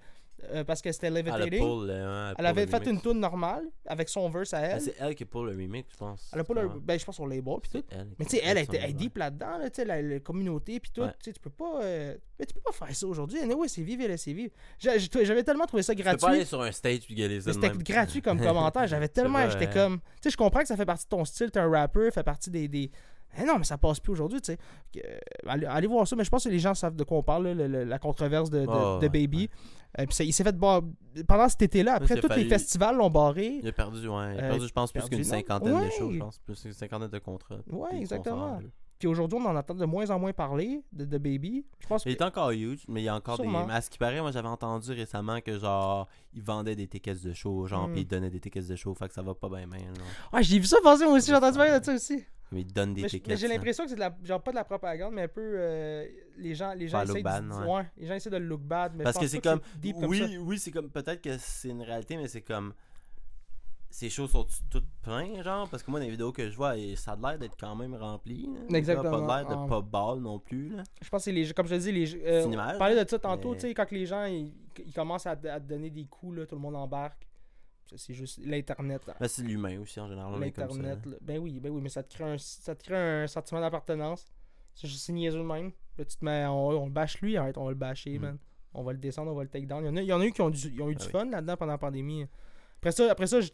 Euh, parce que c'était le Levitating. pull, euh, ouais, elle avait fait une tune normale avec son verse à Ben, elle. C'est elle qui pull le remix, je pense. elle a pas le. Ouais. Ben, je pense sur le label puis tout. C'est elle Mais tu sais, elle était elle deep là-dedans, là, tu sais, la, la communauté puis tout. Ouais. Tu peux pas. euh, Mais tu peux pas faire ça aujourd'hui. Anyway, c'est vivre et. J'ai- j'ai- J'avais tellement trouvé ça Tu peux pas aller gratuit. sur un stage puis gueuler ça C'était gratuit comme (laughs) commentaire. J'avais tellement. J'étais comme. Tu sais, je comprends que ça fait partie de ton style. T'es un rapper, fait partie des. des... Eh non, mais ça passe plus aujourd'hui, tu sais. Euh, allez, allez voir ça, mais je pense que les gens savent de quoi on parle, là, le- le- la controverse de, de, Oh, de ouais, Baby. Euh, puis ça- il s'est fait bar... Pendant cet été-là, après, tous les festivals l'ont barré. Il a perdu, ouais. Il a Euh, perdu, je pense, plus qu'une cinquantaine de shows, je pense. Plus qu'une cinquantaine de contrats. Ouais, exactement. Puis aujourd'hui, on en entend de moins en moins parler de, de Baby. Je pense que. Il est encore huge, mais il y a encore Sûrement. des. À ce qui paraît, moi j'avais entendu récemment que genre, il vendait des tickets de show, genre, Mm. puis il donnait des tickets de show, fait que ça va pas bien, bien. là. Ah, j'ai vu ça passer moi aussi, j'ai entendu parler de ça aussi. Mais il donne des Mais, tickets. j'ai l'impression que c'est de la, genre pas de la propagande, mais un peu euh, les gens, les gens bad, de, ouais. les gens essaient de le look bad, mais Parce que c'est comme. deep comme oui, oui, c'est comme. Peut-être que c'est une réalité, mais c'est comme. Ces shows sont toutes pleins, genre, parce que moi, dans les vidéos que je vois, ça a l'air d'être quand même rempli. là. Exactement. Ça a pas l'air de Ah. pas ball non plus, là. Je pense que c'est les comme je te dis, les euh, on parlait de ça tantôt, mais- tu sais, quand les gens ils, ils commencent à, te- à donner des coups, là, tout le monde embarque. C'est juste l'internet. Ben, c'est l'humain aussi, en général. L'internet, là. ben oui, ben oui, mais ça te crée un, ça te crée un sentiment d'appartenance. C'est juste niaiseux de même. Là, tu te mets, on, on le bâche lui, arrête, on va le bâcher, Mm. man. On va le descendre, on va le take down. Il y en a, il y en a eu qui ont, du- ils ont eu du Ah oui. fun là-dedans pendant la pandémie. Après ça, après ça je-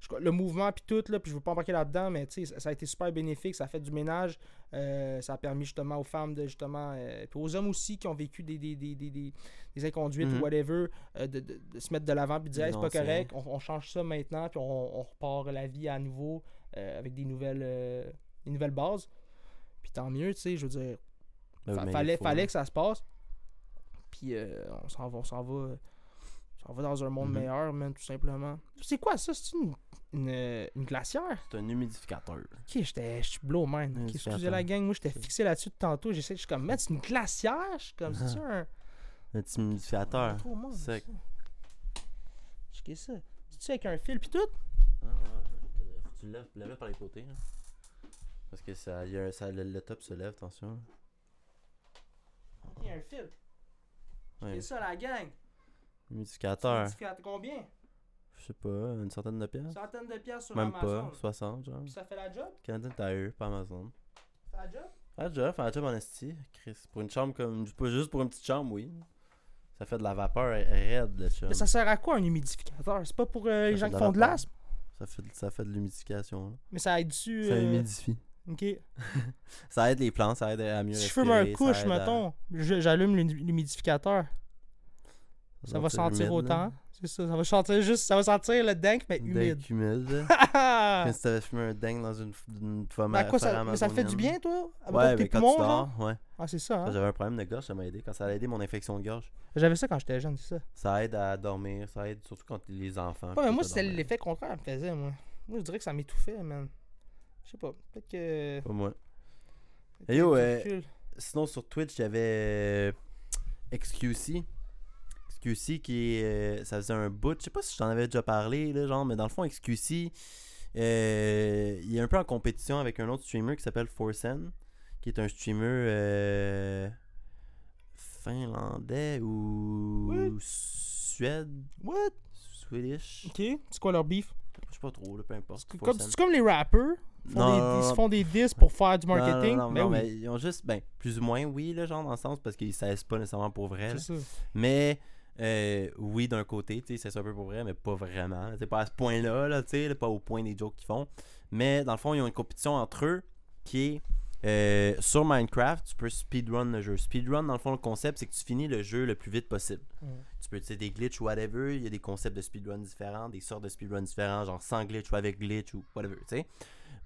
je- le mouvement puis tout, là, puis je veux pas embarquer là-dedans, mais tu sais, ça, ça a été super bénéfique, ça a fait du ménage, euh, ça a permis justement aux femmes de justement, euh, puis aux hommes aussi qui ont vécu des, des, des, des, des, des inconduites Mhm. ou whatever, euh, de, de- de se mettre de l'avant puis de dire Hey, c'est pas correct, on, on change ça maintenant, puis on, on repart la vie à nouveau avec des nouvelles, des nouvelles bases. Puis tant mieux, tu sais, je veux dire, Ben, fallait, fallait là. que ça se passe. Puis on s'en va, on s'en va, on va dans un monde Mhm. meilleur, man, tout simplement. C'est quoi ça? C'est une, une, une glacière? C'est un humidificateur. Ok, j'étais, je suis blow, man. Excusez la gang, moi j'étais fixé là-dessus de tantôt. J'essaie, je suis comme, mettre c'est une glacière? Je suis comme, c'est un. Un petit humidificateur. Trop monde, sec. ça. Checker ça. C'est-tu avec un fil pis tout? Ah, ouais, faut que tu le lèves, lève-le par les côtés. là. Parce que ça, y a un- ça, le, le top se lève, attention. Il y a un fil. Ouais, C'est ça la gang. Humidificateur. À combien? Je sais pas, une centaine de pièces. Centaines de pièces sur Même Amazon. pas, 60 genre. Puis ça fait la job? Canadian Tire, pas Amazon. Ça fait la job? Ah, déjà, fait un job en esti. Chris, pour une chambre comme. Pas juste pour une petite chambre, oui. Ça fait de la vapeur raide, le chum. Mais ça sert à quoi un humidificateur? C'est pas pour euh, les gens fait qui la font de l'asthme? Ça fait, ça fait de l'humidification. là. Mais ça aide dessus. Ça euh, humidifie. Ok. (laughs) Ça aide les plantes, ça aide à mieux Si je fume un couche, à- mettons, j'allume l'humi- l'humidificateur. Ça va sentir humide, autant. C'est ça, ça va sentir juste, ça va sentir le dank, mais humide. Dank humide. Quand tu t'avais fumé un dingue dans une, une femme Mais à quoi ça, mais ça te fait du bien, toi? À Ouais, mais quand poumons, tu dors, ouais. Ah, c'est ça, hein? J'avais un problème de gorge, ça m'a aidé. Quand ça a aidé mon infection de gorge, J'avais ça quand j'étais jeune, c'est ça. ça aide à dormir, ça aide surtout quand les enfants. Ouais, mais moi, dormir. l'effet contraire, me faisait, moi. Moi, je dirais que ça m'étouffait, man. Je sais pas, peut-être que. Pas moi. Et yo, euh. Sinon, sur Twitch, j'avais euh, XQC. XQC qui est. euh, ça faisait un bout. Je sais pas si je t'en avais déjà parlé, là, genre, mais dans le fond, XQC, euh, il est un peu en compétition avec un autre streamer qui s'appelle Forsen, qui est un streamer euh, finlandais ou What? Suède, What? Swedish. Ok, c'est quoi leur beef? Je sais pas trop, là, peu importe. C'est comme, les rappers. Ils font, Non, des, non, ils se font des disques pour faire du marketing. Non, non, mais non, oui, mais ils ont juste, ben, plus ou moins, oui, là, genre, dans le sens, parce qu'ils savent pas nécessairement pour vrai. c'est ça. Mais euh, oui, d'un côté, tu c'est un peu pour vrai, mais pas vraiment. C'est pas à ce point-là, là, tu sais, là, pas au point des jokes qu'ils font. Mais dans le fond, ils ont une compétition entre eux qui est euh, sur Minecraft, tu peux speedrun le jeu. Speedrun, dans le fond, le concept, c'est que tu finis le jeu le plus vite possible. Ouais. Tu peux utiliser des glitches ou whatever. Il y a des concepts de speedrun différents, des sortes de speedrun différents, genre sans glitch ou avec glitch ou whatever, tu sais.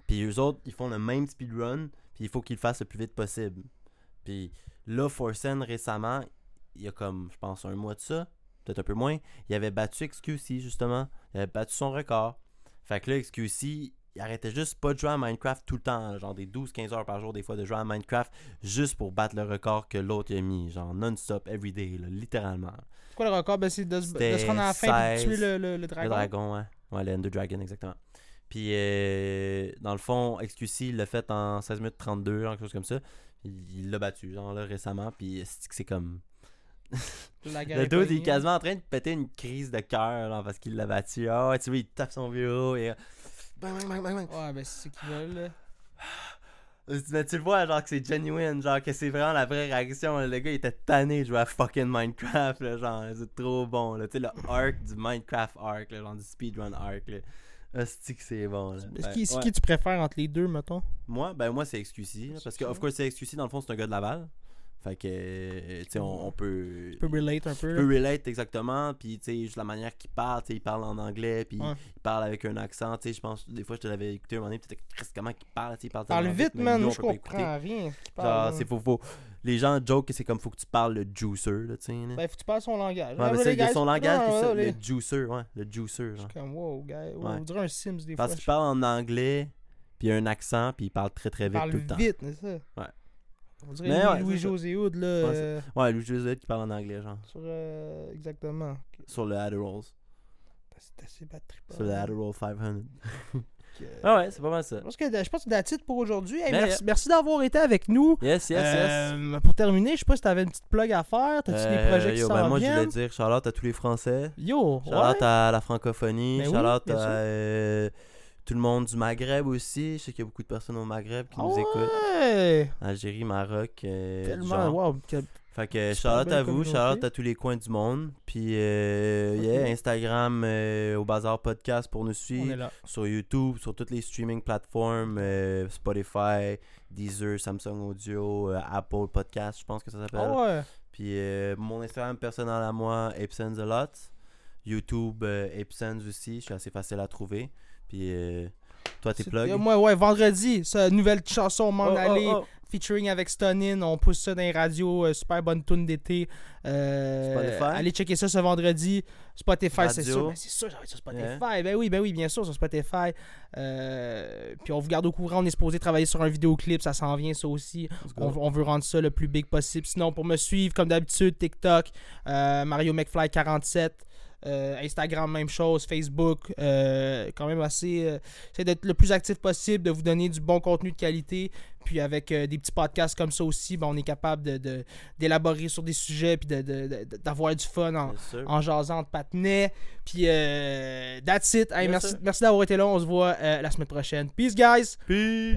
Puis eux autres, ils font le même speedrun, puis il faut qu'ils le fassent le plus vite possible. Puis là, Forsen récemment, il y a comme, je pense, un mois de ça, peut-être un peu moins, il avait battu XQC justement. Il avait battu son record. Fait que là, XQC, il arrêtait juste pas de jouer à Minecraft tout le temps, là, genre des 12-15 heures par jour, des fois, de jouer à Minecraft juste pour battre le record que l'autre a mis, genre non-stop, everyday, là, littéralement. C'est quoi le record? Ben, c'est de, de se rendre à la fin et de 16. tuer le, le, le dragon. Le dragon, ouais. Ouais, le Ender Dragon, exactement. Puis, euh, dans le fond, XQC il l'a fait en 16 minutes 32, quelque chose comme ça. Il l'a battu, genre, là, récemment. Puis, c'est comme. La Le dude, il est quasiment en train de péter une crise de cœur, là, parce qu'il l'a battu. Ah tu vois, il tape son bureau et. Bang, bang, bang, bang, bang. Ouais, ben, c'est ce qu'ils veulent, là. Mais tu le vois, genre, que c'est genuine, genre, que c'est vraiment la vraie réaction. Le gars, il était tanné de jouer à fucking Minecraft, là, genre, c'est trop bon, là. Tu sais, le arc du Minecraft arc, là, genre, du speedrun arc, là. Hostie que c'est bon, là. Ben, qui, c'est ouais. qui tu préfères entre les deux, mettons? Moi, ben, moi, c'est XQC, parce que, of course, c'est XQC, dans le fond, c'est un gars de Laval. Fait que, euh, tu sais, on, on peut. Tu peux relate un peu, là. peux relate exactement, puis tu sais, juste la manière qu'il parle, tu sais, il parle en anglais, puis Ouais. il parle avec un accent, tu sais, je pense, des fois je te l'avais écouté un moment donné, puis comment qu'il parle, tu sais, il parle Parle vite, man. nous, je comprends rien. Genre, c'est là. faut, faut, les gens joke que c'est comme faut que tu parles le juicer, là, tu sais. Ben, faut que tu parles son langage. ouais, c'est, il son langage, non, non, le juicer, ouais, le juicer, Je suis comme, wow, gars. wow, Ouais. On dirait un Sims des Parce fois. qu'il parle en anglais, puis il a un accent, puis il parle très très Il vite tout le temps. vite, c'est ça. Ouais. On dirait Mais Louis- c'est Louis-José Hood, là. Ouais, c'est- euh, Ouais, Louis Joseph qui parle en anglais, genre, sur. euh, exactement. Sur le Adderalls, C'est assez bad trip. sur le Adderall 500. Ok. (laughs) Ah ouais, c'est pas mal ça. Je pense que je pense que that's it pour aujourd'hui. Hey, Ben, merci, yeah. merci d'avoir été avec nous. Yes, yes, yes. Euh, Pour terminer, je sais pas si t'avais une petite plug à faire. T'as-tu des Euh, projets qui yo, s'en ben, moi, je voulais dire Charlotte à tous les Français. Yo, Charlotte ouais. à la francophonie. Ben oui, bien à sûr. euh, tout le monde du Maghreb aussi. Je sais qu'il y a beaucoup de personnes au Maghreb qui Ah nous écoutent. Algérie, Maroc. euh, Tellement, genre. wow. quel- Fait que belle à vous. Charlotte à tous les coins du monde. Puis, euh, yeah, Instagram euh, au Bazar Podcast pour nous On est suivre. là. Sur YouTube, sur toutes les streaming plateformes, euh, Spotify, Deezer, Samsung Audio, Apple Podcast, je pense que ça s'appelle. Ah ouais. Puis euh, mon Instagram personnel à moi, Apesens a lot. YouTube, Apesens aussi, je suis assez facile à trouver. Puis euh, toi, tes plugs. euh, Moi, ouais, vendredi, ça, nouvelle chanson, m'en Oh, oh, aller. oh. featuring avec Stonin. On pousse ça dans les radios. euh, super bonne tune d'été. Euh, Spotify? Allez checker ça ce vendredi. Spotify, c'est sûr. Ben, c'est sûr, ça va être sur Spotify. Ben oui, ben oui, bien sûr, sur Spotify. Euh, puis on vous garde au courant. On est supposé travailler sur un vidéoclip. Ça s'en vient, ça aussi. On, on veut rendre ça le plus big possible. Sinon, pour me suivre, comme d'habitude, TikTok, euh, Mario McFly47. Euh, Instagram, même chose, Facebook, euh, quand même assez. euh, J'essaie d'être le plus actif possible, de vous donner du bon contenu de qualité. Puis avec euh, des petits podcasts comme ça aussi, ben, on est capable de- de- d'élaborer sur des sujets puis de- d'avoir du fun en, en jasant de patinets. Puis euh, that's it. Hey, merci merci d'avoir été là. On se voit euh, la semaine prochaine. Peace, guys! Peace.